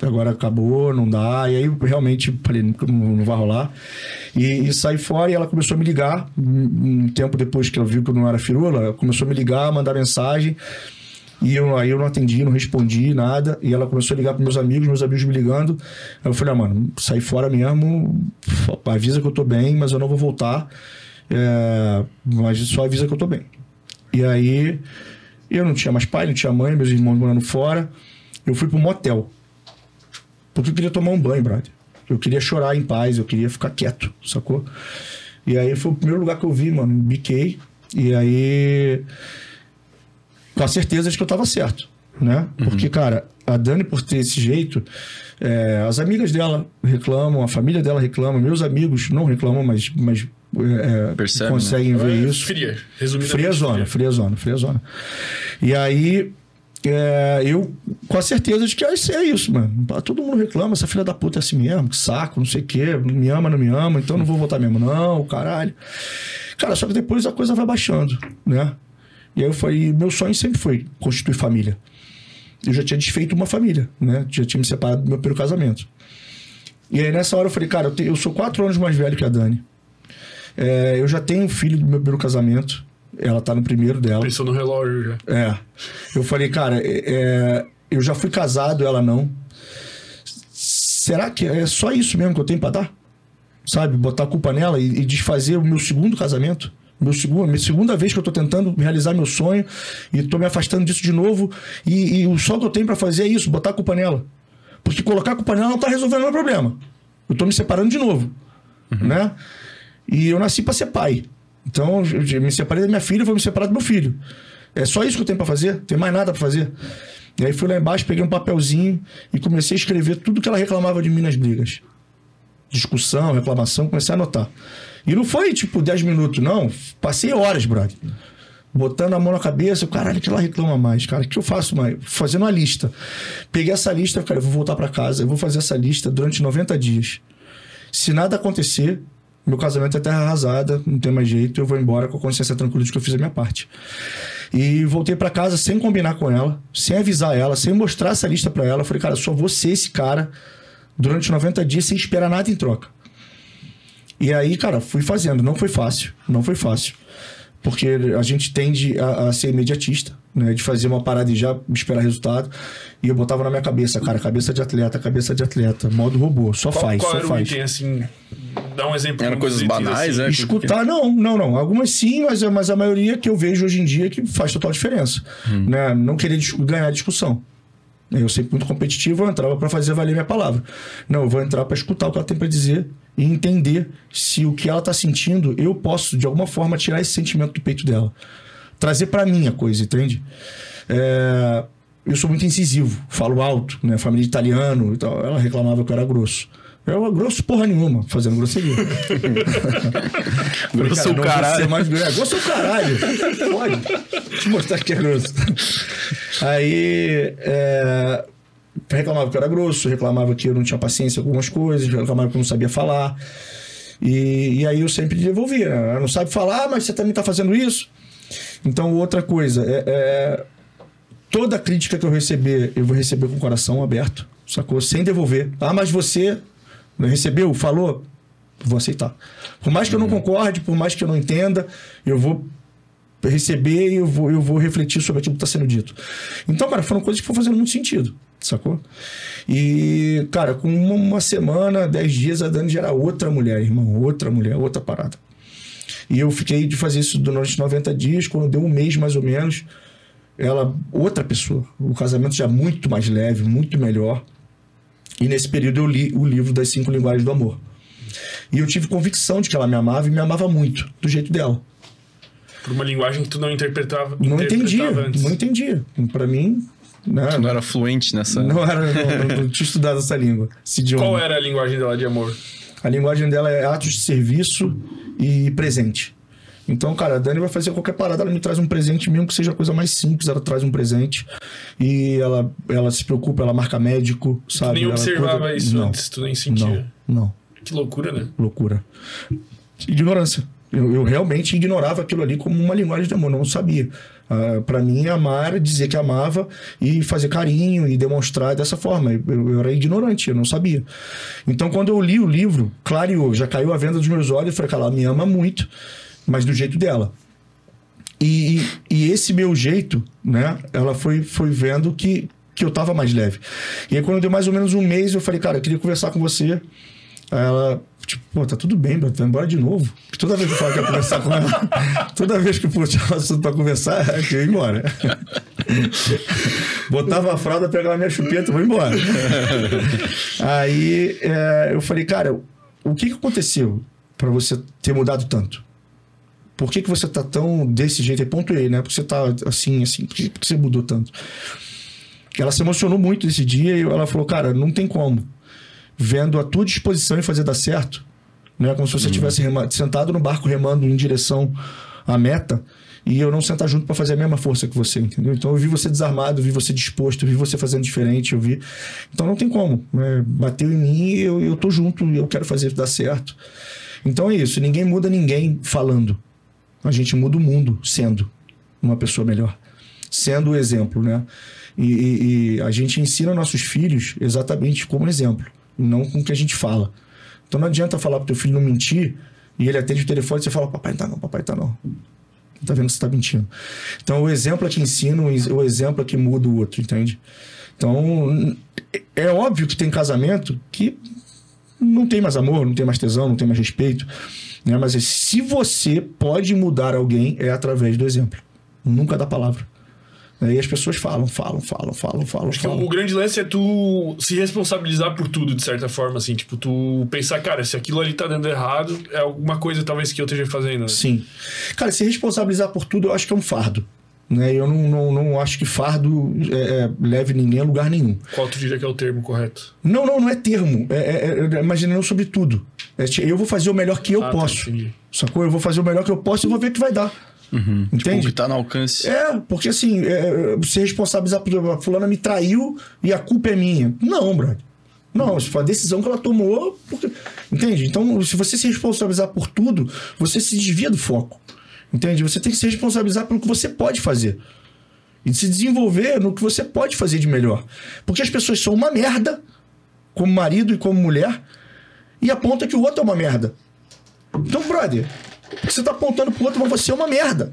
Agora acabou, não dá. E aí realmente falei, não, não vai rolar. E, e saí fora e ela começou a me ligar. Um um tempo depois que ela viu que eu não era firula, ela começou a me ligar, mandar mensagem. E eu, aí eu não atendi, não respondi nada. E ela começou a ligar para meus amigos, meus amigos me ligando. Eu falei, ah, mano, saí fora mesmo. Avisa que eu tô bem, mas eu não vou voltar. É, mas só avisa que eu tô bem. E aí eu não tinha mais pai, não tinha mãe, meus irmãos morando fora. Eu fui pro motel. Porque eu queria tomar um banho, brother. Eu queria chorar em paz, eu queria ficar quieto, sacou? E aí foi o primeiro lugar que eu vi, mano. Biquei. E aí. Com a certeza de que eu tava certo, né? Porque, cara, a Dani, por ter esse jeito, é, as amigas dela reclamam, a família dela reclama, meus amigos não reclamam, mas, mas é, Percebe, né? conseguem ver É isso. Fria. Resumidamente. Fria zona, fria. fria zona, fria zona. E aí, é, eu com a certeza de que é isso, é mano. Todo mundo reclama, essa filha da puta é assim mesmo, que saco, não sei o quê, não me ama, não me ama, então não vou votar mesmo, não, caralho. Cara, só que depois a coisa vai baixando, né? E aí eu falei, meu sonho sempre foi constituir família. Eu já tinha desfeito uma família, né? Já tinha me separado do meu primeiro casamento. E aí nessa hora eu falei, cara, eu, te- eu sou quatro anos mais velho que a Dani. É, eu já tenho um filho do meu primeiro casamento. Ela tá no primeiro dela. Pensou no relógio já. É. Eu falei, cara, é, é, eu já fui casado, ela não. Será que é só isso mesmo que eu tenho pra dar? Sabe? Botar a culpa nela e, e desfazer o meu segundo casamento? Meu segundo, minha segunda vez que eu tô tentando realizar meu sonho e tô me afastando disso de novo. E, e o só que eu tenho pra fazer é isso, botar a culpa nela. Porque colocar a culpa nela não tá resolvendo o meu problema. Eu tô me separando de novo. Né? E eu nasci pra ser pai. Então, eu me separei da minha filha vou me separar do meu filho. É só isso que eu tenho pra fazer? Tem mais nada pra fazer? E aí fui lá embaixo, peguei um papelzinho e comecei a escrever tudo que ela reclamava de mim nas brigas. Discussão, reclamação, comecei a anotar. E não foi tipo 10 minutos, não. Passei horas, brother. Botando a mão na cabeça, caralho, que ela reclama mais, cara. O que eu faço mais? Fazendo uma lista. Peguei essa lista, cara, eu vou voltar pra casa, eu vou fazer essa lista durante 90 dias. Se nada acontecer, meu casamento é terra arrasada, não tem mais jeito, eu vou embora com a consciência tranquila de que eu fiz a minha parte. E voltei pra casa sem combinar com ela, sem avisar ela, sem mostrar essa lista pra ela. Falei, cara, só ser esse cara durante 90 dias sem esperar nada em troca. E aí, cara, fui fazendo. Não foi fácil, não foi fácil. Porque a gente tende a, a ser imediatista, né? De fazer uma parada e já esperar resultado. E eu botava na minha cabeça, cara, cabeça de atleta, cabeça de atleta, modo robô, só Qual, faz, qual só era o faz. item, assim? Dá um exemplo. Um coisas banais, assim. né? Escutar, não, não, não. Algumas sim, mas, mas a maioria que eu vejo hoje em dia que faz total diferença. Né? Não querer ganhar discussão. Eu sempre muito competitivo, eu entrava para fazer valer minha palavra. Não, eu vou entrar para escutar o que ela tem para dizer e entender se o que ela tá sentindo, eu posso, de alguma forma, tirar esse sentimento do peito dela. Trazer para mim a coisa, entende? É, Eu sou muito incisivo, falo alto, né? Família de italiano e tal. Ela reclamava que eu era grosso. Eu era grosso porra nenhuma, fazendo grosseria. Grosso o caralho. mais grosso. É, grosso o caralho. Pode. Deixa eu mostrar que é grosso. Aí. É, reclamava que eu era grosso, reclamava que eu não tinha paciência com algumas coisas, reclamava que eu não sabia falar. E, e aí eu sempre devolvia. né? Não sabe falar, mas você também tá fazendo isso. Então, outra coisa, é, é, toda crítica que eu receber, eu vou receber com o coração aberto, sacou? Sem devolver. Ah, mas você não recebeu, falou, vou aceitar. Por mais que eu não concorde, por mais que eu não entenda, eu vou receber e eu vou, eu vou refletir sobre aquilo que está sendo dito. Então, cara, foram coisas que foram fazendo muito sentido, sacou? E, cara, com uma, uma semana, dez dias, a Dani já era outra mulher, irmão. Outra mulher, outra parada. E eu fiquei de fazer isso durante 90 dias, quando deu um mês mais ou menos, ela, outra pessoa. O casamento já muito mais leve, muito melhor. E nesse período eu li o livro das cinco linguagens do amor. E eu tive convicção de que ela me amava e me amava muito, do jeito dela. Por uma linguagem que tu não interpretava, Não interpretava entendia, antes. não entendia. Pra mim, Né? Tu não era fluente nessa. Não era, não, não, não tinha estudado essa língua. Esse idioma. Qual era a linguagem dela de amor? A linguagem dela é atos de serviço e presente. Então, cara, a Dani vai fazer qualquer parada, ela me traz um presente, mesmo que seja a coisa mais simples, ela traz um presente. E ela, ela se preocupa, ela marca médico, sabe? nem Ela observava cuida- isso não, antes, tu nem sentia. Não, não. Que loucura, né? Loucura. Ignorância. Eu, eu realmente ignorava aquilo ali como uma linguagem de amor, não sabia. Ah, para mim, amar dizer que amava e fazer carinho e demonstrar dessa forma. Eu, eu era ignorante, eu não sabia. Então, quando eu li o livro, clareou, já caiu a venda dos meus olhos. Eu falei, ela me ama muito, mas do jeito dela. E, e esse meu jeito, né? Ela foi, foi vendo que, que eu tava mais leve. E aí, quando deu mais ou menos um mês, eu falei, cara, eu queria conversar com você. Ela, tipo, pô, tá tudo bem, vai embora de novo. Toda vez que eu falo que ia conversar com ela, toda vez que eu puxava o assunto pra conversar, eu ia embora. Botava a fralda, pegava minha chupeta e vou embora. Aí é, eu falei, cara, o que, que aconteceu pra você ter mudado tanto? Por que, que você tá tão desse jeito? Aí pontuei, né? Porque você tá assim, assim, por que, por que você mudou tanto? Ela se emocionou muito esse dia e ela falou, cara, não tem como. Vendo a tua disposição em fazer dar certo, né? Como se você estivesse rema- sentado no barco remando em direção à meta e eu não sentar junto para fazer a mesma força que você, entendeu? Então eu vi você desarmado, eu vi você disposto, eu vi você fazendo diferente, eu vi. Então não tem como. né? Bateu em mim, eu, eu tô junto, eu quero fazer dar certo. Então é isso, ninguém muda ninguém falando. A gente muda o mundo sendo uma pessoa melhor, sendo o exemplo, né? E, e- e a gente ensina nossos filhos exatamente como exemplo, não com o que a gente fala. Então não adianta falar pro teu filho não mentir e ele atende o telefone e você fala, papai tá não, papai tá não. Tá vendo que você tá mentindo. Então o exemplo é que ensina, o exemplo é que muda o outro, entende? Então é óbvio que tem casamento que não tem mais amor, não tem mais tesão, não tem mais respeito. Né? Mas se você pode mudar alguém, é através do exemplo. Nunca da palavra. E as pessoas falam, falam, falam, falam, falam, Acho que falam. o grande lance é tu se responsabilizar por tudo, de certa forma, assim. Tipo, tu pensar, cara, se aquilo ali tá dando errado, é alguma coisa talvez que eu esteja fazendo. né? Sim. Cara, se responsabilizar por tudo, eu acho que é um fardo. Né? Eu não, não, não acho que fardo é, é, leve ninguém a lugar nenhum. Qual tu diria que é o termo correto? Não, não, não é termo. É, é, é imaginando sobre tudo. É, ti- eu vou fazer o melhor que eu Ah, tá, posso. entendi. sacou? Eu vou fazer o melhor que eu posso e vou ver o que vai dar. O Entende? que tá no alcance. É, porque assim, é, se responsabilizar por a fulana me traiu e a culpa é minha. Não, brother. Não, isso foi a decisão que ela tomou. porque- Entende? Então, se você se responsabilizar por tudo, você se desvia do foco. Entende? Você tem que se responsabilizar pelo que você pode fazer. E se desenvolver no que você pode fazer de melhor. Porque as pessoas são uma merda, como marido e como mulher, e aponta que o outro é uma merda. Então, brother, você tá apontando pro outro, mas você é uma merda.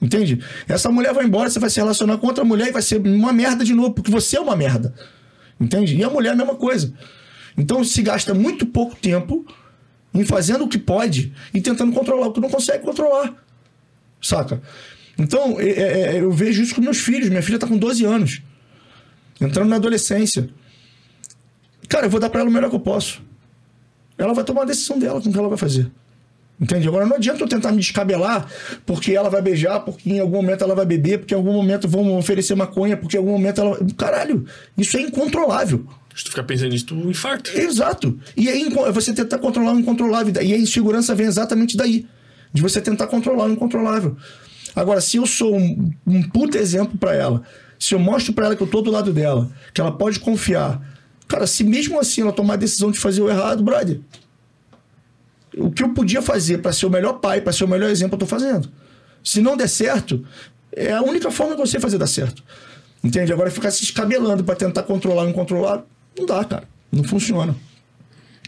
Entende? Essa mulher vai embora, você vai se relacionar com outra mulher e vai ser uma merda de novo, porque você é uma merda. Entende? E a mulher é a mesma coisa. Então se gasta muito pouco tempo em fazendo o que pode e tentando controlar o que não consegue controlar. Saca? Então, é- é- é, eu vejo isso com meus filhos. Minha filha tá com 12 anos, entrando na adolescência. Cara, eu vou dar pra ela o melhor que eu posso. Ela vai tomar a decisão dela com o que ela vai fazer. Entende? Agora não adianta eu tentar me descabelar porque ela vai beijar, porque em algum momento ela vai beber, porque em algum momento vão oferecer maconha, porque em algum momento ela. Caralho, isso é incontrolável. Se tu ficar pensando nisso, tu infarta. Exato. E aí inco- é você tentar controlar o incontrolável. E a insegurança vem exatamente daí. De você tentar controlar o incontrolável. Agora, se eu sou um, um puta exemplo pra ela, se eu mostro pra ela que eu tô do lado dela, que ela pode confiar. Cara, se mesmo assim ela tomar a decisão de fazer o errado, brother. O que eu podia fazer pra ser o melhor pai, pra ser o melhor exemplo, eu tô fazendo. Se não der certo, é a única forma de você fazer dar certo. Entende? Agora ficar se escabelando pra tentar controlar o incontrolável, não dá, cara. Não funciona.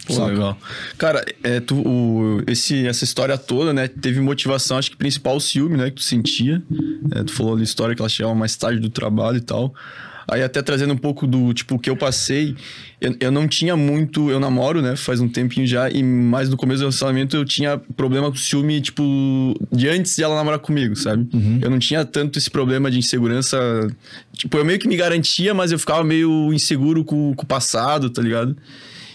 Pô, Saca? legal. Cara, é, tu, o, esse, essa história toda, né? Teve motivação, acho que principal o ciúme, né? Que tu sentia. É, tu falou ali a história que ela chegava mais tarde do trabalho e tal. Aí até trazendo um pouco do, tipo, o que eu passei. Eu, eu não tinha muito... Eu namoro, né? Faz um tempinho já. E mais no começo do relacionamento eu tinha problema com ciúme, tipo... De antes de ela namorar comigo, sabe? Eu não tinha tanto esse problema de insegurança... Tipo, eu meio que me garantia, mas eu ficava meio inseguro com, com o passado, tá ligado?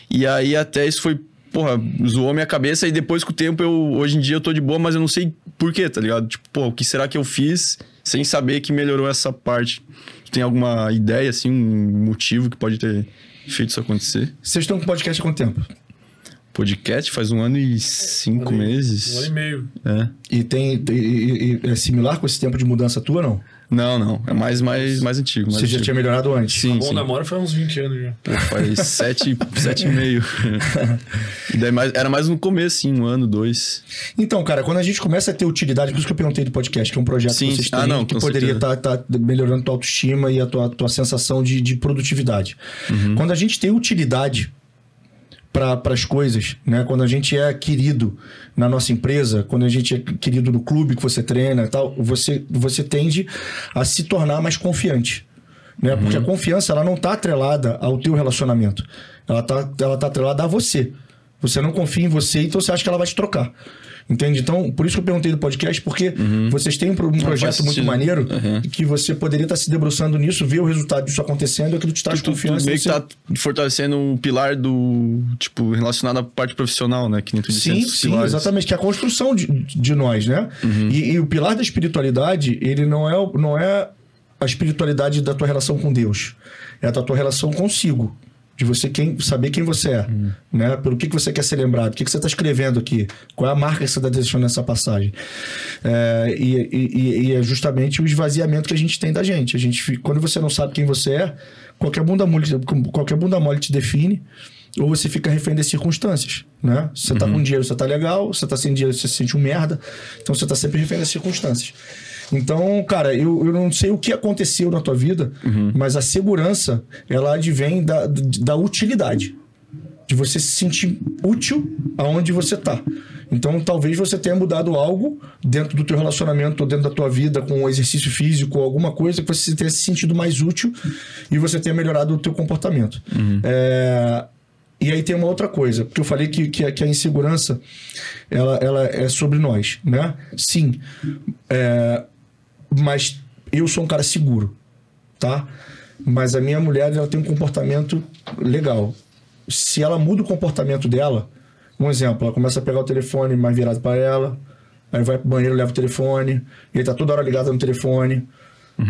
E aí até isso foi, porra, zoou minha cabeça e depois com o tempo eu, hoje em dia eu tô de boa, mas eu não sei por quê, tá ligado? Tipo, pô, o que será que eu fiz sem saber que melhorou essa parte? Tu tem alguma ideia, assim, um motivo que pode ter feito isso acontecer? Vocês estão com podcast há quanto tempo? Podcast faz um ano e cinco Um ano meses. Um ano e meio. É. E tem e- e- e é similar com esse tempo de mudança tua, não? Não, não. É mais, mais, mais antigo. Mais Você já antigo. tinha melhorado antes? Sim, Bom sim. namoro faz uns 20 anos já. Pô, faz sete, sete e meio. Daí mais, era mais no começo, sim, um ano, dois. Então, cara, quando a gente começa a ter utilidade, por isso que eu perguntei do podcast, que é um projeto Sim, que vocês sim. têm, Ah, não, que poderia estar melhorando tua autoestima e a tua, tua sensação de, de produtividade. Uhum. Quando a gente tem utilidade para as coisas, né? Quando a gente é querido na nossa empresa, quando a gente é querido no clube que você treina e tal, você, você tende a se tornar mais confiante. Né? Porque a confiança ela não está atrelada ao teu relacionamento. Ela está ela tá atrelada a você. Você não confia em você, então você acha que ela vai te trocar. Entende? Então, por isso que eu perguntei do podcast, porque vocês têm um, pro- projeto muito maneiro Uhum. que você poderia estar se debruçando nisso, ver o resultado disso acontecendo, aquilo te traz Tu, tu confiança. meio que você- tá fortalecendo o pilar do, tipo, relacionado à parte profissional, né? Que nem tu disse Sim, sim, pilares. exatamente, que é a construção de, de nós, né? E, e o pilar da espiritualidade, ele não é, não é a espiritualidade da tua relação com Deus, é da tua relação consigo. De você quem, saber quem você é, né? Pelo que, que você quer ser lembrado, o que, que você está escrevendo aqui, qual é a marca que você está deixando nessa passagem. É, e, e- e é justamente o esvaziamento que a gente tem da gente. A gente quando você não sabe quem você é, qualquer bunda mole, qualquer bunda mole te define, ou você fica refém das circunstâncias, né? Você tá com dinheiro, você tá legal, você tá sem dinheiro, você se sente um merda, então você tá sempre refém das circunstâncias. Então, cara, eu, eu não sei o que aconteceu na tua vida, mas a segurança, ela advém da, da utilidade. De você se sentir útil aonde você tá. Então, talvez você tenha mudado algo dentro do teu relacionamento, ou dentro da tua vida, com o exercício físico, ou alguma coisa que você tenha se sentido mais útil e você tenha melhorado o teu comportamento. É, E aí tem uma outra coisa, porque eu falei que, que, a, que a insegurança ela, ela é sobre nós, né? Sim. É, mas eu sou um cara seguro, tá? Mas a minha mulher ela tem um comportamento legal. Se ela muda o comportamento dela, um exemplo, ela começa a pegar o telefone mais virado para ela, aí vai pro banheiro, leva o telefone, e aí tá toda hora ligada no telefone.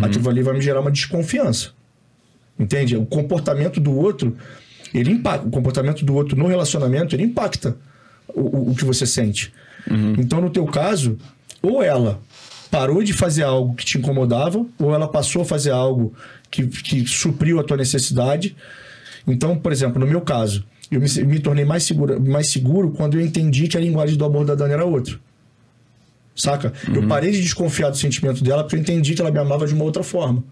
Aquilo ali vai me gerar uma desconfiança. Entende? O comportamento do outro, ele impacta. O comportamento do outro no relacionamento, ele impacta o, o- o que você sente. Então, no teu caso, ou ela parou de fazer algo que te incomodava, ou ela passou a fazer algo que, que supriu a tua necessidade. Então, por exemplo, no meu caso, eu me, me tornei mais seguro, mais seguro quando eu entendi que a linguagem do amor da Dani era outra. Saca? Eu parei de desconfiar do sentimento dela porque eu entendi que ela me amava de uma outra forma.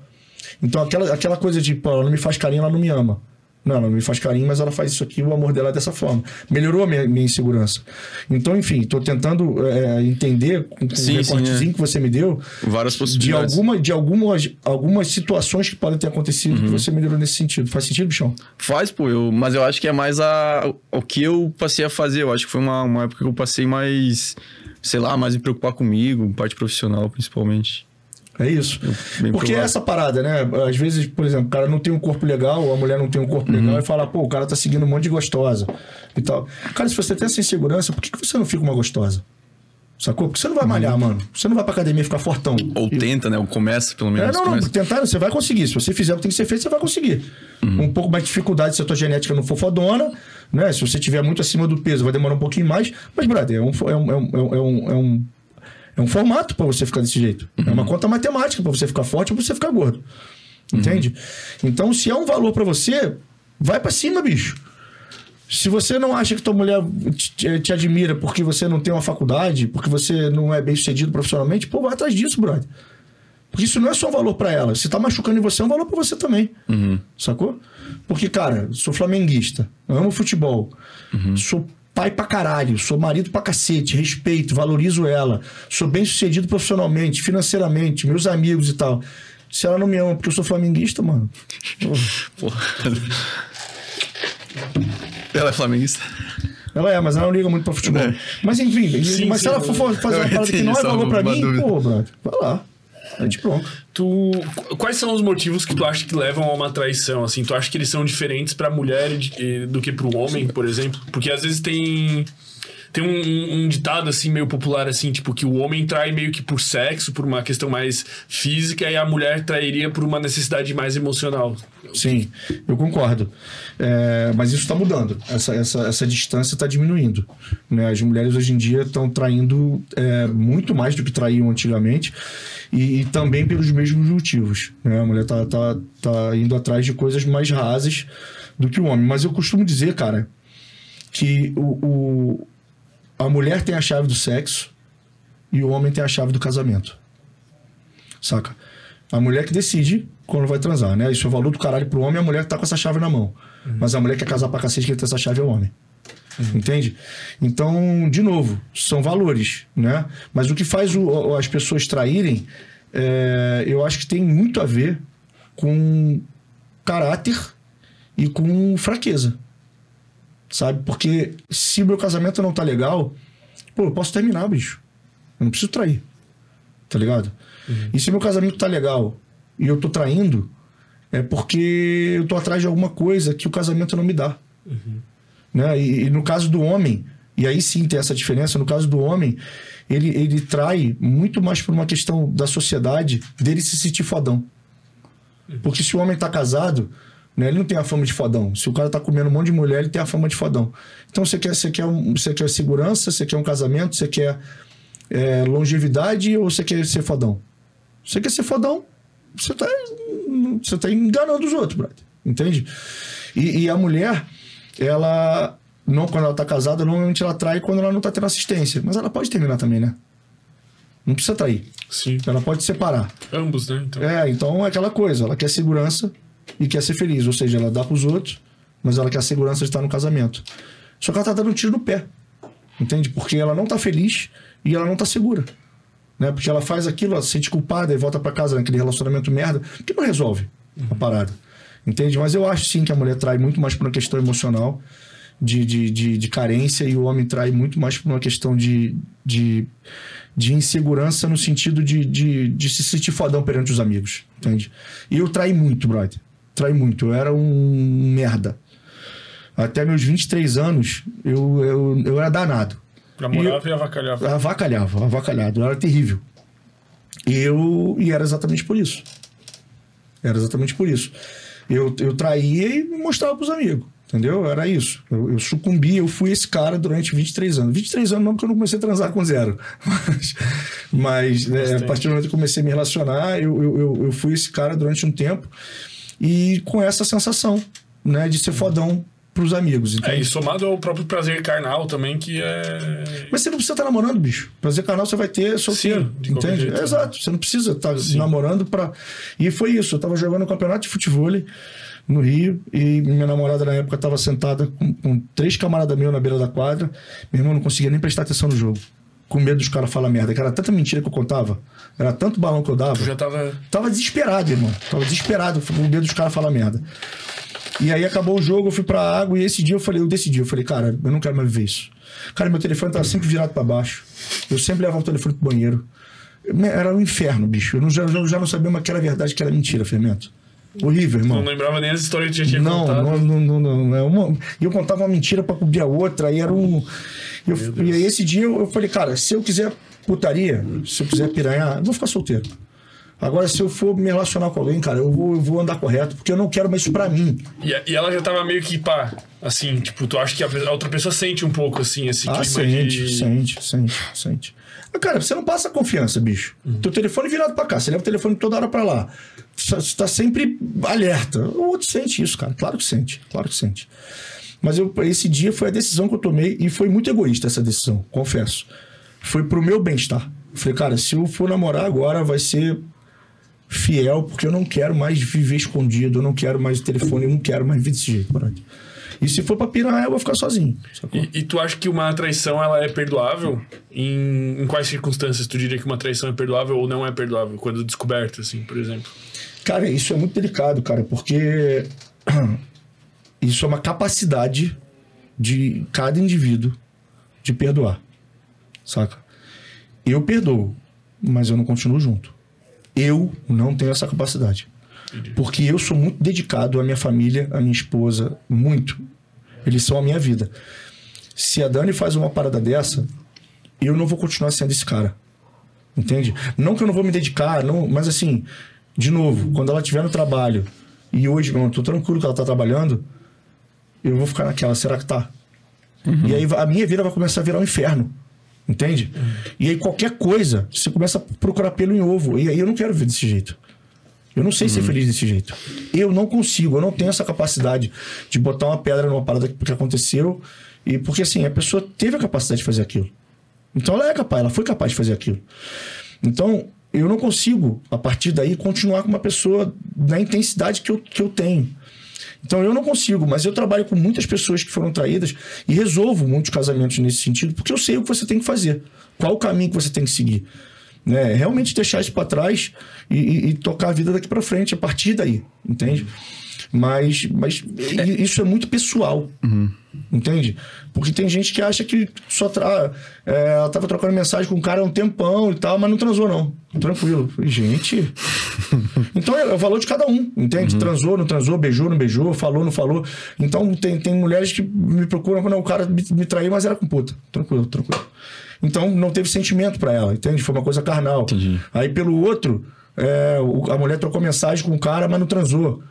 Então, aquela, aquela coisa de, pô, ela não me faz carinho, ela não me ama. Não, ela não me faz carinho, mas ela faz isso aqui, o amor dela é dessa forma. Melhorou a minha, minha insegurança. Então, enfim, tô tentando é, entender com, Sim, o sim, recortezinho é. que você me deu Várias de, possibilidades. alguma, de algumas, algumas situações que podem ter acontecido que você melhorou nesse sentido. Faz sentido, bichão? Faz, pô, eu, mas eu acho que é mais a, o que eu passei a fazer. Eu acho que foi uma, uma época que eu passei mais, sei lá, mais me preocupar comigo, parte profissional principalmente. É isso. bem Porque é provável. essa parada, né? Às vezes, por exemplo, o cara não tem um corpo legal, ou a mulher não tem um corpo Uhum. legal, e fala, pô, o cara tá seguindo um monte de gostosa e tal. Cara, se você tem essa insegurança, por que, que você não fica uma gostosa? Sacou? Porque você não vai malhar, mano. Você não vai pra academia ficar fortão. Uhum. Ou E- tenta, né? Ou começa, pelo É, menos. não, não, começa. tentar, você vai conseguir. Se você fizer o que tem que ser feito, você vai conseguir. Uhum. Um pouco mais de dificuldade se a tua genética não for fodona, né? Se você tiver muito acima do peso, vai demorar um pouquinho mais. Mas, brother, é um, é um, é um, é um, é um, é formato pra você ficar desse jeito. É Uhum. uma conta matemática pra você ficar forte ou você ficar gordo. Entende? Uhum. Então, se é um valor pra você, vai pra cima, bicho. Se você não acha que tua mulher te, te admira porque você não tem uma faculdade, porque você não é bem sucedido profissionalmente, pô, vai atrás disso, brother. Porque isso não é só um valor pra ela. Se tá machucando em você, é um valor pra você também. Sacou? Porque, cara, sou flamenguista, amo futebol, sou pai pra caralho, sou marido pra cacete, respeito, valorizo ela, sou bem sucedido profissionalmente, financeiramente, meus amigos e tal. Se ela não me ama porque eu sou flamenguista, mano. Porra. Ela é flamenguista? Ela é, mas ela não liga muito pra futebol. É. Mas enfim, Sim, mas sim, se ela for fazer uma parada que não é valor pra mim, dúvida. pô, brother, vai lá. Gente pronto. Tu, qu- quais são os motivos que tu acha que levam a uma traição? Assim, tu acha que eles são diferentes pra mulher de- do que pro homem, por exemplo? Porque às vezes tem Tem um, um- ditado, assim, meio popular, assim, tipo, que o homem trai meio que por sexo, por uma questão mais física, e a mulher trairia por uma necessidade mais emocional. Sim, eu concordo. É, mas isso está mudando. Essa, essa, essa distância está diminuindo. né? As mulheres hoje em dia estão traindo é, muito mais do que traíam antigamente e, e também pelos mesmos motivos. né? A mulher está tá, tá indo atrás de coisas mais rasas do que o homem. Mas eu costumo dizer, cara, que o, o- a mulher tem a chave do sexo e o homem tem a chave do casamento. Saca? A mulher que decide quando vai transar, né? Isso é valor do caralho pro homem, a mulher que tá com essa chave na mão. Mas a mulher que quer casar pra cacete, quem tem essa chave é o homem. Entende? Então, de novo, são valores, né? Mas o que faz o- as pessoas traírem, é, eu acho que tem muito a ver com caráter e com fraqueza. Sabe? Porque se meu casamento não tá legal, pô, eu posso terminar, bicho. Eu não preciso trair. Tá ligado? E se meu casamento tá legal e eu tô traindo, é porque eu tô atrás de alguma coisa que o casamento não me dá. Né? E, e no caso do homem, e aí sim tem essa diferença, no caso do homem, ele, ele trai muito mais por uma questão da sociedade dele se sentir fodão. Porque se o homem tá casado, né, ele não tem a fama de fodão. Se o cara tá comendo um monte de mulher, ele tem a fama de fodão. Então você quer, você quer, um, você quer segurança, você quer um casamento, você quer é, longevidade ou você quer ser fodão? Você quer ser fodão, você tá, você tá enganando os outros, brother. Entende? E, e a mulher, ela, não, quando ela tá casada, normalmente ela trai quando ela não tá tendo assistência. Mas ela pode terminar também, né? Não precisa trair. Sim. Ela pode separar. Ambos, né? Então, É, então é aquela coisa, ela quer segurança e quer ser feliz. Ou seja, ela dá pros outros, mas ela quer a segurança de estar no casamento. Só que ela tá dando um tiro no pé. Entende? Porque ela não tá feliz e ela não tá segura. Né? Porque ela faz aquilo, ela se sente culpada e volta pra casa naquele relacionamento merda, que não resolve a parada. Entende? Mas eu acho sim que a mulher trai muito mais por uma questão emocional, de, de, de, de carência, e o homem trai muito mais por uma questão de, de, de insegurança no sentido de, de, de se sentir fodão perante os amigos. Entende? E eu traí muito, brother. Traí muito. Eu era um merda. Até meus 23 anos, eu, eu, eu era danado. namorava e avacalhava. Avacalhava, avacalhado. Era terrível. E eu. E era exatamente por isso. Era exatamente por isso. Eu, eu traía e mostrava pros amigos. Entendeu? Era isso. Eu, eu sucumbi, eu fui esse cara durante 23 anos. 23 anos não, porque eu não comecei a transar com zero. Mas, mas né, a partir do momento que eu comecei a me relacionar, eu, eu, eu, eu fui esse cara durante um tempo. E com essa sensação, né, de ser fodão pros amigos. É, e somado ao próprio prazer carnal também, que é. Mas você não precisa estar namorando, bicho. Prazer carnal você vai ter solteiro. Sim, entende? jeito, É, né? exato. Você não precisa estar namorando pra. E foi isso. Eu tava jogando um campeonato de futebol no Rio e minha namorada na época tava sentada com, com três camaradas meus na beira da quadra. Meu irmão não conseguia nem prestar atenção no jogo. Com medo dos caras falar merda. Que era tanta mentira que eu contava. Era tanto balão que eu dava. Tu já tava. Tava desesperado, irmão. Tava desesperado, com medo dos caras falar merda. E aí acabou o jogo, eu fui pra água e esse dia eu falei, eu decidi, eu falei, cara, eu não quero mais viver isso. Cara, meu telefone tava sempre virado pra baixo. Eu sempre levava o telefone pro banheiro. Era um inferno, bicho. Eu não- já, já, já não sabia mais que era verdade, que era mentira, Fermento. Horrível, irmão. Não lembrava nem as histórias que tinha Não, contado. não, não, não, não. É. E eu contava uma mentira pra cobrir a outra, aí era um. Eu... E aí esse dia eu, eu falei, cara, se eu quiser putaria, se eu quiser piranhar, eu vou ficar solteiro. Agora, se eu for me relacionar com alguém, cara, eu vou, eu vou andar correto, porque eu não quero mais isso pra mim. E, e ela já tava meio que, pá, assim, tipo, tu acha que a, outra pessoa sente um pouco, assim, esse Ah, sente, de... sente, sente, sente. Mas, Cara, você não passa confiança, bicho. Teu telefone virado pra cá, você leva o telefone toda hora pra lá. Você tá sempre alerta. O outro sente isso, cara. Claro que sente, claro que sente. Mas eu, esse dia foi a decisão que eu tomei e foi muito egoísta essa decisão, confesso. Foi pro meu bem-estar. Falei, cara, se eu for namorar agora, vai ser fiel, porque eu não quero mais viver escondido, eu não quero mais telefone, eu não quero mais viver desse jeito. E se for pra piranha, eu vou ficar sozinho. E, e tu acha que uma traição, ela é perdoável? Em, em quais circunstâncias tu diria que uma traição é perdoável ou não é perdoável? Quando descoberta, assim, por exemplo. Cara, isso é muito delicado, cara, porque isso é uma capacidade de cada indivíduo de perdoar. Saca? Eu perdoo, mas eu não continuo junto. Eu não tenho essa capacidade. Porque eu sou muito dedicado à minha família, à minha esposa, muito. Eles são a minha vida. Se a Dani faz uma parada dessa, eu não vou continuar sendo esse cara. Entende? Não que eu não vou me dedicar, não, mas assim, de novo, quando ela estiver no trabalho e hoje, eu tô tranquilo que ela tá trabalhando, eu vou ficar naquela, será que tá? Uhum. E aí a minha vida vai começar a virar um inferno. Entende? Uhum. E aí qualquer coisa, você começa a procurar pelo em ovo. E aí eu não quero ver desse jeito. Eu não sei uhum. ser feliz desse jeito. Eu não consigo, eu não tenho essa capacidade de botar uma pedra numa parada que aconteceu. E porque assim, a pessoa teve a capacidade de fazer aquilo. Então ela é capaz, ela foi capaz de fazer aquilo. Então, eu não consigo, a partir daí, continuar com uma pessoa na intensidade que eu, que eu tenho. Então eu não consigo, mas eu trabalho com muitas pessoas que foram traídas e resolvo muitos casamentos nesse sentido, porque eu sei o que você tem que fazer, qual o caminho que você tem que seguir. Né? Realmente deixar isso para trás e, e, e, tocar a vida daqui para frente a partir daí, entende? Mas, mas é. isso é muito pessoal. Uhum. Entende? Porque tem gente que acha que só tra... É, ela tava trocando mensagem com um cara há um tempão e tal, mas não transou, não. Tranquilo. Gente. então é, é, o valor de cada um, entende? Uhum. Transou, não transou, beijou, não beijou, falou, não falou. Então tem, tem mulheres que me procuram quando o cara me, me traiu, mas era com puta. Tranquilo, tranquilo. Então não teve sentimento para ela, entende? Foi uma coisa carnal. Entendi. Aí pelo outro, é, a mulher trocou mensagem com o cara, mas não transou.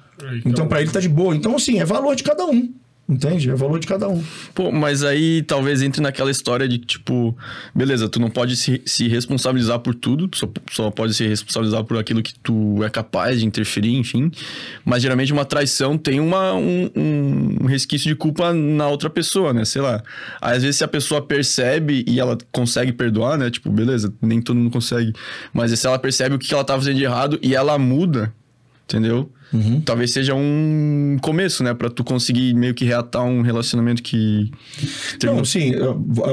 então para ele tá de boa. Então assim, é valor de cada um. Entende? É o valor de cada um. Pô, mas aí talvez entre naquela história de tipo, beleza, tu não pode se, se responsabilizar por tudo, tu só, só pode se responsabilizar por aquilo que tu é capaz de interferir, enfim. Mas geralmente uma traição tem uma, um, um resquício de culpa na outra pessoa, né? Sei lá. Às vezes se a pessoa percebe e ela consegue perdoar, né? Tipo, beleza, nem todo mundo consegue. Mas se ela percebe o que ela tá fazendo de errado e ela muda, entendeu? Uhum. Talvez seja um começo, né? Pra tu conseguir meio que reatar um relacionamento que. Não, sim.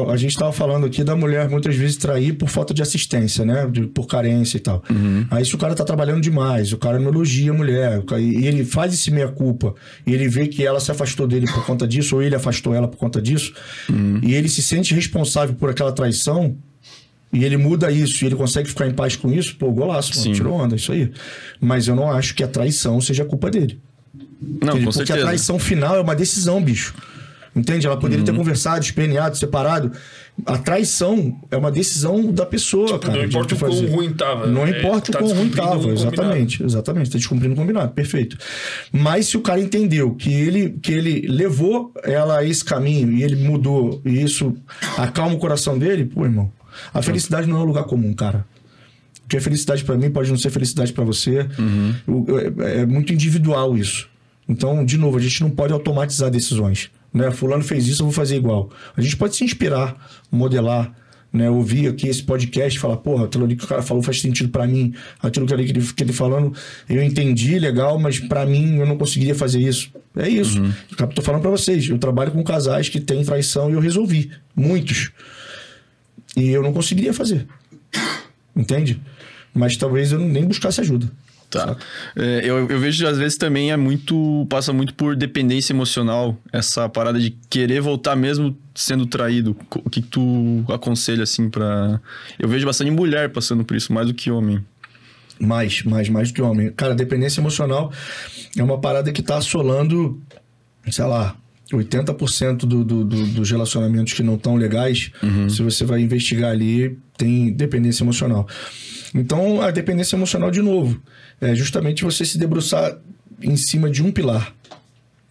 A, a gente tava falando aqui da mulher muitas vezes trair por falta de assistência, né? De, por carência e tal. Uhum. Aí se o cara tá trabalhando demais, o cara não elogia a mulher, e ele faz esse meia-culpa, e ele vê que ela se afastou dele por conta disso, ou ele afastou ela por conta disso, uhum. e ele se sente responsável por aquela traição, e ele muda isso e ele consegue ficar em paz com isso, pô, golaço, mano, tirou onda, isso aí. Mas eu não acho que a traição seja culpa dele. Não, com Porque certeza. a traição final é uma decisão, bicho. Entende? Ela poderia uhum. ter conversado, esperneado, separado. A traição é uma decisão da pessoa, tipo, cara. Não importa o quão ruim tava. Não é, importa tá o quão ruim tava. Um exatamente, combinado. exatamente. Tá descumprindo o combinado, perfeito. Mas se o cara entendeu que ele, que ele levou ela a esse caminho e ele mudou, e isso acalma o coração dele, pô, irmão, a felicidade não é um lugar comum, cara. Porque a felicidade para mim pode não ser felicidade para você. Uhum. É, é, muito individual isso. Então, de novo, a gente não pode automatizar decisões. Né? Fulano fez isso, eu vou fazer igual. A gente pode se inspirar, modelar, né? Ouvir aqui esse podcast e falar, porra, aquilo ali que o cara falou faz sentido para mim. Aquilo que ele, que ele falando, eu entendi, legal, mas para mim eu não conseguiria fazer isso. É isso. Uhum. tô falando para vocês. Eu trabalho com casais que têm traição e eu resolvi. Muitos. E eu não conseguiria fazer. Entende? Mas talvez eu nem buscasse ajuda. Tá. É, eu, eu vejo às vezes também é muito. passa muito por dependência emocional, essa parada de querer voltar mesmo sendo traído. O que, que tu aconselha assim para Eu vejo bastante mulher passando por isso, mais do que homem. Mais, mais, mais do que homem. Cara, dependência emocional é uma parada que tá assolando, sei lá, 80% do, do, do, dos relacionamentos que não estão legais, uhum. se você vai investigar ali, tem dependência emocional. Então, a dependência emocional, de novo, é justamente você se debruçar em cima de um pilar.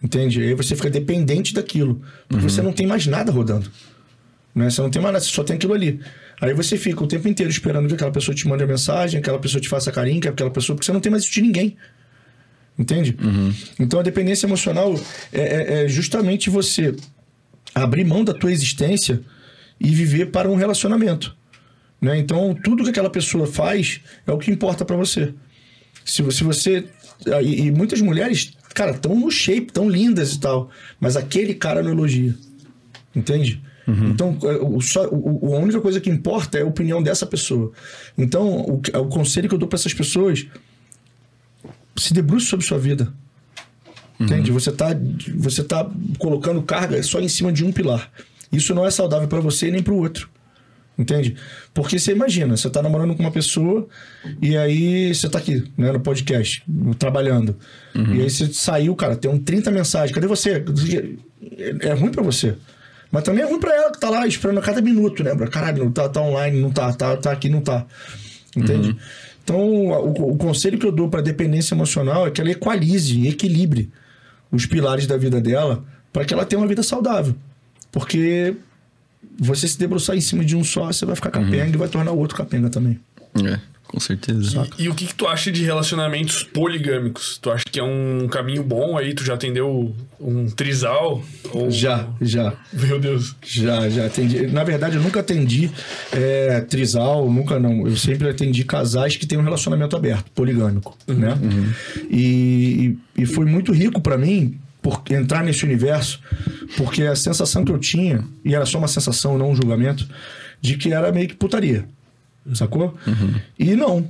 Entende? Aí você fica dependente daquilo. Porque uhum. você não tem mais nada rodando. Né? Você não tem mais nada, você só tem aquilo ali. Aí você fica o tempo inteiro esperando que aquela pessoa te mande a mensagem, aquela pessoa te faça carinho, que aquela pessoa, porque você não tem mais isso de ninguém. Entende? Uhum. Então a dependência emocional é, é, é, justamente você abrir mão da tua existência e viver para um relacionamento. Né? Então tudo que aquela pessoa faz é o que importa para você. Se, se você. E, e muitas mulheres, cara, estão no shape, tão lindas e tal. Mas aquele cara não elogia. Entende? Uhum. Então, é, o, só, o, a única coisa que importa é a opinião dessa pessoa. Então, o, o conselho que eu dou para essas pessoas se debruce sobre sua vida. Uhum. Entende? Você está você tá colocando carga só em cima de um pilar. Isso não é saudável para você nem para o outro. Entende? Porque você imagina, você está namorando com uma pessoa e aí você está aqui, né, no podcast, trabalhando. Uhum. E aí você saiu, cara, tem um 30 mensagens. Cadê você? É, é ruim para você. Mas também é ruim pra ela que tá lá esperando a cada minuto, né? Caralho, não tá, tá online, não tá, tá, tá aqui, não tá. Entende? Então, o, o conselho que eu dou pra dependência emocional é que ela equalize equilibre os pilares da vida dela para que ela tenha uma vida saudável. Porque você se debruçar em cima de um só, você vai ficar capenga e vai tornar o outro capenga também. É, com certeza. E, e o que, que tu acha de relacionamentos poligâmicos? Tu acha que é um caminho bom aí? Tu já atendeu um trisal? Ou... Já, já. Meu Deus. Já, já atendi. Na verdade, eu nunca atendi é, trisal, nunca não. Eu sempre atendi casais que têm um relacionamento aberto, poligâmico, né? E, e, e foi muito rico pra mim por entrar nesse universo, porque a sensação que eu tinha, e era só uma sensação, não um julgamento, de que era meio que putaria. Sacou? E não.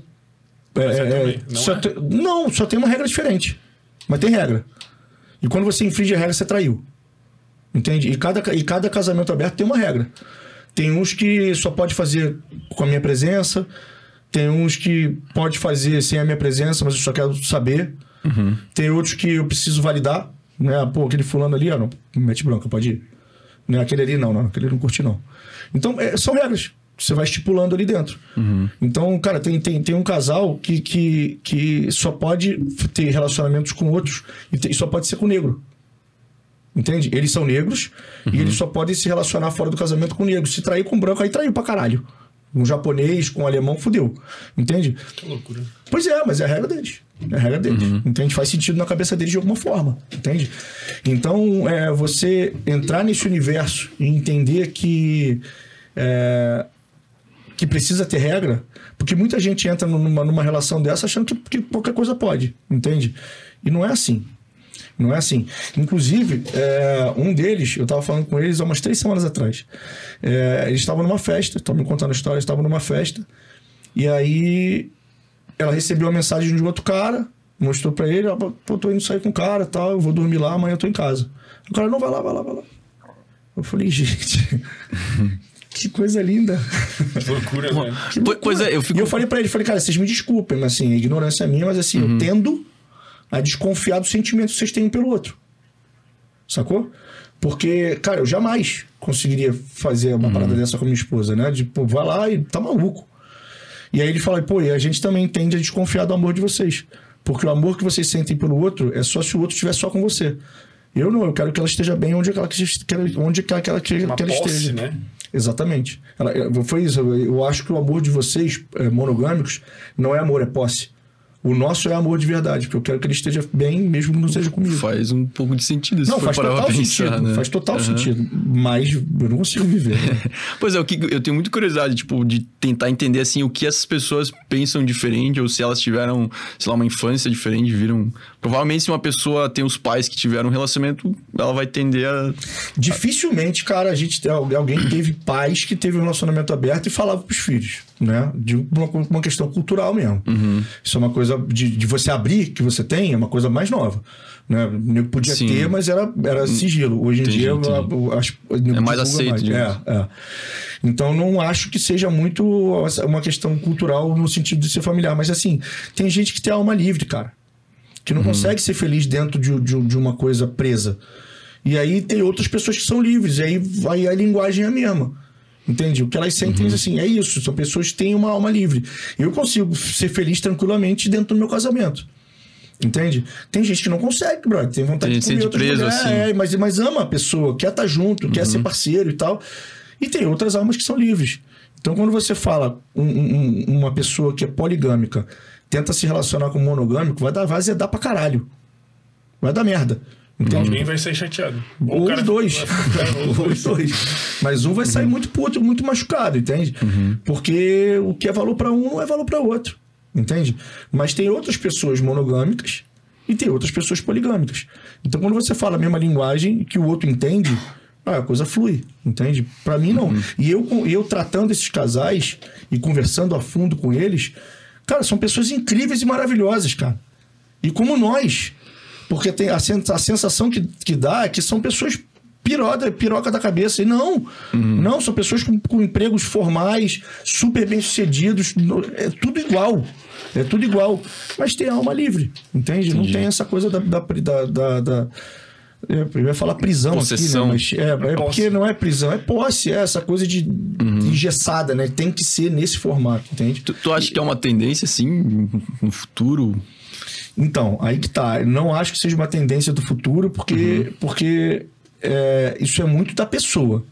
É, é é, não só é? te- não, só tem uma regra diferente. Mas tem regra. E quando você infringe a regra, você traiu. Entende? E cada, e cada casamento aberto tem uma regra. Tem uns que só pode fazer com a minha presença. Tem uns que pode fazer sem a minha presença, mas eu só quero saber. Tem outros que eu preciso validar. Né? Pô, aquele fulano ali, ó, não, mete branca, pode ir. Né? Aquele ali, não, não, aquele não curte, não. Então, é, são regras. Você vai estipulando ali dentro. Então, cara, tem, tem, tem um casal que, que, que só pode ter relacionamentos com outros e, tem- e só pode ser com negro. Entende? Eles são negros e eles só podem se relacionar fora do casamento com negro. Se trair com branco, aí traiu pra caralho. Um japonês com um alemão, fudeu. Entende? Que loucura. Pois é, mas é a regra deles. É a regra deles. Entende? Faz sentido na cabeça deles de alguma forma. Entende? Então, é, você entrar nesse universo e entender que. é, que precisa ter regra, porque muita gente entra numa, numa relação dessa achando que, que qualquer coisa pode, entende? E não é assim. Não é assim. Inclusive, é, um deles, eu estava falando com eles há umas três semanas atrás. É, eles estavam numa festa, estavam me contando a história, estavam numa festa, e aí ela recebeu uma mensagem de outro cara, mostrou pra ele, ó, pô, tô indo sair com o cara tal, eu vou dormir lá, amanhã eu tô em casa. O cara, não, vai lá, vai lá, vai lá. Eu falei, gente, que coisa linda. Que loucura, velho. Que Pois- pois loucura. é, eu fico- E eu falei pra ele, falei, cara, vocês me desculpem, mas assim, a ignorância é minha, mas assim, Uhum. eu tendo a desconfiar do sentimento que vocês têm um pelo outro. Sacou? Porque, cara, eu jamais conseguiria fazer uma Uhum. parada dessa com a minha esposa, né? De, pô, vai lá e tá maluco. E aí ele fala, pô, e a gente também tende a desconfiar do amor de vocês. Porque o amor que vocês sentem pelo outro é só se o outro estiver só com você. Eu não, eu quero que ela esteja bem onde ela, que- que ela- onde que ela, que ela, que Uma ela posse, esteja. né? Exatamente. Ela, eu- foi isso. Eu, eu acho que o amor de vocês, eh, monogâmicos, não é amor, é posse. O nosso é amor de verdade, porque eu quero que ele esteja bem, mesmo que não seja comigo. Faz um pouco de sentido se não, faz total pensar, sentido. né? Faz total Aham. sentido. Mas eu não consigo viver. né? Pois é, o que eu tenho muita curiosidade, tipo, de tentar entender assim o que essas pessoas pensam diferente ou se elas tiveram, sei lá, uma infância diferente, viram. Provavelmente se uma pessoa tem os pais que tiveram um relacionamento, ela vai tender a Dificilmente, cara, a gente tem alguém que teve pais que teve um relacionamento aberto e falava pros filhos, né? De uma, uma questão cultural mesmo. Isso é uma coisa de, de você abrir, que você tem, é uma coisa mais nova. Né? O nego podia Sim. ter, mas era, era sigilo. Hoje em Entendi, dia, entendi. É mais aceito, mais. É, é. Então, não acho que seja muito uma questão cultural no sentido de ser familiar. Mas, assim, tem gente que tem alma livre, cara que não consegue ser feliz dentro de, de, de uma coisa presa. E aí tem outras pessoas que são livres, e aí, aí a linguagem é a mesma. Entende? O que elas sentem assim, é isso. São pessoas que têm uma alma livre. Eu consigo ser feliz tranquilamente dentro do meu casamento. Entende? Tem gente que não consegue, brother. Tem vontade Tem de comer outra preso, mulher, assim. é, mas, mas ama a pessoa, quer estar junto, quer ser parceiro e tal. E tem outras almas que são livres. Então, quando você fala um- um- uma pessoa que é poligâmica tenta se relacionar com um monogâmico, vai dar vai azedar pra caralho. Vai dar merda. Entende? Alguém vai sair chateado. Ou o cara- os dois. Ou os Ou os dois. Mas um vai sair muito puto, muito machucado, entende? Porque o que é valor pra um não é valor pra outro. Entende? Mas tem outras pessoas monogâmicas e tem outras pessoas poligâmicas. Então, quando você fala a mesma linguagem que o outro entende, ah, a coisa flui, entende? Pra mim, não. E eu, eu tratando esses casais e conversando a fundo com eles, cara, são pessoas incríveis e maravilhosas, cara. E como nós. Porque tem a, sen- a sensação que, que dá é que são pessoas piroca, piroca da cabeça. E não. Não, são pessoas com, com empregos formais, super bem-sucedidos. É tudo igual. É tudo igual. Mas tem alma livre, entende? Não tem essa coisa da, da, da, da- da- Eu eu ia falar prisão Possessão. aqui, né? Mas é, é porque não é prisão, é posse, é essa coisa de engessada, né? Tem que ser nesse formato, entende? Tu, tu acha que é uma tendência, assim, no futuro? Então, aí que tá. Não acho que seja uma tendência do futuro, porque, porque é, isso é muito da pessoa.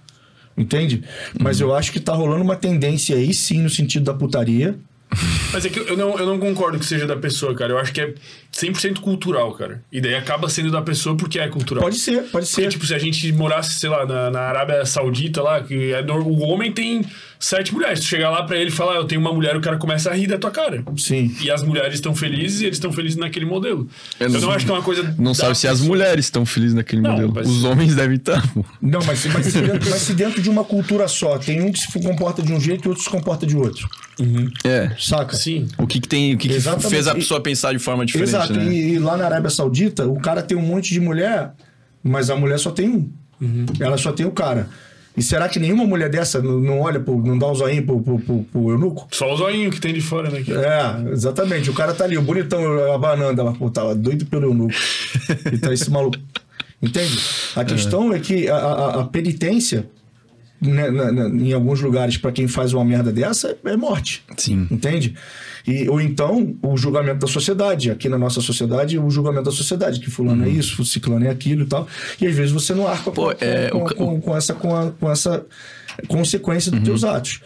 Entende? Mas eu acho que tá rolando uma tendência aí, sim, no sentido da putaria. Mas é que eu não, eu não concordo que seja da pessoa, cara. Eu acho que é 100% cultural, cara. E daí acaba sendo da pessoa porque é cultural. Pode ser, pode ser. Porque, tipo, se a gente morasse, sei lá, na, na Arábia Saudita lá, que é, o homem tem sete mulheres. Tu chegar lá pra ele e falar, eu tenho uma mulher, o cara começa a rir da tua cara. Sim. E as mulheres estão felizes e eles estão felizes naquele modelo. Eu Eu, não- não acho que é uma coisa. Não sabe se as mulheres estão felizes naquele Não, modelo. mas- Os homens devem estar. pô. Não, mas, mas, se dentro, mas se dentro de uma cultura só, tem um que se comporta de um jeito e outro se comporta de outro. É. Saca? Sim. O que, que tem. O que, que fez a pessoa pensar de forma diferente, Exato. né? E, e lá na Arábia Saudita, o cara tem um monte de mulher, mas a mulher só tem um. Ela só tem o cara. E será que nenhuma mulher dessa não, não olha, pro, não dá um zoinho pro, pro, pro, pro eunuco? Só o zoinho que tem de fora, né? É, exatamente. O cara tá ali, o bonitão, abanando. Ela, pô, tava doido pelo eunuco. e tá esse maluco. Entende? A questão é, que a, a, a penitência, né, na- na- em alguns lugares, pra quem faz uma merda dessa, é morte. Sim. Entende? E, ou então, o julgamento da sociedade. Aqui na nossa sociedade, o julgamento da sociedade. Que fulano é isso, ciclano é aquilo e tal. E às vezes você não arca Pô, com, é, com, o com- com essa, com, a- com essa consequência dos teus atos.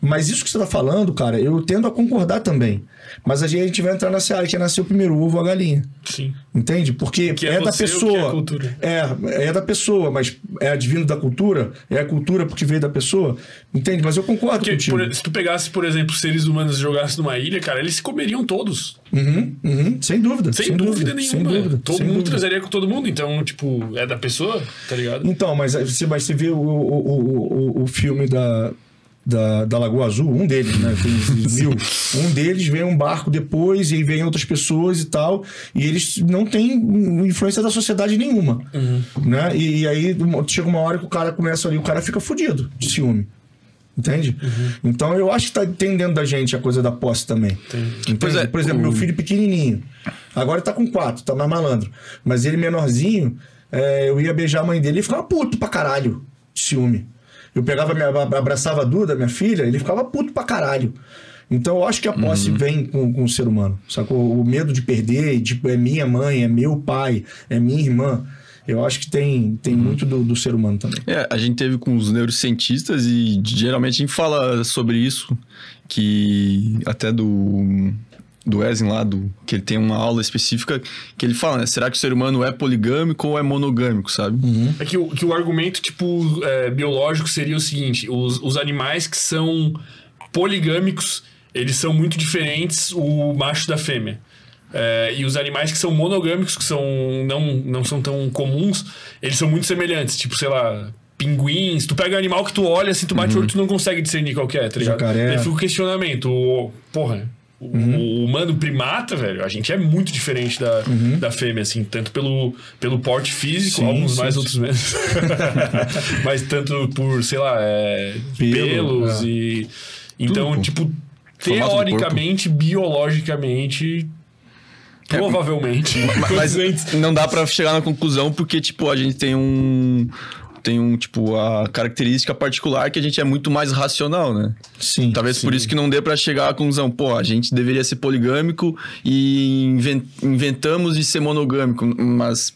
Mas isso que você tá falando, cara, eu tendo a concordar também. Mas a gente vai entrar nessa área que é nascer o primeiro ovo ou a galinha. Sim. Entende? Porque que é, é da é pessoa. cultura. É, é da pessoa, mas é advindo da cultura? É a cultura porque veio da pessoa? Entende? Mas eu concordo Porque contigo. por- se tu pegasse, por exemplo, seres humanos e jogasse numa ilha, cara, eles se comeriam todos. Uhum, uhum, sem dúvida. Sem, dúvida, nenhuma. Sem dúvida. Todo sem mundo dúvida. transaria com todo mundo. Então, tipo, é da pessoa, tá ligado? Então, mas aí você, mas você vê o, o, o, o, o filme da, da, da Lagoa Azul, um deles, né? Mil. Um deles vem um barco depois, e aí vem outras pessoas e tal, e eles não têm influência da sociedade nenhuma. Né? E, e aí chega uma hora que o cara começa ali, o cara fica fudido de ciúme. Entende? Então eu acho que tá, tem dentro da gente a coisa da posse também. Pois é, Por exemplo, o- meu filho pequenininho. Agora tá com quatro, tá mais malandro. Mas ele menorzinho, é, eu ia beijar a mãe dele e ficava puto pra caralho de ciúme. Eu pegava, minha, abraçava a Duda, minha filha, ele ficava puto pra caralho. Então eu acho que a posse vem com, com o ser humano. Sacou? O medo de perder, tipo, é minha mãe, é meu pai, é minha irmã. Eu acho que tem, tem muito do, do ser humano também. É, a gente teve com os neurocientistas e geralmente a gente fala sobre isso, que até do do Wesley lá, do, que ele tem uma aula específica que ele fala, né? Será que o ser humano é poligâmico ou é monogâmico, sabe? É que o, que o argumento, tipo, é, biológico seria o seguinte: os, os animais que são poligâmicos, eles são muito diferentes, o macho da fêmea. É, e os animais que são monogâmicos, que são, não, não são tão comuns, eles são muito semelhantes. Tipo, sei lá, pinguins. Tu pega um animal que tu olha, assim, tu bate o olho, tu não consegue discernir qual que é, tá ligado? Jacaré. Daí fica o questionamento. O, porra, o, o humano primata, velho, a gente é muito diferente da, da fêmea, assim, tanto pelo, pelo porte físico, Sim, alguns sim, mais, sim. outros menos. Mas tanto por, sei lá, é, Pelo, pelos é. e. Então, pô. tipo, teoricamente, biologicamente. Provavelmente. Mas não dá pra chegar na conclusão porque, tipo, a gente tem um... Tem um, tipo, a característica particular que a gente é muito mais racional, né? Sim. Talvez sim. por isso que não dê pra chegar à conclusão, pô, a gente deveria ser poligâmico e inven- inventamos de ser monogâmico, mas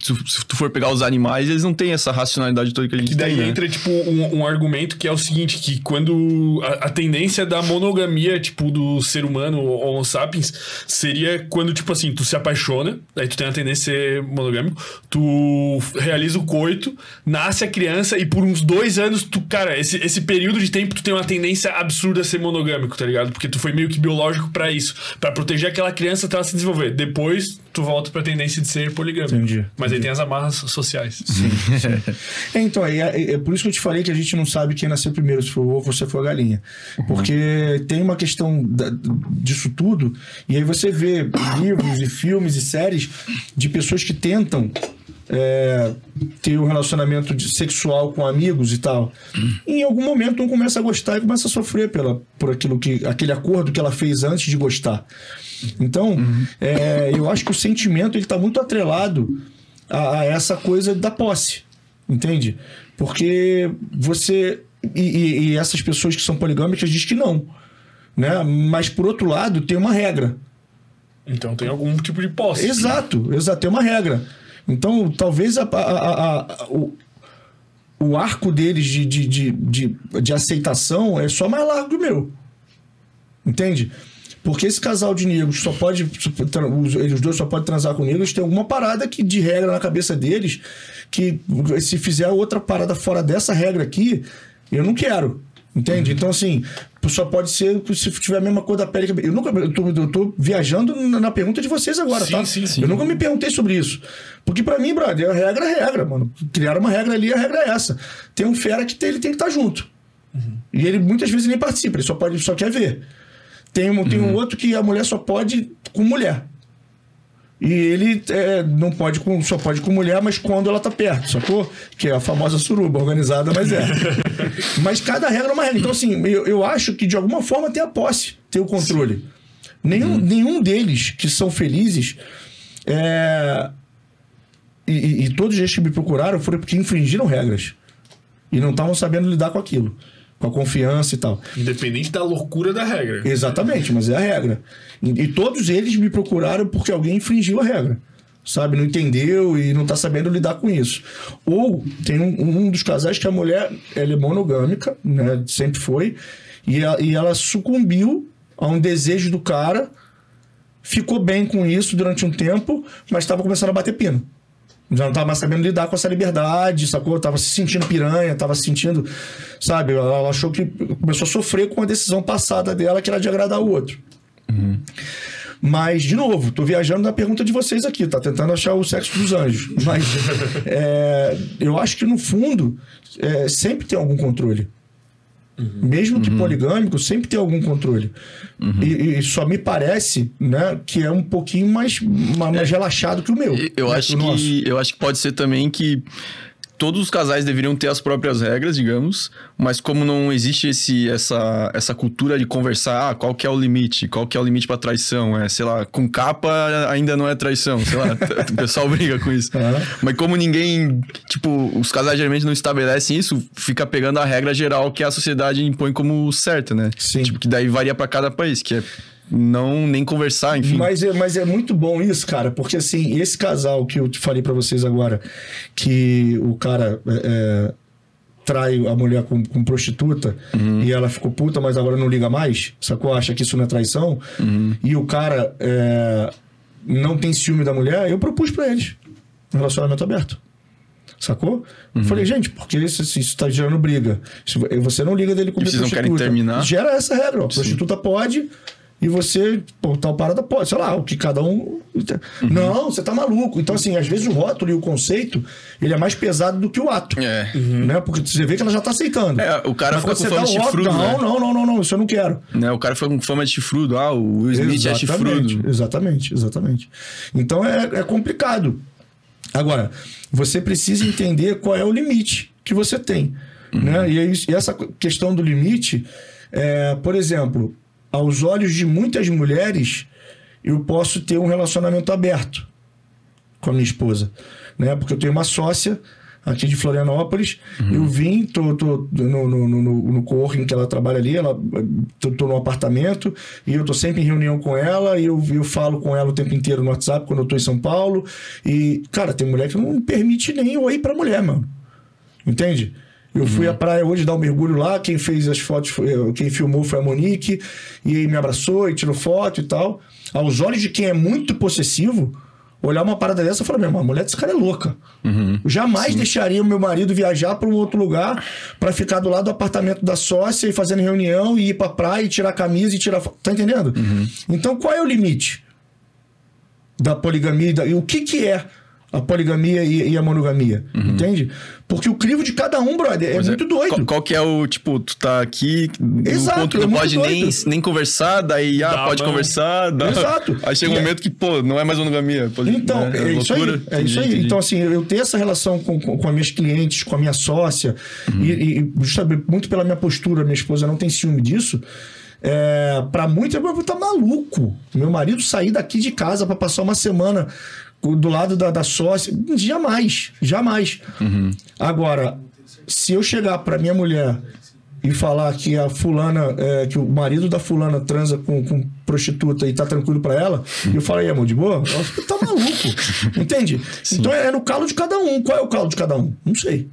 se, se tu for pegar os animais, eles não têm essa racionalidade toda que a gente Que daí tem, né? entra, tipo, um, um argumento que é o seguinte, que quando a, a tendência da monogamia, tipo, do ser humano, o Homo sapiens, seria quando, tipo assim, tu se apaixona, aí tu tem a tendência a ser monogâmico, tu realiza o coito, nasce a criança e por uns dois anos, tu, cara, esse, esse período de tempo tu tem uma tendência absurda a ser monogâmico, tá ligado? Porque tu foi meio que biológico pra isso, pra proteger aquela criança até ela se desenvolver. Depois, tu volta pra tendência de ser poligâmico. Entendi. Mas aí tem as amarras sociais. É, então, é, é- é por isso que eu te falei que a gente não sabe quem nasceu primeiro, se foi o ovo ou se foi a galinha. Porque tem uma questão da- disso tudo, e aí você vê livros e filmes e séries de pessoas que tentam é, ter um relacionamento de- sexual com amigos e tal. E em algum momento um começa a gostar e começa a sofrer pela, por aquilo que, aquele acordo que ela fez antes de gostar. Então, é, eu acho que o sentimento ele está muito atrelado a, a essa coisa da posse. Entende? Porque você. E, e- e essas pessoas que são poligâmicas dizem que não. Né? Mas, por outro lado, tem uma regra. Então tem algum tipo de posse. Exato, exato, tem uma regra. Então, talvez a, a- a- a- o, o arco deles de, de, de, de, de aceitação é só mais largo que o meu. Entende? Porque esse casal de negros só pode. Eles dois só podem transar com negros, tem alguma parada que, de regra na cabeça deles que se fizer outra parada fora dessa regra aqui, eu não quero. Entende? Então, assim, só pode ser se tiver a mesma cor da pele que eu nunca eu tô, eu tô viajando na pergunta de vocês agora, Sim, tá? sim, sim. Eu nunca me perguntei sobre isso. Porque pra mim, brother, a regra é regra, mano. Criaram uma regra ali, a regra é essa. Tem um fera que tem- ele tem que estar junto. E ele muitas vezes nem participa, ele só pode, só quer ver. Tem um, tem um outro que a mulher só pode com mulher. E ele é, não pode com, só pode com mulher, mas quando ela tá perto, sacou? Que é a famosa suruba, organizada, mas é. mas cada regra é uma regra. Então, assim, eu, eu acho que de alguma forma tem a posse, tem o controle. Nenhum, nenhum deles que são felizes. é, e, e- e todos eles que me procuraram foram porque infringiram regras. E não estavam sabendo lidar com aquilo. Com a confiança e tal. Independente da loucura da regra. Exatamente, mas é a regra. E, e todos eles me procuraram porque alguém infringiu a regra. Sabe, não entendeu e não tá sabendo lidar com isso. Ou tem um, um dos casais que a mulher ela é monogâmica, né? Sempre foi, e ela, e ela sucumbiu a um desejo do cara, ficou bem com isso durante um tempo, mas estava começando a bater pino. Já não tava mais sabendo lidar com essa liberdade, sacou? Tava se sentindo piranha, tava se sentindo, sabe? Ela achou que começou a sofrer com a decisão passada dela, que era de agradar o outro. Mas, de novo, tô viajando na pergunta de vocês aqui, tá tentando achar o sexo dos anjos. Mas é, eu acho que, no fundo, é, sempre tem algum controle. Mesmo que poligâmico, sempre tem algum controle. E, e só me parece né, que é um pouquinho mais, ma- mais relaxado que o meu. Eu né, acho o nosso. que eu acho que pode ser também que todos os casais deveriam ter as próprias regras, digamos, mas como não existe esse, essa, essa cultura de conversar, ah, qual que é o limite, qual que é o limite para traição, é, sei lá, com capa ainda não é traição, sei lá, o pessoal briga com isso. Aham. Mas como ninguém, tipo, os casais geralmente não estabelecem isso, fica pegando a regra geral que a sociedade impõe como certa, né? Sim. Tipo, que daí varia para cada país, que é não nem conversar, enfim. Mas é, mas é muito bom isso, cara, porque assim, esse casal que eu te falei pra vocês agora, que o cara é, é, trai a mulher com, com prostituta e ela ficou puta, mas agora não liga mais, sacou? Acha que isso não é traição, e o cara é, não tem ciúme da mulher, eu propus pra eles um relacionamento aberto. Sacou? Eu Falei, gente, porque isso, isso, tá gerando briga. Você não liga dele com E vocês não querem terminar? Gera essa regra, ó. Prostituta pode e você, pô, tal parada pode. Sei lá, o que cada um. Uhum. Não, você tá maluco. Então, assim, às vezes o rótulo e o conceito, ele é mais pesado do que o ato. É. Né? Porque você vê que ela já tá aceitando. É, o cara Mas fica com fama de chifrudo, Não, né? não, não, não, não, isso eu não quero. Né? O cara foi com fama de chifrudo. Ah, o Will Smith é chifrudo. Exatamente, exatamente. Então é, é complicado. Agora, você precisa entender qual é o limite que você tem. Né? E, é e essa questão do limite, é, por exemplo, aos olhos de muitas mulheres, eu posso ter um relacionamento aberto com a minha esposa. Né? Porque eu tenho uma sócia aqui de Florianópolis. Eu vim, tô, tô no, no, no, no, coworking que ela trabalha ali, ela, tô, tô no apartamento e eu tô sempre em reunião com ela e eu, eu falo com ela o tempo inteiro no WhatsApp quando eu tô em São Paulo. E, cara, tem mulher que não permite nem oi pra mulher, mano. Entende? Eu fui à praia hoje dar um mergulho lá, quem fez as fotos, foi, eu- quem filmou foi a Monique, e aí me abraçou e tirou foto e tal. Aos olhos de quem é muito possessivo, olhar uma parada dessa e falar, meu irmão, a mulher desse cara é louca. Eu jamais deixaria o meu marido viajar para um outro lugar para ficar do lado do apartamento da sócia e fazendo reunião e ir pra praia e tirar camisa e tirar foto. Tá entendendo? Então qual é o limite da poligamia e, da- e o que que é a poligamia e, e a monogamia? Entende? Porque o crivo de cada um, brother, é Pois muito doido. Qual, qual que é o, tipo, tu tá aqui, no Exato, ponto que é não pode nem, doido. nem conversar, daí, ah, Dá a pode conversar. Dá... Exato. Aí chega um é- momento que, pô, não é mais monogamia. Pode, Então, né? é, isso aí. loucura. É isso aí. Entendi, Então, assim, eu tenho essa relação com, com, com as minhas clientes, com a minha sócia, Uhum. e, e justamente muito pela minha postura, minha esposa não tem ciúme disso. É, para muitos, eu tá maluco. Meu marido sair daqui de casa para passar uma semana do lado da, da sócia. Jamais, jamais. Agora, se eu chegar pra minha mulher e falar que a fulana, é, que o marido da fulana transa com, com prostituta e tá tranquilo pra ela, e eu falei, amor, de boa? Ela falou, tá maluco. Entende? Então é no calo de cada um. Qual é o calo de cada um? Não sei.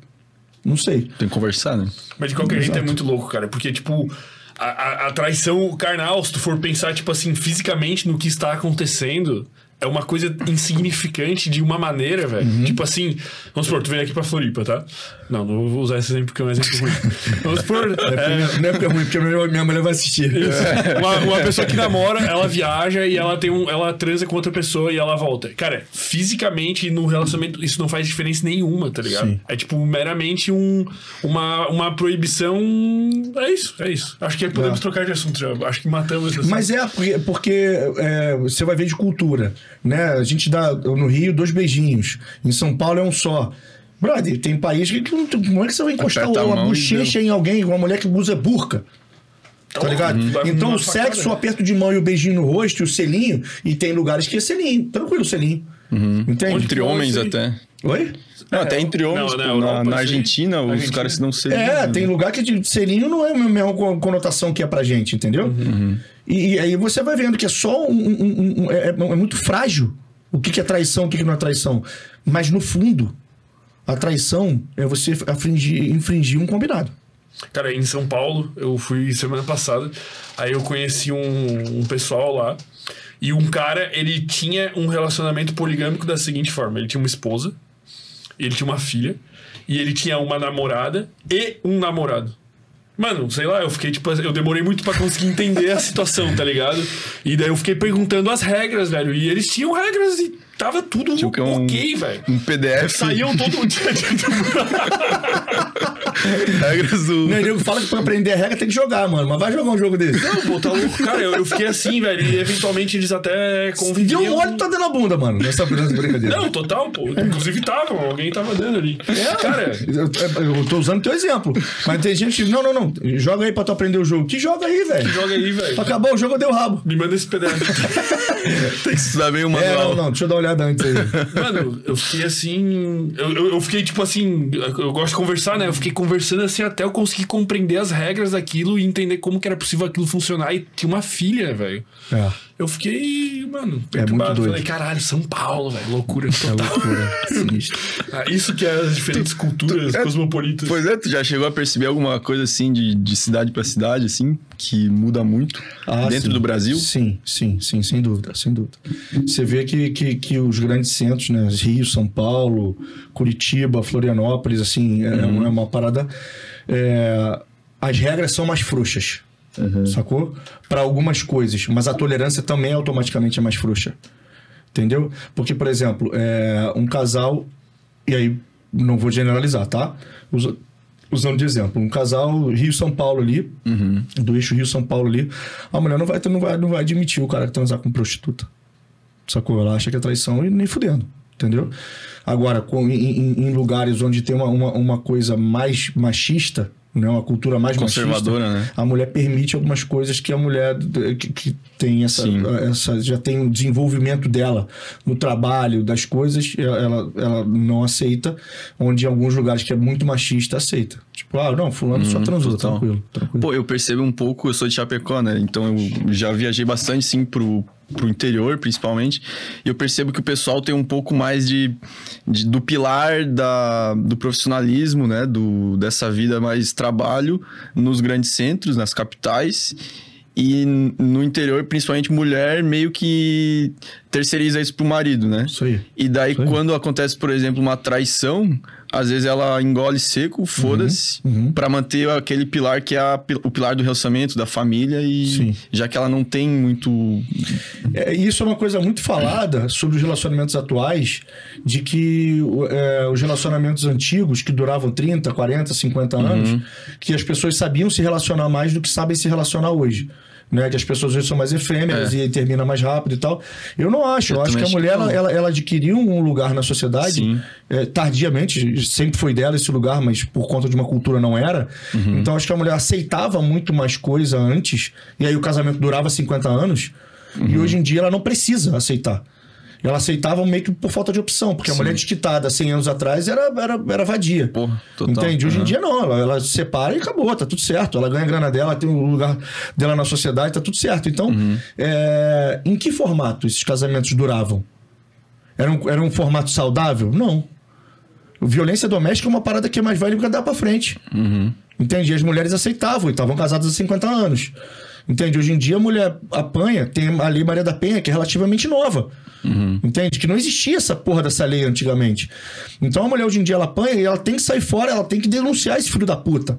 Não sei. Tem que conversar, né? Mas de qualquer jeito é Exato. muito louco, cara. Porque, tipo, a, a, a traição carnal, se tu for pensar, tipo assim, fisicamente no que está acontecendo, é uma coisa insignificante de uma maneira, velho. Uhum. Tipo assim, vamos supor, tu vem aqui pra Floripa, tá? Não, não vou usar esse exemplo porque é um exemplo ruim. Vamos supor. é, Não é porque é ruim, porque minha minha mulher vai assistir. Uma, uma pessoa que namora, ela viaja e ela tem um, ela transa com outra pessoa e ela volta. Cara, fisicamente no relacionamento isso não faz diferença nenhuma, tá ligado? Sim. É tipo meramente um, uma, uma proibição. É isso, é isso. Acho que podemos É. trocar de assunto já. Acho que matamos esse assunto. Mas é porque, porque, é, você vai ver de cultura, né? A gente dá no Rio dois beijinhos, em São Paulo é um só. Brother, tem país que, não- como é que você vai encostar Aperta a bochecha em alguém, uma mulher que usa burca? Tá ligado? Vai Então o sexo, o facada. aperto de mão e o beijinho no rosto, e o selinho, e tem lugares que é selinho, tranquilo selinho. Entende? Entre Bom, homens aí. até. Oi? Não, até entre homens, Não, na na, Europa, na sim. Argentina, os Argentina. caras se dão selinho. É, né? tem lugar que de selinho não é a mesma co- conotação que é pra gente, entendeu? E, e aí você vai vendo que é só um. um- um- um- é, é muito frágil o que, que é traição, o que, que não é traição. Mas no fundo, a traição é você infringir, infringir um combinado. Cara, em São Paulo, eu fui semana passada, aí eu conheci um, um pessoal lá, e um cara, ele tinha um relacionamento poligâmico da seguinte forma: ele tinha uma esposa, ele tinha uma filha, e ele tinha uma namorada e um namorado. Mano, sei lá, eu fiquei tipo, eu demorei muito pra conseguir entender a situação, tá ligado? E daí eu fiquei perguntando as regras, velho, e eles tinham regras e tava tudo que um- ok, velho. Um PDF. Saíam todo dia. regras do. O nego fala que pra aprender a regra tem que jogar, mano. Mas vai jogar um jogo desse. Não, pô, tá louco. Cara, eu, eu fiquei assim, velho. E eventualmente eles até Deu conviviam. um olho, tá dando a bunda, mano, nessa, brincadeira. Não, total, pô. Inclusive tava, alguém tava dando ali. É, Cara, eu, eu tô usando teu exemplo. Mas tem gente que. Não, não, não. Joga aí pra tu aprender o jogo. Que joga aí, velho. joga aí, velho. Pra acabar o jogo, eu dei o rabo. Me manda esse PDF. Tem que estudar bem o É, manual. não, não. Deixa eu dar uma olhada antes aí. Mano, eu fiquei assim. Eu, eu, fiquei tipo assim. Eu gosto de conversar, né? Eu fiquei conversando assim até eu conseguir compreender as regras daquilo e entender como que era possível aquilo funcionar. E tinha uma filha, velho. É. Eu fiquei, mano, É perturbado. doido. Falei, caralho, São Paulo, velho. Loucura É total. loucura. Sinistro. Ah, Isso que é as diferentes culturas é- cosmopolitas. Pois é, tu já chegou a perceber alguma coisa assim de, de cidade pra cidade, assim, que muda muito Ah, dentro sim. do Brasil? Sim, sim, sim, sem dúvida, sem dúvida. Você vê que, que, que os grandes centros, né? Rio, São Paulo, Curitiba, Florianópolis, assim, é, Uhum. é uma parada. é, as regras são mais frouxas, Uhum. sacou? Para algumas coisas, mas a tolerância também automaticamente é mais frouxa. Entendeu? Porque, por exemplo, é, um casal, e aí não vou generalizar, tá? Usa- usando de exemplo, um casal Rio-São Paulo ali, do eixo Rio-São Paulo ali, a mulher não vai, não, vai, não vai admitir o cara que transar com prostituta. Sacou? Ela acha que é traição e nem fudendo. Entendeu? Agora, com- em, em- em lugares onde tem uma, uma, uma coisa mais machista, né? uma cultura mais Conservadora, machista, né? a mulher permite algumas coisas que a mulher que, que tem essa, Sim. essa já tem o desenvolvimento dela no trabalho das coisas ela, ela não aceita onde em alguns lugares que é muito machista aceita tipo ah não fulano só transou Uhum, total. tranquilo, tranquilo. Pô, eu percebo um pouco, eu sou de Chapecó, né? Então eu já viajei bastante, sim, pro, pro interior, principalmente. E eu percebo que o pessoal tem um pouco mais de, de- do pilar da, do profissionalismo, né? Do, dessa vida mais trabalho nos grandes centros, nas capitais. E no interior, principalmente mulher, meio que terceiriza isso pro marido, né? Isso aí. E daí, Isso aí. quando acontece, por exemplo, uma traição, às vezes ela engole seco, foda-se, uhum. pra manter aquele pilar que é a o pilar do relacionamento, da família, e Sim. já que ela não tem muito. É, isso é uma coisa muito falada sobre os relacionamentos atuais, de que é, os relacionamentos antigos, que duravam 30, 40, 50 anos, que as pessoas sabiam se relacionar mais do que sabem se relacionar hoje. Né, que as pessoas hoje são mais efêmeras e termina mais rápido e tal. Eu não acho. Eu, Eu acho que a mulher que ela, ela, ela adquiriu um lugar na sociedade é, tardiamente, sempre foi dela esse lugar, mas por conta de uma cultura não era. Uhum. Então acho que a mulher aceitava muito mais coisa antes, e aí o casamento durava 50 anos, Uhum. e hoje em dia ela não precisa aceitar. Ela aceitava meio que por falta de opção, porque a mulher desquitada 100 anos atrás era, era, era vadia. Porra, total. Entende? Hoje em dia não, ela, ela se separa e acabou, tá tudo certo. Ela ganha a grana dela, tem o lugar dela na sociedade, tá tudo certo. Então, Uhum. é, em que formato esses casamentos duravam? Era um, era um formato saudável? Não. Violência doméstica é uma parada que é mais velha que dá pra frente. Uhum. Entende? E as mulheres aceitavam e estavam casadas há 50 anos. Entende? Hoje em dia a mulher apanha, tem a Lei Maria da Penha, que é relativamente nova. Entende? Que não existia essa porra dessa lei antigamente. Então a mulher hoje em dia ela apanha e ela tem que sair fora, ela tem que denunciar esse filho da puta.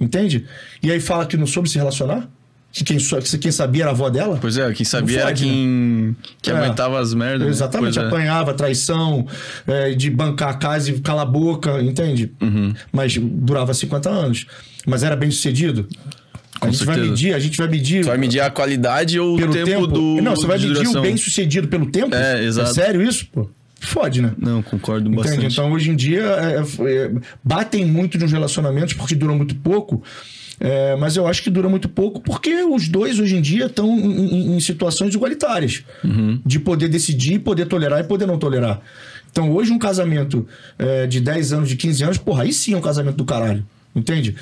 Entende? E aí fala que não soube se relacionar? Que quem, quem sabia era a avó dela? Pois é, quem sabia era né? quem, que É. aguentava as merdas. né? Exatamente, Pois é. apanhava, traição, é, de bancar a casa e calar a boca, entende? Uhum. Mas durava 50 anos. Mas era bem sucedido. A Com gente vai certeza. medir, a gente vai medir. Tu vai medir a qualidade ou o tempo, tempo. do. não, você vai medir duração. o bem sucedido pelo tempo? É, exato. sério isso? Pô, fode, né? Não, concordo Entende? bastante. Então, hoje em dia, é, é, batem muito nos relacionamentos porque duram muito pouco. é, mas eu acho que dura muito pouco porque os dois, hoje em dia, estão em, em- em situações igualitárias. Uhum. De poder decidir, poder tolerar e poder não tolerar. Então, hoje, um casamento é, de 10 anos, de 15 anos, porra, aí sim é um casamento do caralho. Entende?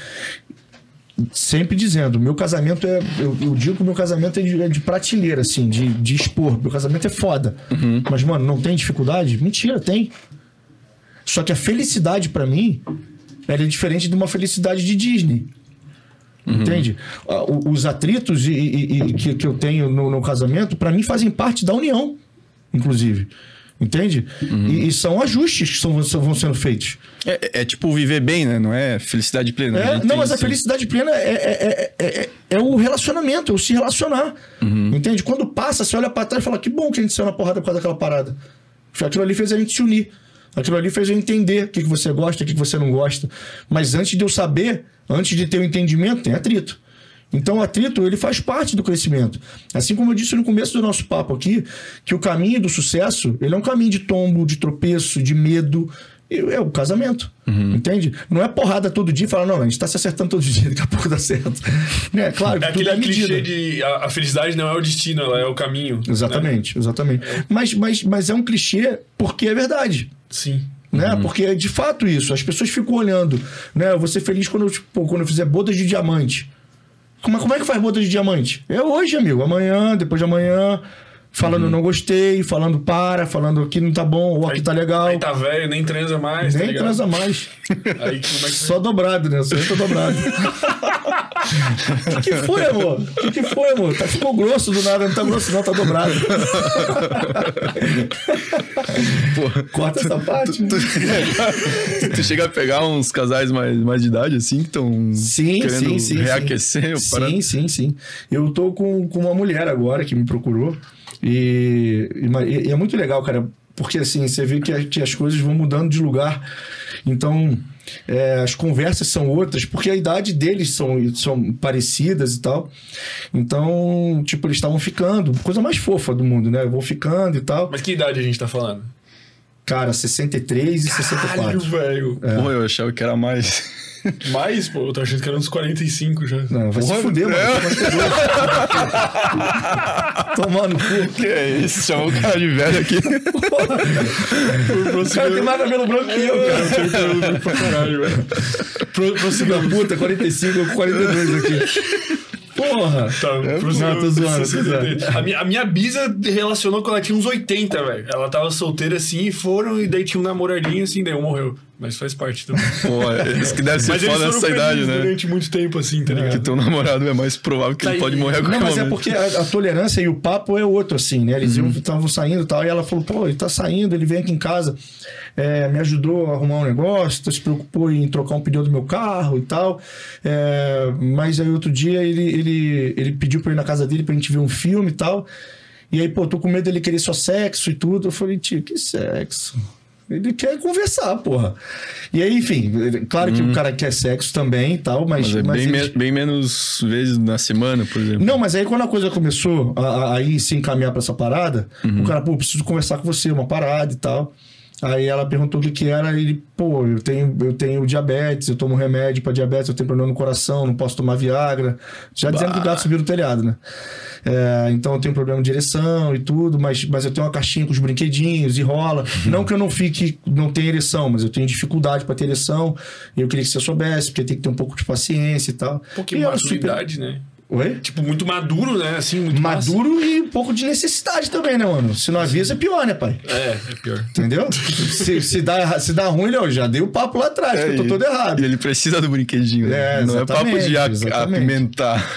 Sempre dizendo, meu casamento é. Eu, eu digo que meu casamento é de, é de prateleira, assim, de, de expor. Meu casamento é foda. Mas, mano, não tem dificuldade? Mentira, tem. Só que a felicidade pra mim ela é diferente de uma felicidade de Disney. Entende? Ah, Os atritos e, e- e que, que eu tenho no, no casamento, pra mim, fazem parte da união, inclusive. Entende? E, e são ajustes que são, vão sendo feitos. É, é- é tipo viver bem, né? Não é felicidade plena. É, A gente não, mas a isso. felicidade plena é, é, é, é, é o relacionamento, é o se relacionar. Entende? Quando passa, você olha pra trás e fala: que bom que a gente saiu na porrada por causa daquela parada. Aquilo ali fez a gente se unir. Aquilo ali fez eu entender o que, que você gosta, o que, que você não gosta. Mas antes de eu saber, antes de ter o entendimento, tem atrito. Então o atrito, ele faz parte do crescimento. Assim como eu disse no começo do nosso papo aqui, que o caminho do sucesso, ele é um caminho de tombo, de tropeço, de medo. É o casamento. Entende? Não é porrada todo dia e falar, não, a gente tá se acertando todo dia, daqui a pouco dá certo. né? Claro, que É aquele é clichê de a, a felicidade não é o destino, ela é o caminho. né? Exatamente, exatamente. Mas, mas, mas é um clichê porque é verdade. Sim. Né? Porque é de fato isso. As pessoas ficam olhando. Né? Eu vou ser feliz quando eu, tipo, quando eu fizer bodas de diamante. Como, como é que faz boda de diamante? É hoje, amigo. Amanhã, depois de amanhã. Falando não gostei, falando para, falando aqui não tá bom, ou aqui tá legal. Aí tá velho, nem transa mais. tá Nem ligado? transa mais. Aí como é que Só dobrado, né? Só entra dobrado. O que, que foi, amor? O que, que foi, amor? Tá, ficou grosso do nada, não tá grosso, não, tá dobrado. Corta essa parte. Tu chega a pegar uns casais mais, mais de idade, assim, que estão Sim, querendo sim, sim. reaquecer. sim. Sim, sim, sim. Eu tô com, com uma mulher agora que me procurou. E, e e é muito legal, cara. Porque assim, você vê que, a- que as coisas vão mudando de lugar. Então, é, as conversas são outras, porque a idade deles são, são parecidas e tal. Então, tipo, eles estavam ficando. Coisa mais fofa do mundo, né? Vão ficando e tal. Mas que idade a gente tá falando? Cara, 63 e 64. Caralho, velho. Porra, eu achava que era mais. Mais, pô, eu tô achando que era uns 45 já. Não, vai se Porra, fuder, mano. é. Tomar no cu. que é isso? Chamou o cara de velho aqui. O cara tem mais cabelo branco que eu, cara. Eu tenho cabelo branco pra caralho, velho. Pro, Filho da puta, 45, eu com 42 aqui. Porra! Tá. Não, tô zoando, tô 60. A minha, a minha bisa relacionou quando ela tinha uns 80, velho. Ela tava solteira assim e foram, e daí tinha um namoradinho assim, daí um morreu. Mas faz parte também. Pô, isso que deve ser Mas foda nessa idade, né? durante muito tempo assim, tá Que ligado? teu namorado é mais provável que Tá ele aí. pode morrer a qualquer Não, mas é momento. porque a, a tolerância e o papo é outro, assim, né? Eles Uhum. estavam saindo e tal, e ela falou, pô, ele tá saindo, ele vem aqui em casa, é, me ajudou a arrumar um negócio, se preocupou em trocar um pneu do meu carro e tal. É, mas aí outro dia ele, ele, ele pediu pra ir na casa dele pra gente ver um filme e tal. E aí, pô, tô com medo dele querer só sexo e tudo. Eu falei, tio, que sexo? Ele quer conversar, porra. E aí, enfim, claro que o cara quer sexo também e tal, mas. Uhum. Mas é mas bem, eles- me- bem menos vezes na semana, por exemplo. não, mas aí quando a coisa começou a, a, a ir se encaminhar pra essa parada, Uhum. o cara, pô, preciso conversar com você, uma parada e tal. Aí ela perguntou o que que era, e ele, pô, eu tenho, eu tenho diabetes, eu tomo remédio pra diabetes, eu tenho problema no coração, não posso tomar Viagra. Já dizendo que o gato subiu no telhado, né? É, então eu tenho problema de ereção e tudo, mas, mas eu tenho uma caixinha com os brinquedinhos e rola. Não que eu não fique, não tenha ereção, mas eu tenho dificuldade pra ter ereção. E eu queria que você soubesse, porque tem que ter um pouco de paciência e tal. Um pouquinho E de ela super- maturidade, né? Oi? Tipo, muito maduro, né? Assim, muito massa. Maduro e um pouco de necessidade também, né, mano? Se não avisa, é pior, né, pai? É, é pior. Entendeu? se, se, dá, se dá ruim, já dei o papo lá atrás, que eu tô todo errado. E ele precisa do brinquedinho, né? É, Não é papo de a- apimentar.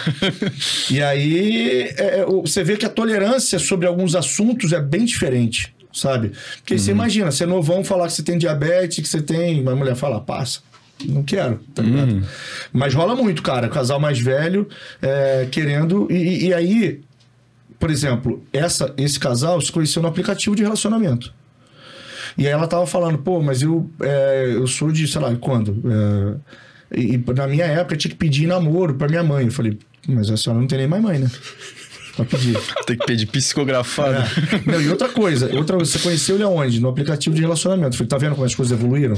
E aí, é, é, você vê que a tolerância sobre alguns assuntos é bem diferente, sabe? Porque você imagina, você é novão falar que você tem diabetes, que você tem. Uma mulher fala, passa. Não quero, tá ligado? Mas rola muito, cara. Casal mais velho é, querendo. E, e- e aí, por exemplo, essa, esse casal se conheceu no aplicativo de relacionamento. E aí ela tava falando, pô, mas eu, é, eu sou de, sei lá, quando? É, e, e na minha época eu tinha que pedir namoro pra minha mãe. Eu falei, mas a senhora não tem nem mais mãe, né? Pra pedir. Tem que pedir psicografado. É. Não, e outra coisa, outra, você conheceu ele aonde? No aplicativo de relacionamento. Falei, tá vendo como as coisas evoluíram?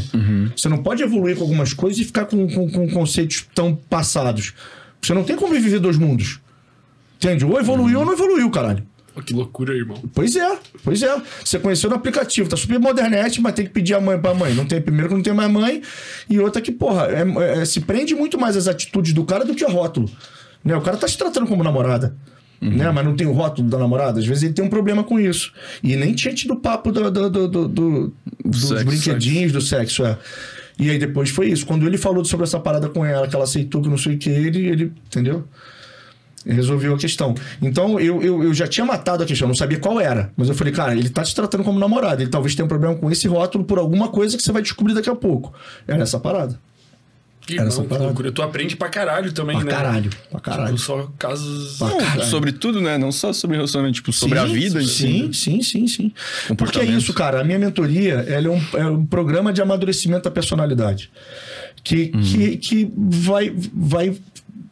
Você não pode evoluir com algumas coisas e ficar com, com, com conceitos tão passados. Você não tem como viver dois mundos. Entende? Ou evoluiu ou não evoluiu, caralho. Que loucura, irmão. Pois é, pois é. Você conheceu no aplicativo, tá super modernete, mas tem que pedir a mãe pra mãe. Não tem, primeiro que não tem mais mãe, e outra que, porra, é- é- se prende muito mais as atitudes do cara do que o rótulo. Né? O cara tá se tratando como namorada. Né? Mas não tem o rótulo da namorada. Às vezes ele tem um problema com isso. E nem tinha tido papo do, do- do- do- do- dos sexo, brinquedinhos, do sexo, é. E aí depois foi isso. Quando ele falou sobre essa parada com ela, que ela aceitou que não sei o que, ele, ele entendeu? resolveu a questão. Então, eu, eu, eu já tinha matado a questão, não sabia qual era. Mas eu falei, cara, ele tá te tratando como namorado. Ele talvez tenha um problema com esse rótulo por alguma coisa que você vai descobrir daqui a pouco. Era essa parada. Que, Era essa que parada. loucura. Tu aprende pra caralho também, Pra né? caralho, pra caralho. Tipo, só casos... Pra Não, caralho. sobre tudo, né? Não só sobre relacionamento, tipo, sobre a Sim, vida em si. Sim, sim, sim, sim. Porque é isso, cara. A minha mentoria ela é, um, é um programa de amadurecimento da personalidade. Que, Uhum. que, que vai, vai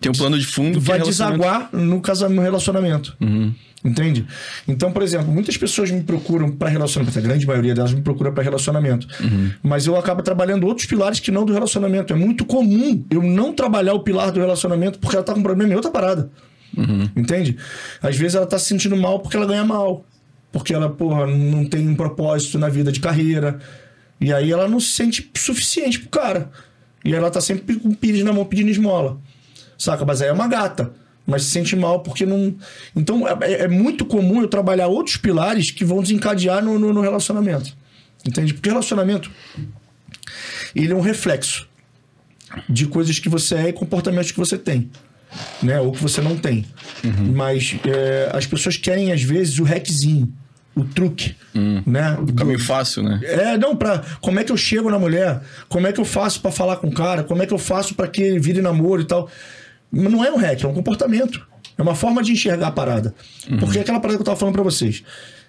Tem um plano de fundo que vai é desaguar no, casa, no relacionamento. Uhum. Entende? Então, por exemplo, muitas pessoas me procuram para relacionamento, a grande maioria delas me procura para relacionamento. Uhum. Mas eu acabo trabalhando outros pilares que não do relacionamento. É muito comum eu não trabalhar o pilar do relacionamento porque ela tá com problema em outra parada. Uhum. Entende? Às vezes ela tá se sentindo mal porque ela ganha mal. Porque ela, porra, não tem um propósito na vida de carreira. E aí ela não se sente suficiente pro cara. E aí ela tá sempre com o pires na mão pedindo esmola. Saca? Mas aí é uma gata. Mas se sente mal porque não. Então é, é muito comum eu trabalhar outros pilares que vão desencadear no, no, no relacionamento. Entende? Porque relacionamento ele é um reflexo de coisas que você é e comportamentos que você tem. Né? Ou que você não tem. Mas é, as pessoas querem, às vezes, o hackzinho, o truque. Né? Do- Caminho fácil, né? é, não, pra. Como é que eu chego na mulher? Como é que eu faço pra falar com o cara? Como é que eu faço pra que ele vire namoro e tal? Mas não é um hack, é um comportamento. É uma forma de enxergar a parada. Porque é aquela parada que eu tava falando pra vocês.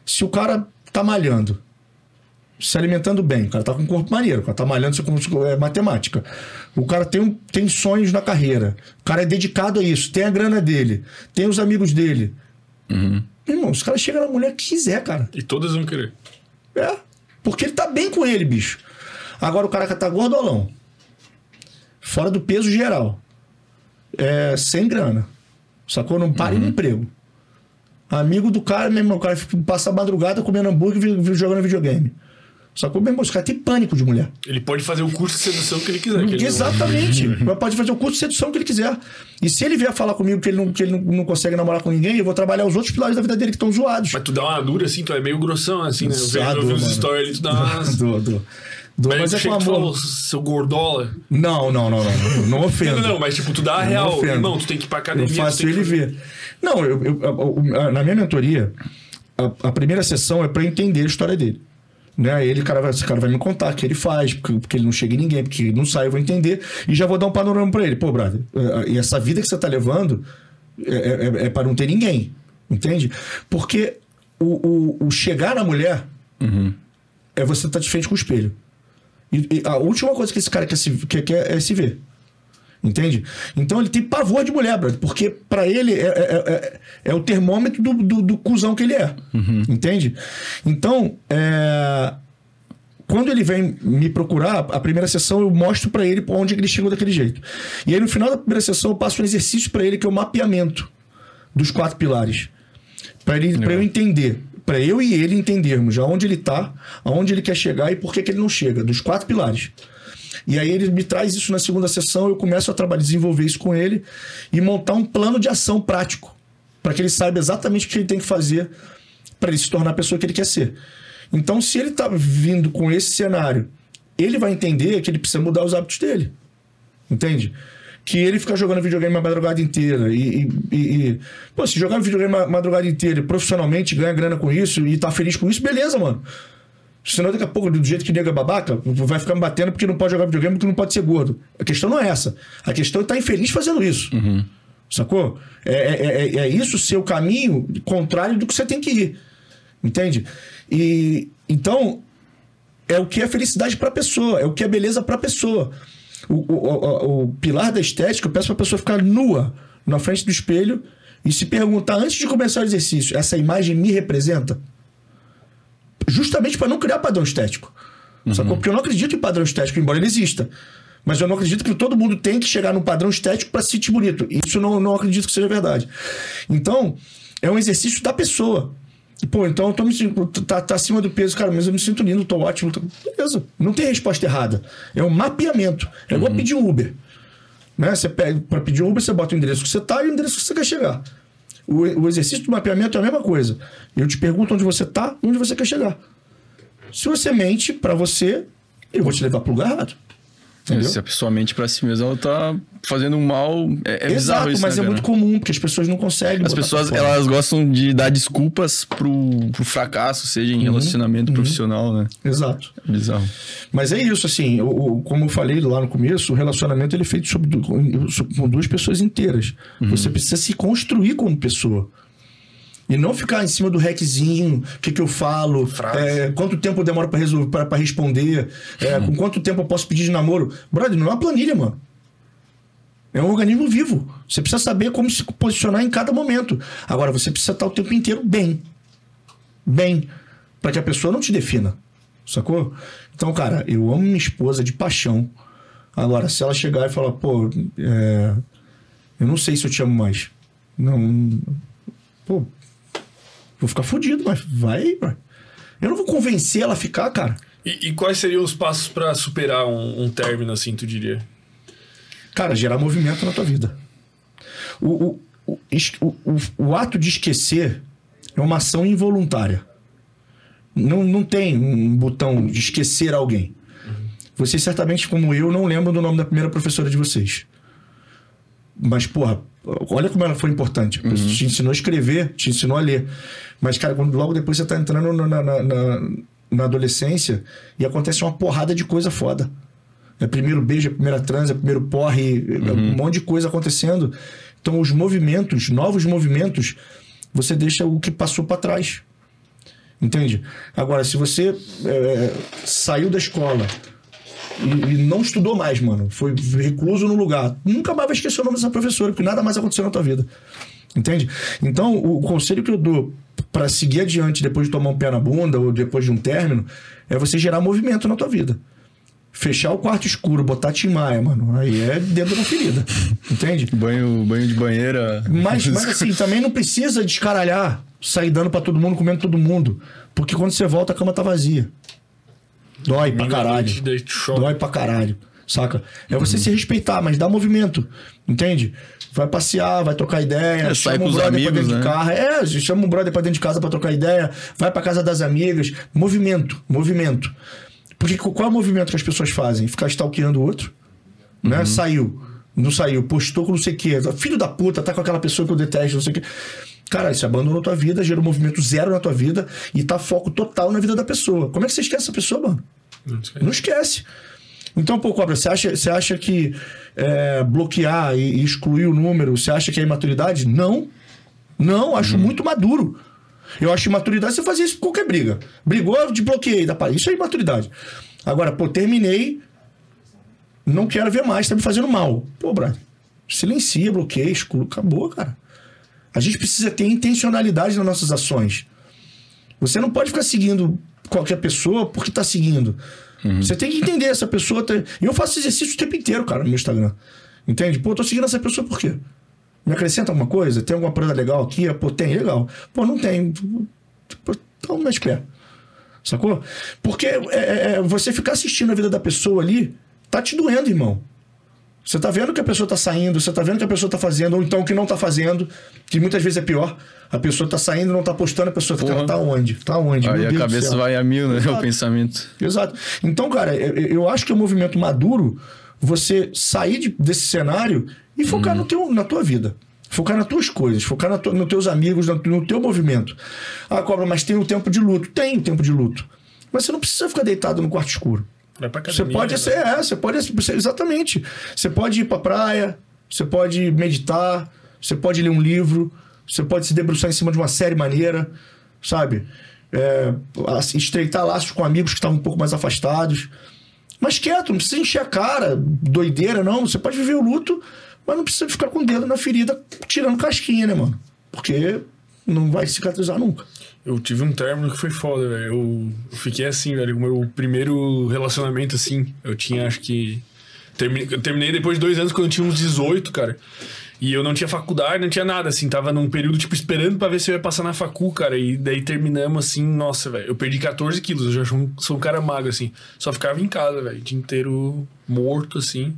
Se o cara tá malhando, se alimentando bem, o cara tá com um corpo maneiro, o cara tá malhando, isso é é matemática. O cara tem, um- tem sonhos na carreira. O cara é dedicado a isso, tem a grana dele, tem os amigos dele. Meu irmão, os caras chegam na mulher que quiser, cara. E todas vão querer. É. Porque ele tá bem com ele, bicho. Agora o cara que tá gordolão. Fora do peso geral. É, sem grana. Sacou? Não para no emprego. Amigo do cara, meu irmão, o cara passa a madrugada comendo hambúrguer e jogando videogame. Sacou? Meu irmão, esse cara tem pânico de mulher. Ele pode fazer o curso de sedução que ele quiser. que ele Exatamente. Mas pode fazer o curso de sedução que ele quiser. E se ele vier falar comigo que ele não, que ele não, não consegue namorar com ninguém, eu vou trabalhar os outros pilares da vida dele que estão zoados. Mas tu dá uma dura assim, tu é meio grossão assim, né? Eu vi os stories ali, tu dá umas. Dou, dou. Dou, Mas mas é com fala, seu gordola. Não, não, não, não. Não, não ofendo. Não, não, mas tipo, tu dá a Não real. ofendo. Irmão, tu tem que ir pra academia. Eu faço que ele fazer- ver. Não, eu, eu- a- na minha mentoria, a, a primeira sessão é para entender a história dele. Né? Ele, cara, vai, esse cara vai me contar o que ele faz, porque, porque ele não chega em ninguém, porque ele não sai, eu vou entender. E já vou dar um panorama para ele. Pô, brother, e essa vida que você tá levando é, é, é para não ter ninguém. Entende? Porque o, o, o chegar na mulher é você estar de frente com o espelho. E, e a última coisa que esse cara quer, se, quer, quer é se ver. Entende? Então ele tem pavor de mulher, brother, porque pra ele é, é, é, é o termômetro do, do, do cuzão que ele é. Entende? Então, é, quando ele vem me procurar, a primeira sessão eu mostro para ele onde ele chegou daquele jeito. E aí no final da primeira sessão eu passo um exercício para ele que é o mapeamento dos quatro pilares. Para ele, para eu entender, para eu e ele entendermos aonde ele tá, aonde ele quer chegar e por que, que ele não chega, dos quatro pilares. E aí ele me traz isso na segunda sessão, eu começo a trabalhar, desenvolver isso com ele e montar um plano de ação prático, para que ele saiba exatamente o que ele tem que fazer para ele se tornar a pessoa que ele quer ser. Então, se ele está vindo com esse cenário, ele vai entender que ele precisa mudar os hábitos dele. Entende? Que ele fica jogando videogame a madrugada inteira e, e, e. Pô, se jogar videogame a madrugada inteira profissionalmente ganha grana com isso e tá feliz com isso, beleza, mano. Senão, daqui a pouco, do jeito que nega babaca, vai ficar me batendo porque não pode jogar videogame, porque não pode ser gordo. A questão não é essa. A questão é estar tá infeliz fazendo isso. Uhum. Sacou? É, é, é, é isso seu caminho contrário do que você tem que ir. Entende? E então é o que é felicidade para a pessoa, é o que é beleza para a pessoa. O, o, o, o, pilar da estética, eu peço para a pessoa ficar nua na frente do espelho e se perguntar antes de começar o exercício: essa imagem me representa? Justamente para não criar padrão estético. Uhum. Sacou? Porque eu não acredito em padrão estético, embora ele exista. Mas eu não acredito que todo mundo tem que chegar num padrão estético para se sentir bonito. Isso não, não acredito que seja verdade. Então, é um exercício da pessoa. Pô, então eu tô me sentindo. Tá, tá acima do peso, cara, mas eu me sinto lindo, tô ótimo. Tô... Beleza. Não tem resposta errada. É um mapeamento. É igual uhum. pedir um Uber. Né? Você pega, pra pedir um Uber, você bota o endereço que você tá e o endereço que você quer chegar. O, o exercício do mapeamento é a mesma coisa. Eu te pergunto onde você tá onde você quer chegar. Se você mente para você, eu vou te levar pro lugar errado. Entendeu? Se a pessoa mente pra si mesma, ela tá fazendo um mal. É, é Exato, isso, mas né, é muito comum, porque as pessoas não conseguem. As pessoas elas gostam de dar desculpas pro, pro fracasso, seja em uhum, relacionamento uhum. profissional, né? Exato. É bizarro. Mas é isso, assim, o, como eu falei lá no começo, o relacionamento ele é feito sobre, com duas pessoas inteiras. Uhum. Você precisa se construir como pessoa. E não ficar em cima do hackzinho, o que, que eu falo, é, quanto tempo eu demoro pra, resolver, pra, pra responder, é, com quanto tempo eu posso pedir de namoro. Brother, não é uma planilha, mano. É um organismo vivo. Você precisa saber como se posicionar em cada momento. Agora, você precisa estar o tempo inteiro bem. Bem. para que a pessoa não te defina. Sacou? Então, cara, eu amo minha esposa de paixão. Agora, se ela chegar e falar, pô, é, eu não sei se eu te amo mais. Não. Pô, Vou ficar fudido, mas vai, vai. Eu não vou convencer ela a ficar, cara. E, e quais seriam os passos para superar um, um, término assim, tu diria? Cara, gerar movimento na tua vida. O, o, o, o, ato de esquecer é uma ação involuntária. Não, não tem um botão de esquecer alguém. Vocês certamente, como eu, não lembram do nome da primeira professora de vocês. Mas, porra, olha como ela foi importante. Uhum. Te ensinou a escrever, te ensinou a ler. Mas, cara, quando logo depois você tá entrando na, na, na, na adolescência e acontece uma porrada de coisa foda. É primeiro beijo, é primeira trans, é primeiro porre, é uhum. um monte de coisa acontecendo. Então, os movimentos, novos movimentos, você deixa o que passou para trás. Entende? Agora, se você é, saiu da escola e, e, não estudou mais, mano, foi recluso no lugar, nunca mais vai esquecer o nome dessa professora, porque nada mais aconteceu na tua vida. Entende? Então, o conselho que eu dou para seguir adiante depois de tomar um pé na bunda ou depois de um término é você gerar movimento na tua vida. Fechar o quarto escuro, botar Tim Maia, mano, aí é dedo na ferida. Entende? Banho, banho de banheira. Mas, mas assim, também não precisa descaralhar, sair dando para todo mundo, comendo todo mundo. Porque quando você volta, a cama tá vazia. Dói pra caralho. Dói pra caralho. Saca? É você uhum. se respeitar, mas dá movimento. Entende? Vai passear, vai trocar ideia, é, chama um brother amigos, pra dentro né? de carro. É, chama um brother pra dentro de casa pra trocar ideia, vai pra casa das amigas. Movimento, movimento. Porque qual é o movimento que as pessoas fazem? Ficar stalkeando o outro, né? Uhum. Saiu, não saiu, postou com não sei o quê. Filho da puta, tá com aquela pessoa que eu detesto, não sei o quê. Cara, isso abandonou tua vida, gera um movimento zero na tua vida e tá foco total na vida da pessoa. Como é que você esquece essa pessoa, mano? Não esquece. Não esquece. Então, pô, Cobra, você acha, você acha que é, bloquear e, e, excluir o número, você acha que é imaturidade? Não. Não, acho uhum. muito maduro. Eu acho imaturidade você fazer isso com qualquer briga. Brigou, de bloqueei da Isso é imaturidade. Agora, pô, terminei, não quero ver mais, tá me fazendo mal. Pô, brother, silencia, bloqueia, exclui, acabou, cara. A gente precisa ter intencionalidade nas nossas ações. Você não pode ficar seguindo qualquer pessoa porque tá seguindo. Você tem que entender essa pessoa. Tá... E eu faço exercício o tempo inteiro, cara, no meu Instagram. Entende? Pô, eu tô seguindo essa pessoa por quê? Me acrescenta alguma coisa? Tem alguma parada legal aqui? Pô, tem, legal. Pô, não tem. Pô, Então, mas pé. Sacou? Porque é, é, é, você ficar assistindo a vida da pessoa ali, tá te doendo, irmão. Você tá vendo que a pessoa tá saindo, você tá vendo que a pessoa tá fazendo, ou então que não tá fazendo, que muitas vezes é pior. A pessoa tá saindo, não tá postando, a pessoa fica, tá onde? Tá onde? Aí Meu a Deus cabeça vai a mil, né? Exato. O pensamento. Exato. Então, cara, eu, acho que é um movimento maduro você sair de- desse cenário e focar no teu, na tua vida. Focar nas tuas coisas, focar na tua- nos teus amigos, no, no teu movimento. Ah, cobra, mas tem o tempo de luto. Tem o tempo de luto. Mas você não precisa ficar deitado no quarto escuro. Vai pra Você academia, pode né, ser, é, você pode você- exatamente. Você pode ir pra praia, você pode meditar, você pode ler um livro, você pode se debruçar em cima de uma série maneira, sabe? É, estreitar laços com amigos que estavam um pouco mais afastados. Mas quieto, não precisa encher a cara, doideira, não. Você pode viver o luto, mas não precisa ficar com o dedo na ferida tirando casquinha, né, mano? Porque não vai cicatrizar nunca. Eu tive um término que foi foda, velho. Eu, fiquei assim, velho. O meu primeiro relacionamento, assim, eu tinha, acho que. Termi... Eu terminei depois de dois anos, quando eu tinha uns 18, cara. E eu não tinha faculdade, não tinha nada, assim. Tava num período, tipo, esperando pra ver se eu ia passar na facu, cara. E daí terminamos, assim, nossa, velho. Eu perdi 14 quilos, eu já sou um, sou um cara magro, assim. Só ficava em casa, velho. O dia inteiro morto, assim.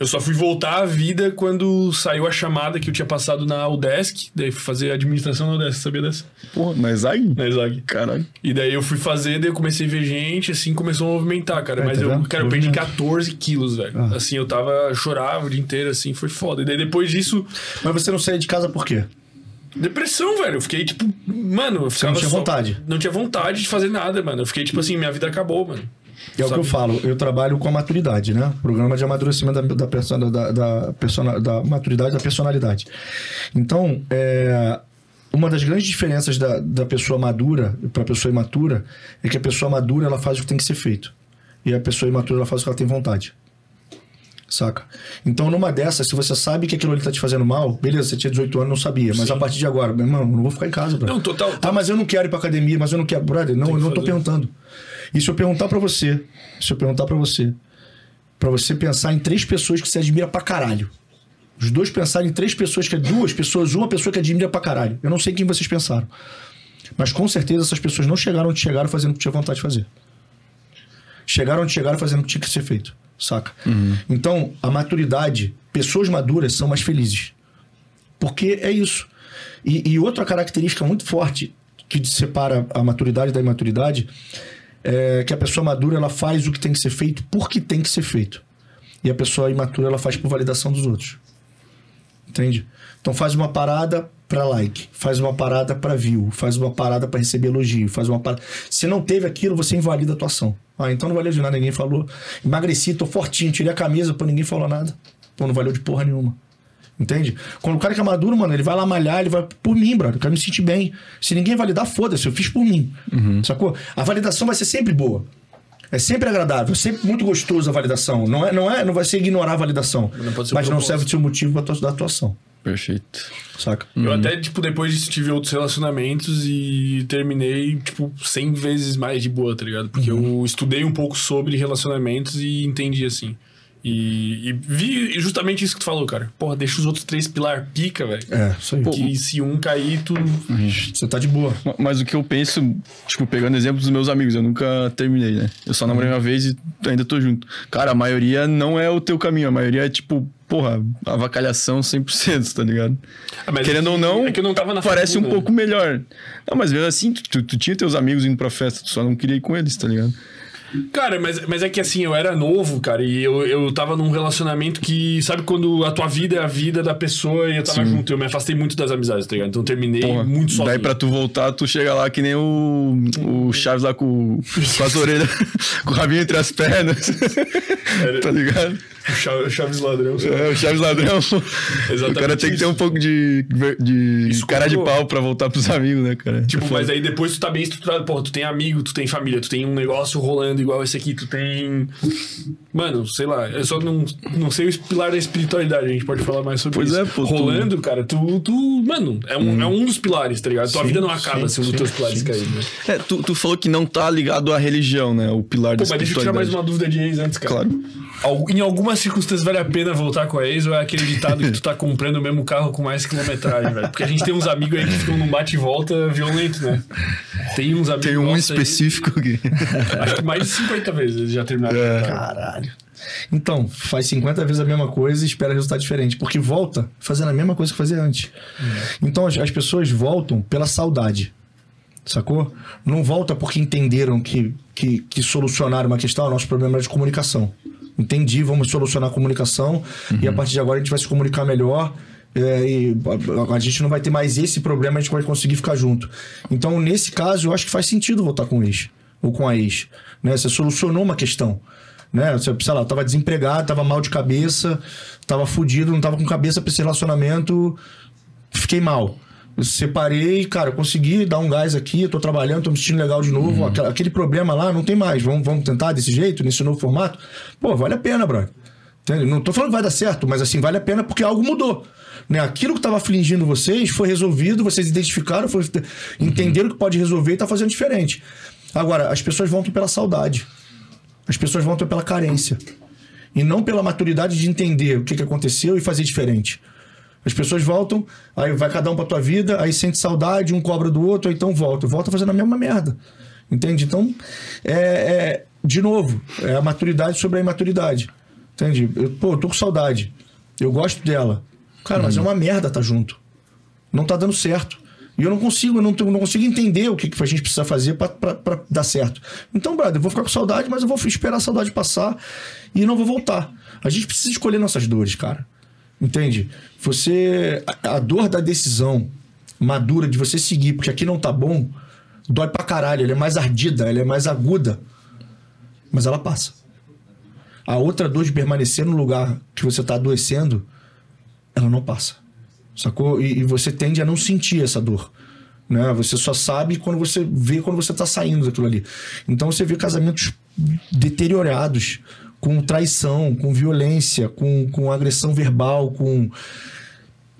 Eu só fui voltar à vida quando saiu a chamada que eu tinha passado na UDESC. Daí fui fazer administração na UDESC, sabia dessa? Porra, mas aí. Na ESAG. Caralho. E daí eu fui fazer, daí eu comecei a ver gente, assim, começou a movimentar, cara. É, Mas tá eu, vendo? cara, eu perdi Movimento. 14 quilos, velho. Ah. Assim, eu tava, chorava o dia inteiro, assim, foi foda. E daí depois disso, Mas você não saía de casa por quê? depressão, velho. Eu fiquei, tipo, mano, eu ficava não tinha só- vontade? Não tinha vontade de fazer nada, mano. Eu fiquei, tipo assim, minha vida acabou, mano. É o que Sabe? eu falo, eu trabalho com a maturidade, né? Programa de amadurecimento da, da, persona, da, da, persona, da maturidade da personalidade. Então, é, uma das grandes diferenças da, da pessoa madura para a pessoa imatura é que a pessoa madura ela faz o que tem que ser feito. E a pessoa imatura ela faz o que ela tem vontade. Saca? Então, numa dessas, se você sabe que aquilo ali tá te fazendo mal, beleza, você tinha 18 anos não sabia, mas Sim. a partir de agora, meu irmão, eu não vou ficar em casa, brother. Não, total. Ah, mas eu não quero ir pra academia, mas eu não quero. Brother, não, eu não tô perguntando. E se eu perguntar pra você, se eu perguntar pra você, pra você pensar em três pessoas que você admira pra caralho. Os dois pensarem em três pessoas que é duas pessoas, uma pessoa que admira pra caralho. Eu não sei quem vocês pensaram. Mas com certeza essas pessoas não chegaram onde chegaram fazendo o que tinha vontade de fazer. Chegaram onde chegaram fazendo o que tinha que ser feito. Saca? Então, a maturidade, pessoas maduras são mais felizes. Porque é isso. E, e outra característica muito forte que separa a maturidade da imaturidade é que a pessoa madura ela faz o que tem que ser feito porque tem que ser feito. E a pessoa imatura ela faz por validação dos outros. Entende? Então faz uma parada para like, faz uma parada para view, faz uma parada para receber elogio, faz uma parada. Se não teve aquilo, você invalida a tua ação. Ah, então não valeu de nada, ninguém falou. Emagreci, tô fortinho, tirei a camisa, pô, ninguém falou nada. Pô, não valeu de porra nenhuma. Entende? Quando o cara que é maduro, mano, ele vai lá malhar, ele vai por mim, brother. Eu quero me sentir bem. Se ninguém validar, foda-se, eu fiz por mim. Sacou? A validação vai ser sempre boa. É sempre agradável, é sempre muito gostoso a validação. Não é, não é, não vai ser ignorar a validação. Não pode ser mas não serve de ser motivo pra tua, da atuação. Perfeito. Saca? Eu até, tipo, depois disso tive outros relacionamentos e terminei, tipo, 100 vezes mais de boa, tá ligado? Porque Uhum. eu estudei um pouco sobre relacionamentos e entendi, assim. E, e vi justamente isso que tu falou, cara. Porra, deixa os outros três pilar pica, velho. É, isso aí. Que se um cair, tu. Você tá de boa. Ma- Mas o que eu penso, tipo, pegando exemplo dos meus amigos, eu nunca terminei, né? Eu só namorei uma vez e ainda tô junto. Cara, a maioria não é o teu caminho, a maioria é tipo, porra, avacalhação 100%, tá ligado? Ah, mas Querendo é ou que- não, é que eu não tava na parece um né? pouco melhor. Não, mas mesmo assim, tu, tu- tu tinha teus amigos indo pra festa, tu só não queria ir com eles, tá ligado? Cara, mas, mas é que assim, eu era novo, cara, e eu, eu tava num relacionamento que, sabe, quando a tua vida é a vida da pessoa e eu tava Sim. junto, eu me afastei muito das amizades, tá ligado? Então terminei Porra, muito sozinho. Daí pra tu voltar, tu chega lá que nem o, o Chaves lá com, com as orelhas, com o rabinho entre as pernas. tá ligado? O Chaves ladrão. É, o Chaves ladrão. Exatamente o cara tem que ter um pouco de, de Isso cara de pau pra voltar pros amigos, né, cara? Tipo, É mas aí depois tu tá bem estruturado. Porra, tu tem amigo, tu tem família, tu tem um negócio rolando igual esse aqui, tu tem. Mano, sei lá, eu só não, não sei o pilar da espiritualidade, a gente pode falar mais sobre Pois isso. é, pô, tu- Rolando, cara, tu, tu. Mano, é um, é um dos pilares, tá ligado? Tua Sim, vida não acaba se um dos teus pilares cair, né? É, tu, tu falou que não tá ligado à religião, né? O pilar Pô, da mas deixa eu tirar mais espiritualidade. uma dúvida de ex antes, cara. Claro. Em algumas circunstâncias vale a pena voltar com a ex ou é aquele ditado que tu tá comprando o mesmo carro com mais quilometragem, velho? Porque a gente tem uns amigos aí que ficam num bate e volta violento, né? Tem uns amigos. Tem um nossos aí- específico que... acho que mais de 50 vezes eles já terminaram. É. Caralho. Então, faz 50 vezes a mesma coisa e espera resultado diferente. Porque volta fazendo a mesma coisa que fazia antes. Então as, as pessoas voltam pela saudade. Sacou? Não volta porque entenderam que, que, que solucionaram uma questão. O nosso problema era de comunicação. Entendi, vamos solucionar a comunicação e a partir de agora a gente vai se comunicar melhor. é, e a, a gente não vai ter mais esse problema, a gente vai conseguir ficar junto. Então, nesse caso, eu acho que faz sentido voltar com o ex ou com a ex. Né? Você solucionou uma questão. Né? Você, sei lá, tava desempregado, tava mal de cabeça, tava fudido, não tava com cabeça pra esse relacionamento, fiquei mal. Separei, cara, consegui dar um gás aqui, tô trabalhando, tô me sentindo legal de novo. Aquela- Aquele problema lá não tem mais. Vamos, vamos tentar desse jeito, nesse novo formato? Pô, vale a pena, brother. Entende? Não tô falando que vai dar certo, mas assim, vale a pena porque algo mudou. Né? Aquilo que tava afligindo vocês foi resolvido, vocês identificaram, foi- entenderam que pode resolver e tá fazendo diferente. Agora, as pessoas voltam pela saudade. As pessoas voltam pela carência. E não pela maturidade de entender o que, que aconteceu e fazer diferente. As pessoas voltam, aí vai cada um pra tua vida, aí sente saudade, um cobra do outro, aí então volta. Volta fazendo a mesma merda. Entende? Então, é, é- de novo, é a maturidade sobre a imaturidade. Entende? Eu, pô, eu tô com saudade. Eu gosto dela. Cara, mas é uma merda tá junto. Não tá dando certo. E eu não consigo, eu não, eu não consigo entender o que, que a gente precisa fazer pra dar certo. Então, brother, eu vou ficar com saudade, mas eu vou esperar a saudade passar e não vou voltar. A gente precisa escolher nossas dores, cara. Entende? Você. A, dor da decisão madura de você seguir, porque aqui não tá bom, dói pra caralho. Ela é mais ardida, ela é mais aguda. Mas ela passa. A outra dor de permanecer no lugar que você tá adoecendo, ela não passa. Sacou? E, e você tende a não sentir essa dor. Né? Você só sabe quando você vê quando você tá saindo daquilo ali. Então você vê casamentos deteriorados, com traição, com violência, com, com agressão verbal, com.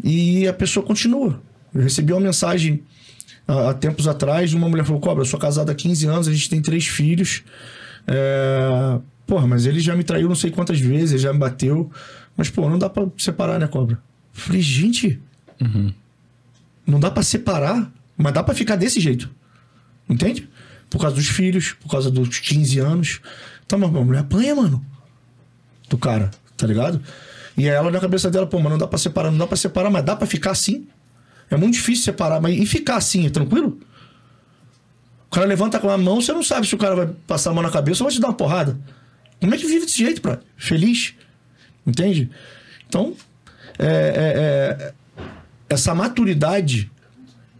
E a pessoa continua. Eu recebi uma mensagem há, há tempos atrás uma mulher falou: Cobra, eu sou casada há 15 anos, a gente tem três filhos. É... Porra, mas ele já me traiu não sei quantas vezes, ele já me bateu. Mas, pô, não dá pra separar, né, Cobra? Eu falei, gente, não dá pra separar, mas dá pra ficar desse jeito. Entende? Por causa dos filhos, por causa dos 15 anos. Então, mas a mulher apanha, mano. Do cara, tá ligado? E ela na cabeça dela, pô, mas não dá pra separar, não dá pra separar, mas dá pra ficar assim. É muito difícil separar, mas e ficar assim, é tranquilo? O cara levanta com a mão, você não sabe se o cara vai passar a mão na cabeça ou vai te dar uma porrada. Como é que vive desse jeito, pra Feliz? Entende? Então, é, é- é- essa maturidade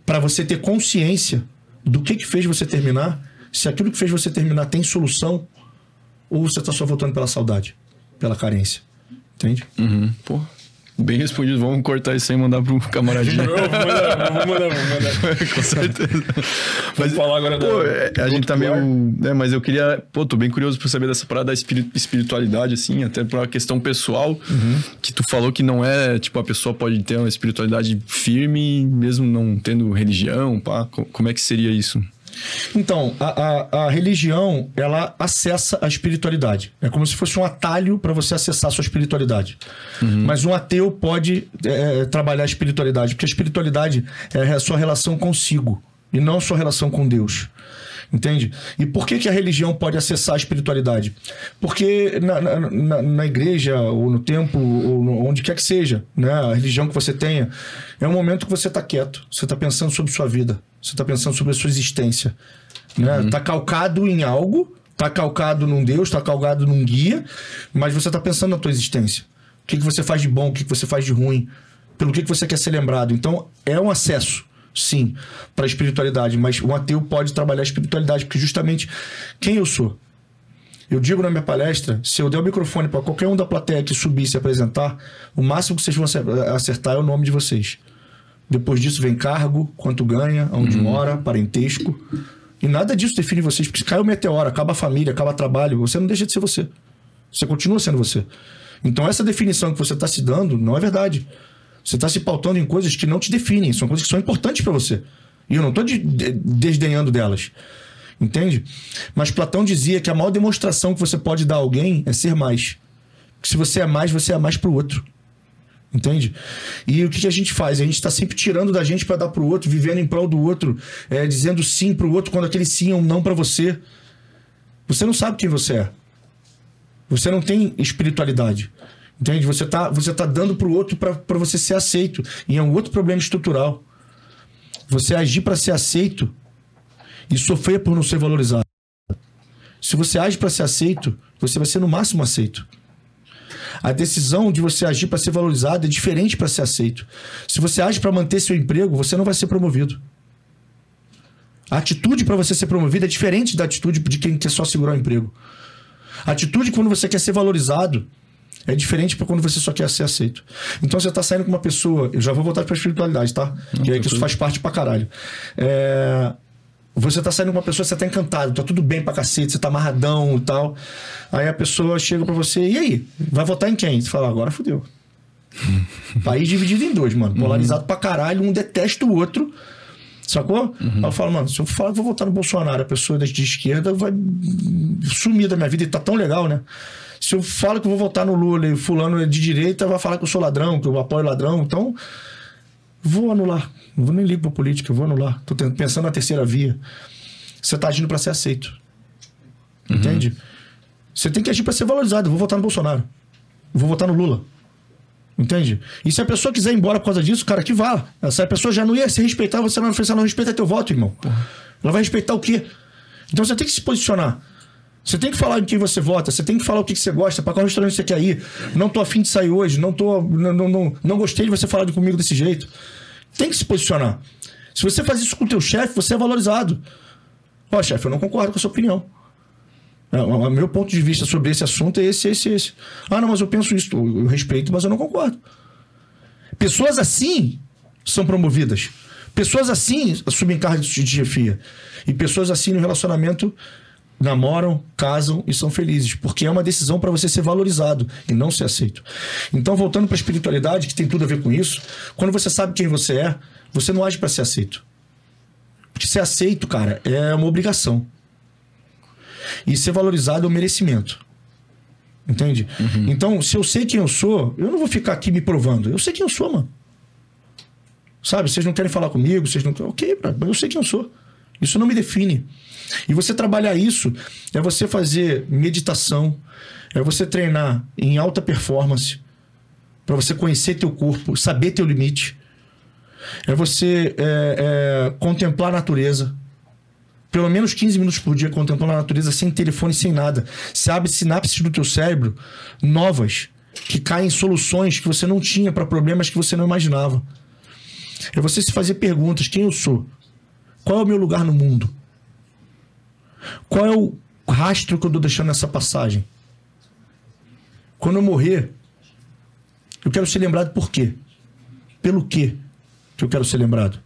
para você ter consciência do que, que fez você terminar, se aquilo que fez você terminar tem solução, ou você tá só voltando pela saudade, pela carência. Entende? Uhum. Pô, bem respondido. Vamos cortar isso aí e mandar pro camaradinho. Vou mandar, vou mandar, vou mandar. Com certeza. Vamos falar agora da- Pô, é, a gente tá outro meio. É, mas eu queria. Pô, tô bem curioso pra saber dessa parada da espiri- espiritualidade, assim, até por uma questão pessoal. Uhum. Que tu falou que não é. Tipo, a pessoa pode ter uma espiritualidade firme, mesmo não tendo religião, pá. Co- Como é que seria isso? Então, a, a, a religião, ela acessa a espiritualidade. É como se fosse um atalho para você acessar a sua espiritualidade. Mas um ateu pode é, trabalhar a espiritualidade, porque a espiritualidade é a sua relação consigo e não a sua relação com Deus. Entende? E por que, que a religião pode acessar a espiritualidade? Porque na, na, na- na igreja, ou no templo, ou no- onde quer que seja, né? a religião que você tenha, é um momento que você está quieto, você está pensando sobre sua vida, você está pensando sobre a sua existência. Né? Tá calcado em algo, tá calcado num Deus, tá calcado num guia, mas você está pensando na tua existência. O que, que você faz de bom, o que, que você faz de ruim, pelo que, que você quer ser lembrado. Então, é um acesso, sim, para a espiritualidade, mas um ateu pode trabalhar a espiritualidade, porque justamente quem eu sou? Eu digo na minha palestra, se eu der o microfone para qualquer um da plateia que subir e se apresentar, o máximo que vocês vão acertar é o nome de vocês. Depois disso vem cargo, quanto ganha, onde uhum. mora, parentesco. E nada disso define vocês, porque se cai o meteoro, acaba a família, acaba o trabalho, você não deixa de ser você. Você continua sendo você. Então essa definição que você está se dando não é verdade. Você está se pautando em coisas que não te definem, são coisas que são importantes para você. E eu não estou de, de, desdenhando delas. Entende? Mas Platão dizia que a maior demonstração que você pode dar a alguém é ser mais. se você é mais, você é mais para o outro. Entende? E o que, que, a gente faz? A gente está sempre tirando da gente para dar para o outro, vivendo em prol do outro, é, dizendo sim para o outro quando aquele sim é um não para você. Você não sabe quem você é. Você não tem espiritualidade. Entende? Você está você tá dando para o outro para você ser aceito. E é um outro problema estrutural. Você agir para ser aceito e sofrer por não ser valorizado. Se você age para ser aceito, você vai ser no máximo aceito. A decisão de você agir para ser valorizado é diferente para ser aceito. Se você age para manter seu emprego, você não vai ser promovido. A atitude para você ser promovido é diferente da atitude de quem quer só segurar o emprego. A atitude quando você quer ser valorizado é diferente para quando você só quer ser aceito. Então você está saindo com uma pessoa. Eu já vou voltar para a espiritualidade, tá? Não, que, é que isso faz parte para caralho. É você tá saindo com uma pessoa, você tá encantado, tá tudo bem pra cacete, você tá amarradão e tal. Aí a pessoa chega pra você, e aí? Vai votar em quem? Você fala, agora fodeu. País dividido em dois, mano. Polarizado uhum. pra caralho, um detesta o outro. Sacou? Uhum. Aí eu falo, mano, se eu falar que vou votar no Bolsonaro, a pessoa de esquerda vai sumir da minha vida e tá tão legal, né? Se eu falo que vou votar no Lula e fulano é de direita, vai falar que eu sou ladrão, que eu apoio ladrão. Então, vou anular. Não vou nem ligo pra política, vou anular. Tô pensando na terceira via. Você tá agindo para ser aceito. Uhum. Entende? Você tem que agir para ser valorizado. Eu vou votar no Bolsonaro. Eu vou votar no Lula. Entende? E se a pessoa quiser ir embora por causa disso, cara, que vá. Se a pessoa já não ia se respeitar, você não, você não respeita teu voto, irmão. Ela vai respeitar o quê? Então você tem que se posicionar. Você tem que falar de quem você vota, você tem que falar o que, você gosta, para qual restaurante você quer ir. Não tô afim de sair hoje, não tô. Não, não, não, não gostei de você falar comigo desse jeito. Tem que se posicionar. Se você faz isso com o teu chefe, você é valorizado. Ó, chefe, eu não concordo com a sua opinião. É, o meu ponto de vista sobre esse assunto é esse, esse, esse. Ah, não, mas eu penso isso. Eu respeito, mas eu não concordo. Pessoas assim são promovidas. Pessoas assim assumem cargos de chefia. E pessoas assim no relacionamento namoram, casam e são felizes, porque é uma decisão para você ser valorizado e não ser aceito. Então, voltando para a espiritualidade, que tem tudo a ver com isso, quando você sabe quem você é, você não age para ser aceito. Porque ser aceito, cara, é uma obrigação. E ser valorizado é um merecimento. Entende? Uhum. Então, se eu sei quem eu sou, eu não vou ficar aqui me provando. Eu sei quem eu sou, mano. Sabe? Vocês não querem falar comigo, vocês não. Ok, mas eu sei quem eu sou. Isso não me define. E você trabalhar isso é você fazer meditação, é você treinar em alta performance, para você conhecer teu corpo, saber teu limite. É você é, é, contemplar a natureza. Pelo menos 15 minutos por dia contemplando a natureza sem telefone, sem nada. Você abre sinapses do teu cérebro novas, que caem em soluções que você não tinha para problemas que você não imaginava. É você se fazer perguntas: quem eu sou? Qual é o meu lugar no mundo? Qual é o rastro que eu estou deixando nessa passagem? Quando eu morrer, eu quero ser lembrado por quê? Pelo quê que eu quero ser lembrado?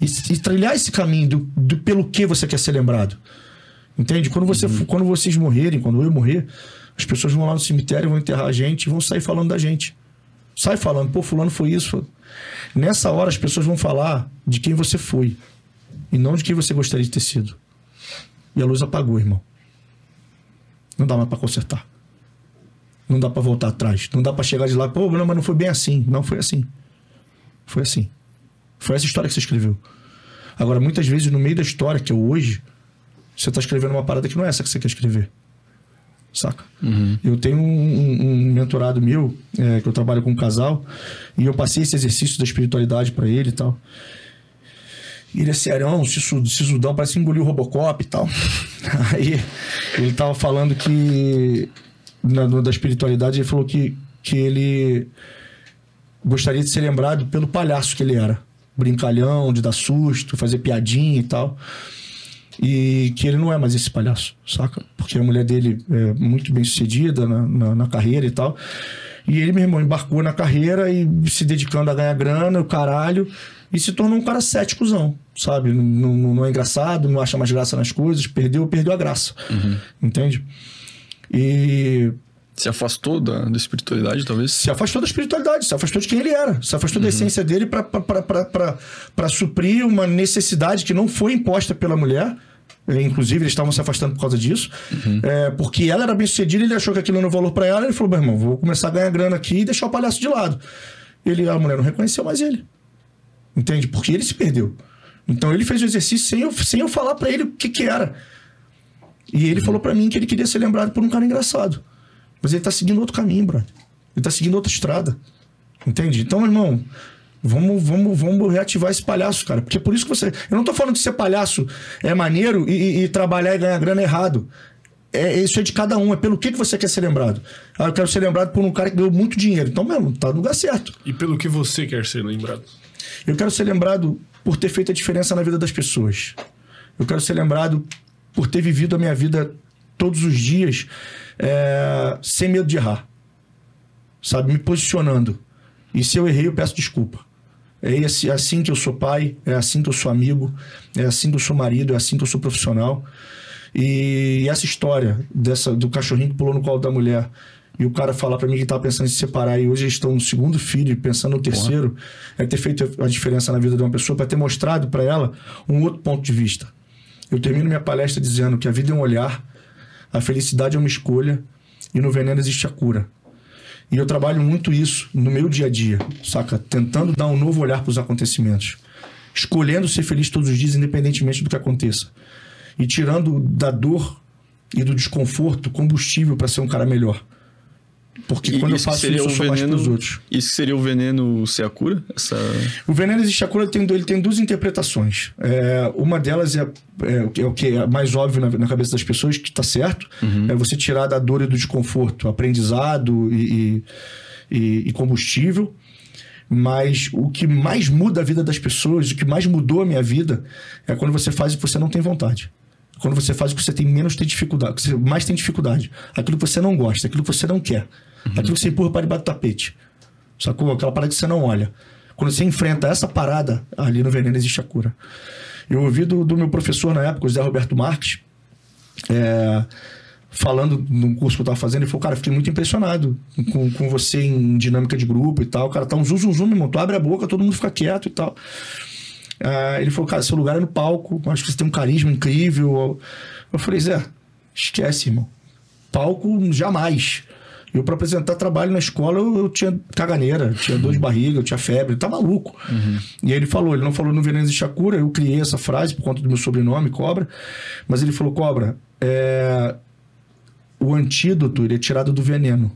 E, e trilhar esse caminho do, do, pelo que você quer ser lembrado. Entende? Quando, você, uhum. quando vocês morrerem, quando eu morrer, as pessoas vão lá no cemitério, vão enterrar a gente e vão sair falando da gente. Sai falando, pô, fulano foi isso. Nessa hora as pessoas vão falar de quem você foi e não de quem você gostaria de ter sido. E a luz apagou, irmão. Não dá mais para consertar. Não dá para voltar atrás. Não dá para chegar de lá, pô, não, mas não foi bem assim. Não foi assim. Foi assim. Foi essa história que você escreveu. Agora, muitas vezes, no meio da história, que é hoje, você tá escrevendo uma parada que não é essa que você quer escrever. Saca? Uhum. Eu tenho um, um, um mentorado meu, é, que eu trabalho com um casal, e eu passei esse exercício da espiritualidade para ele e tal. Ele é serão, sisudão, parece que engoliu o Robocop e tal. Aí ele tava falando que, na, da espiritualidade, ele falou que, que ele gostaria de ser lembrado pelo palhaço que ele era. Brincalhão, de dar susto, fazer piadinha e tal. E que ele não é mais esse palhaço, saca? Porque a mulher dele é muito bem sucedida na, na, na carreira e tal. E ele, meu irmão, embarcou na carreira e se dedicando a ganhar grana, o caralho, e se tornou um cara céticozão, sabe? Não, não, não é engraçado, não acha mais graça nas coisas, perdeu, perdeu a graça. Entende? E Se afastou da, da espiritualidade, talvez? se afastou da espiritualidade, se afastou de quem ele era, se afastou da essência dele para suprir uma necessidade que não foi imposta pela mulher. É, Inclusive, eles estavam se afastando por causa disso. É, porque ela era bem sucedida, ele achou que aquilo não valor para ela. Ele falou: meu irmão, vou começar a ganhar grana aqui e deixar o palhaço de lado. Ele, a mulher não reconheceu mais ele. Entende? Porque ele se perdeu. Então ele fez o exercício sem eu, sem eu falar para ele o que, que era. E ele falou para mim que ele queria ser lembrado por um cara engraçado. Mas ele tá seguindo outro caminho, brother. Ele tá seguindo outra estrada. Entende? Então, irmão, vamos, vamos, vamos reativar esse palhaço, cara. Porque é por isso que você. Eu não tô falando de ser palhaço é maneiro e, e- trabalhar e ganhar grana errado. É, isso é de cada um, é pelo que, que você quer ser lembrado. Ah, eu quero ser lembrado por um cara que ganhou muito dinheiro. Então, mesmo, tá no lugar certo. E pelo que você quer ser lembrado? Eu quero ser lembrado por ter feito a diferença na vida das pessoas. Eu quero ser lembrado por ter vivido a minha vida todos os dias é, sem medo de errar. Sabe? Me posicionando. E se eu errei, eu peço desculpa. É esse- é assim que eu sou pai, é assim que eu sou amigo, é assim que eu sou marido, é assim que eu sou profissional. E essa história dessa do cachorrinho que pulou no colo da mulher e o cara falar pra mim que tava pensando em se separar e hoje estão no segundo filho e pensando no terceiro, é ter feito a diferença na vida de uma pessoa, para ter mostrado para ela um outro ponto de vista. Eu termino minha palestra dizendo que a vida é um olhar, a felicidade é uma escolha e no veneno existe a cura. E eu trabalho muito isso no meu dia a dia, saca? Tentando dar um novo olhar para os acontecimentos. Escolhendo ser feliz todos os dias, independentemente do que aconteça. E tirando da dor e do desconforto combustível para ser um cara melhor. Porque E quando eu faço isso, o eu sou mais veneno- pros outros. Isso seria o veneno ser a cura? Essa... O veneno existe a cura, ele tem, ele tem duas interpretações. É, uma delas é, é o que- é o que é mais óbvio na, na cabeça das pessoas, que está certo. É você tirar da dor e do desconforto aprendizado e, e, e- e combustível. Mas o que mais muda a vida das pessoas, o que mais mudou a minha vida, é quando você faz que você não tem vontade. Quando você faz o que você tem menos tem dificuldade, que você mais tem dificuldade. Aquilo que você não gosta, aquilo que você não quer. Aquilo que você empurra para debaixo do tapete. Sacou? Aquela parada que você não olha. Quando você enfrenta essa parada, ali no veneno existe a cura. Eu ouvi do, do meu professor na época, o Zé Roberto Marques, é, falando num curso que eu tava fazendo, ele falou, cara, fiquei muito impressionado com, com você em dinâmica de grupo e tal. O cara tá um zum, zum, zum, meu irmão. Tu abre a boca, todo mundo fica quieto e tal. Ah, ele falou, cara, seu lugar é no palco, acho que você tem um carisma incrível. Eu falei, Zé, esquece, irmão. Palco, jamais. Eu, para apresentar trabalho na escola, eu, eu tinha caganeira, eu tinha dor de barriga, eu tinha febre, tá maluco. E aí ele falou, ele não falou no Veneno existe a cura, eu criei essa frase por conta do meu sobrenome, Cobra, mas ele falou, Cobra, é... o antídoto ele é tirado do veneno.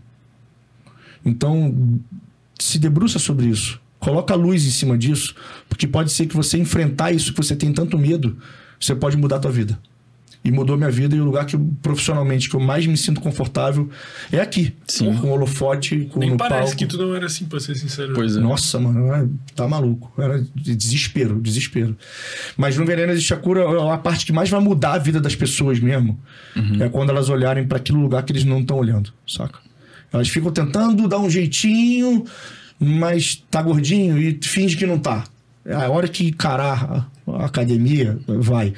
Então, se debruça sobre isso. Coloca a luz em cima disso, porque pode ser que você enfrentar isso que você tem tanto medo, você pode mudar a tua vida. E mudou minha vida e o lugar que eu, profissionalmente que eu mais me sinto confortável é aqui. Sim. Com o holofote, com Nem no parece palco. que tu não era assim, pra ser sincero. Pois é. Nossa, mano, é- tá maluco. Era de desespero, desespero. Mas no Veneno Existe a Cura, é a parte que mais vai mudar a vida das pessoas mesmo. É quando elas olharem para aquele lugar que eles não estão olhando, saca? Elas ficam tentando dar um jeitinho, mas tá gordinho e finge que não tá. É a hora que encarar a- academia, vai.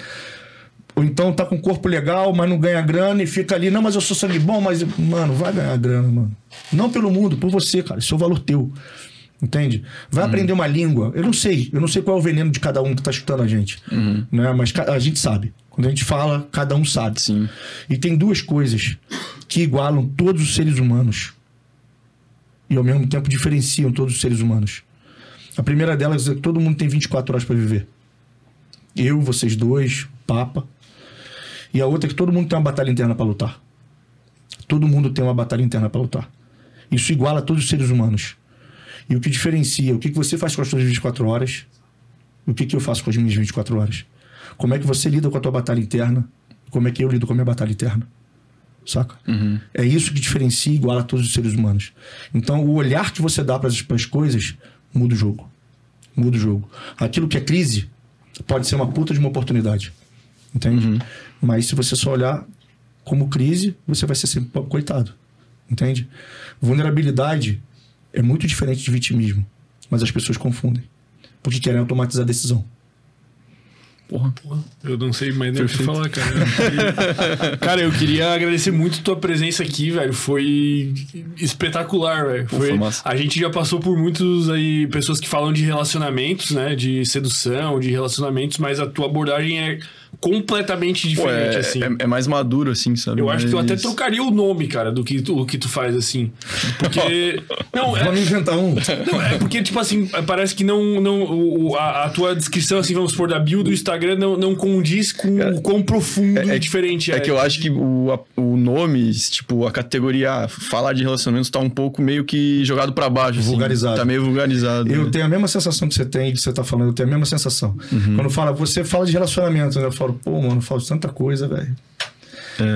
Ou então tá com o corpo legal, mas não ganha grana e fica ali, não, mas eu sou sangue bom, mas. Mano, vai ganhar grana, mano. Não pelo mundo, por você, cara. Isso é o valor teu. Entende? Vai aprender uma língua. Eu não sei. Eu não sei qual é o veneno de cada um que tá escutando a gente. Né? Mas a gente sabe. Quando a gente fala, cada um sabe. Sim. E tem duas coisas que igualam todos os seres humanos. E ao mesmo tempo diferenciam todos os seres humanos. A primeira delas é que todo mundo tem 24 horas para viver. Eu, vocês dois, Papa. E a outra é que todo mundo tem uma batalha interna para lutar. Todo mundo tem uma batalha interna para lutar. Isso iguala todos os seres humanos. E o que diferencia, o que você faz com as suas 24 horas, o que que eu faço com as minhas 24 horas. Como é que você lida com a tua batalha interna, como é que eu lido com a minha batalha interna. Saca? É isso que diferencia e iguala todos os seres humanos. Então, o olhar que você dá para as coisas muda o jogo. Muda o jogo. Aquilo que é crise pode ser uma puta de uma oportunidade. Entende? Mas se você só olhar como crise, você vai ser sempre coitado. Entende? Vulnerabilidade é muito diferente de vitimismo. Mas as pessoas confundem. Porque querem automatizar a decisão. Porra. Eu não sei mais nem o que falar, cara. Eu queria- cara, eu queria agradecer muito tua presença aqui, velho. Foi espetacular, velho. Pô, Foi, foi massa. a gente já passou por muitos aí pessoas que falam de relacionamentos, né, de sedução, de relacionamentos, mas a tua abordagem é completamente Pô, diferente, é, assim. é, é mais maduro, assim, sabe? Eu acho que tu até Mas- trocaria o nome, cara, do que tu, o que tu faz, assim. Porque. Não, é, Vamos inventar um. não, é porque, tipo assim, parece que não. não o- a, a tua descrição, assim, vamos supor, da bio do Instagram não, não condiz com o quão profundo É- e é- diferente é. É que eu acho que o, a- o nome, tipo, a categoria ah, falar de relacionamentos tá um pouco meio que jogado pra baixo. assim. Vulgarizado. Tá meio vulgarizado. Eu né? tenho a mesma sensação que você tem, que você tá falando, eu tenho a mesma sensação. Quando fala, você fala de relacionamento, né? Eu falo, pô, mano, falo tanta coisa, velho.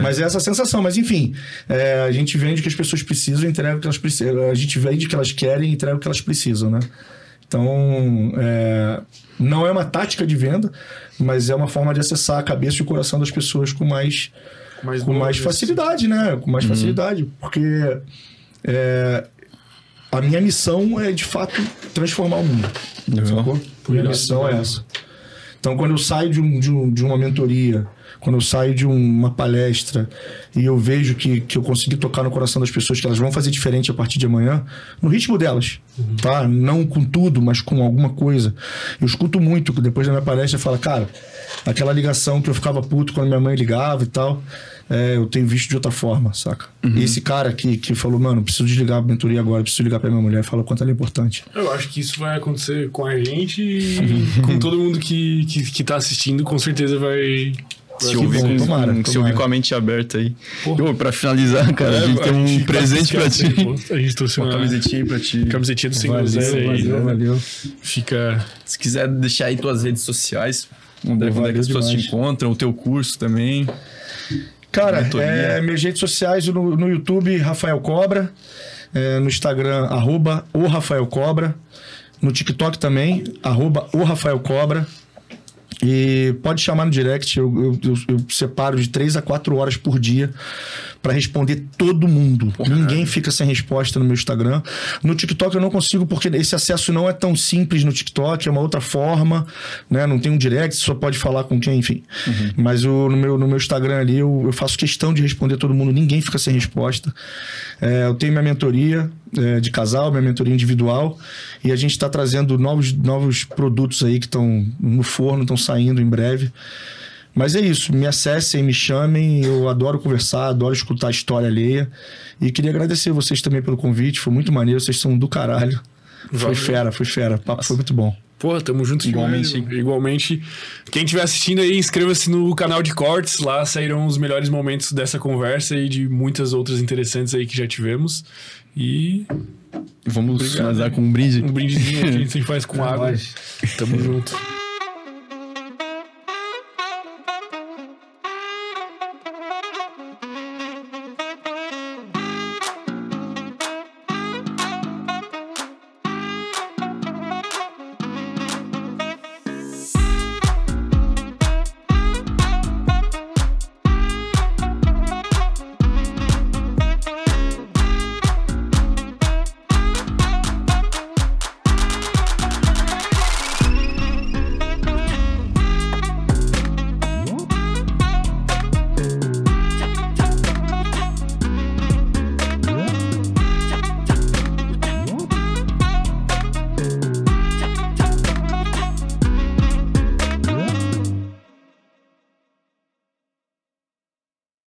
Mas é essa sensação, mas enfim, é, a gente vende o que as pessoas precisam e entrega o que elas precisam. A gente vende o que elas querem e entrega o que elas precisam, né? Então, é, não é uma tática de venda, mas é uma forma de acessar a cabeça e o coração das pessoas com mais, mais com mais facilidade, né? Com mais facilidade, porque é, a minha missão é de fato transformar o mundo. Legal. Sacou? Minha missão é essa. Então, quando eu saio de, um, de, um- de uma mentoria, quando eu saio de uma palestra e eu vejo que, que eu consegui tocar no coração das pessoas, que elas vão fazer diferente a partir de amanhã, no ritmo delas, tá? Não com tudo, mas com alguma coisa. Eu escuto muito, que depois da minha palestra, fala, cara, aquela ligação que eu ficava puto quando minha mãe ligava e tal, é, eu tenho visto de outra forma, saca? Esse cara que, que falou, mano, preciso desligar a mentoria agora, preciso ligar pra minha mulher, fala o quanto ela é importante. Eu acho que isso vai acontecer com a gente e com todo mundo que, que, que tá assistindo, com certeza vai. Se ouvir, bom, com, tomara, se tomara. ouvir com a mente aberta aí. Porra. Ô, pra finalizar, cara, a gente tem um gente presente pra ti. pô. A gente trouxe Uma uma camisetinha aí pra ti. camisetinha do Senhor Valeu, Zé aí. valeu, né? valeu. Fica. Se quiser deixar aí tuas redes sociais, onde, onde é que as pessoas te encontram, o teu curso também. Cara, Mentoria. é, minhas redes sociais no, no YouTube, Rafael Cobra. É, no Instagram, arroba o Rafael Cobra. No TikTok também, arroba o Rafael Cobra. E pode chamar no direct, eu, eu- eu- eu separo de 3 a 4 horas por dia para responder todo mundo. Ninguém fica sem resposta no meu Instagram. No TikTok eu não consigo, porque esse acesso não é tão simples no TikTok, é uma outra forma, né? Não tem um direct, só pode falar com quem, enfim. Mas o, no, meu, no meu Instagram ali eu, eu faço questão de responder todo mundo, ninguém fica sem resposta. É, eu tenho minha mentoria é, de casal, minha mentoria individual, e a gente está trazendo novos, novos produtos aí que estão no forno, estão saindo em breve. Mas é isso, me acessem, me chamem, eu adoro conversar, adoro escutar a história alheia. E queria agradecer vocês também pelo convite, foi muito maneiro, vocês são do caralho. Foi fera, foi fera, o papo foi muito bom. Porra, tamo junto Igualmente. demais, Igualmente. Quem estiver assistindo aí, inscreva-se no canal de cortes. Lá sairão os melhores momentos dessa conversa e de muitas outras interessantes aí que já tivemos. E Vamos finalizar com um brinde. um brindezinho que a gente faz com água. Tamo junto.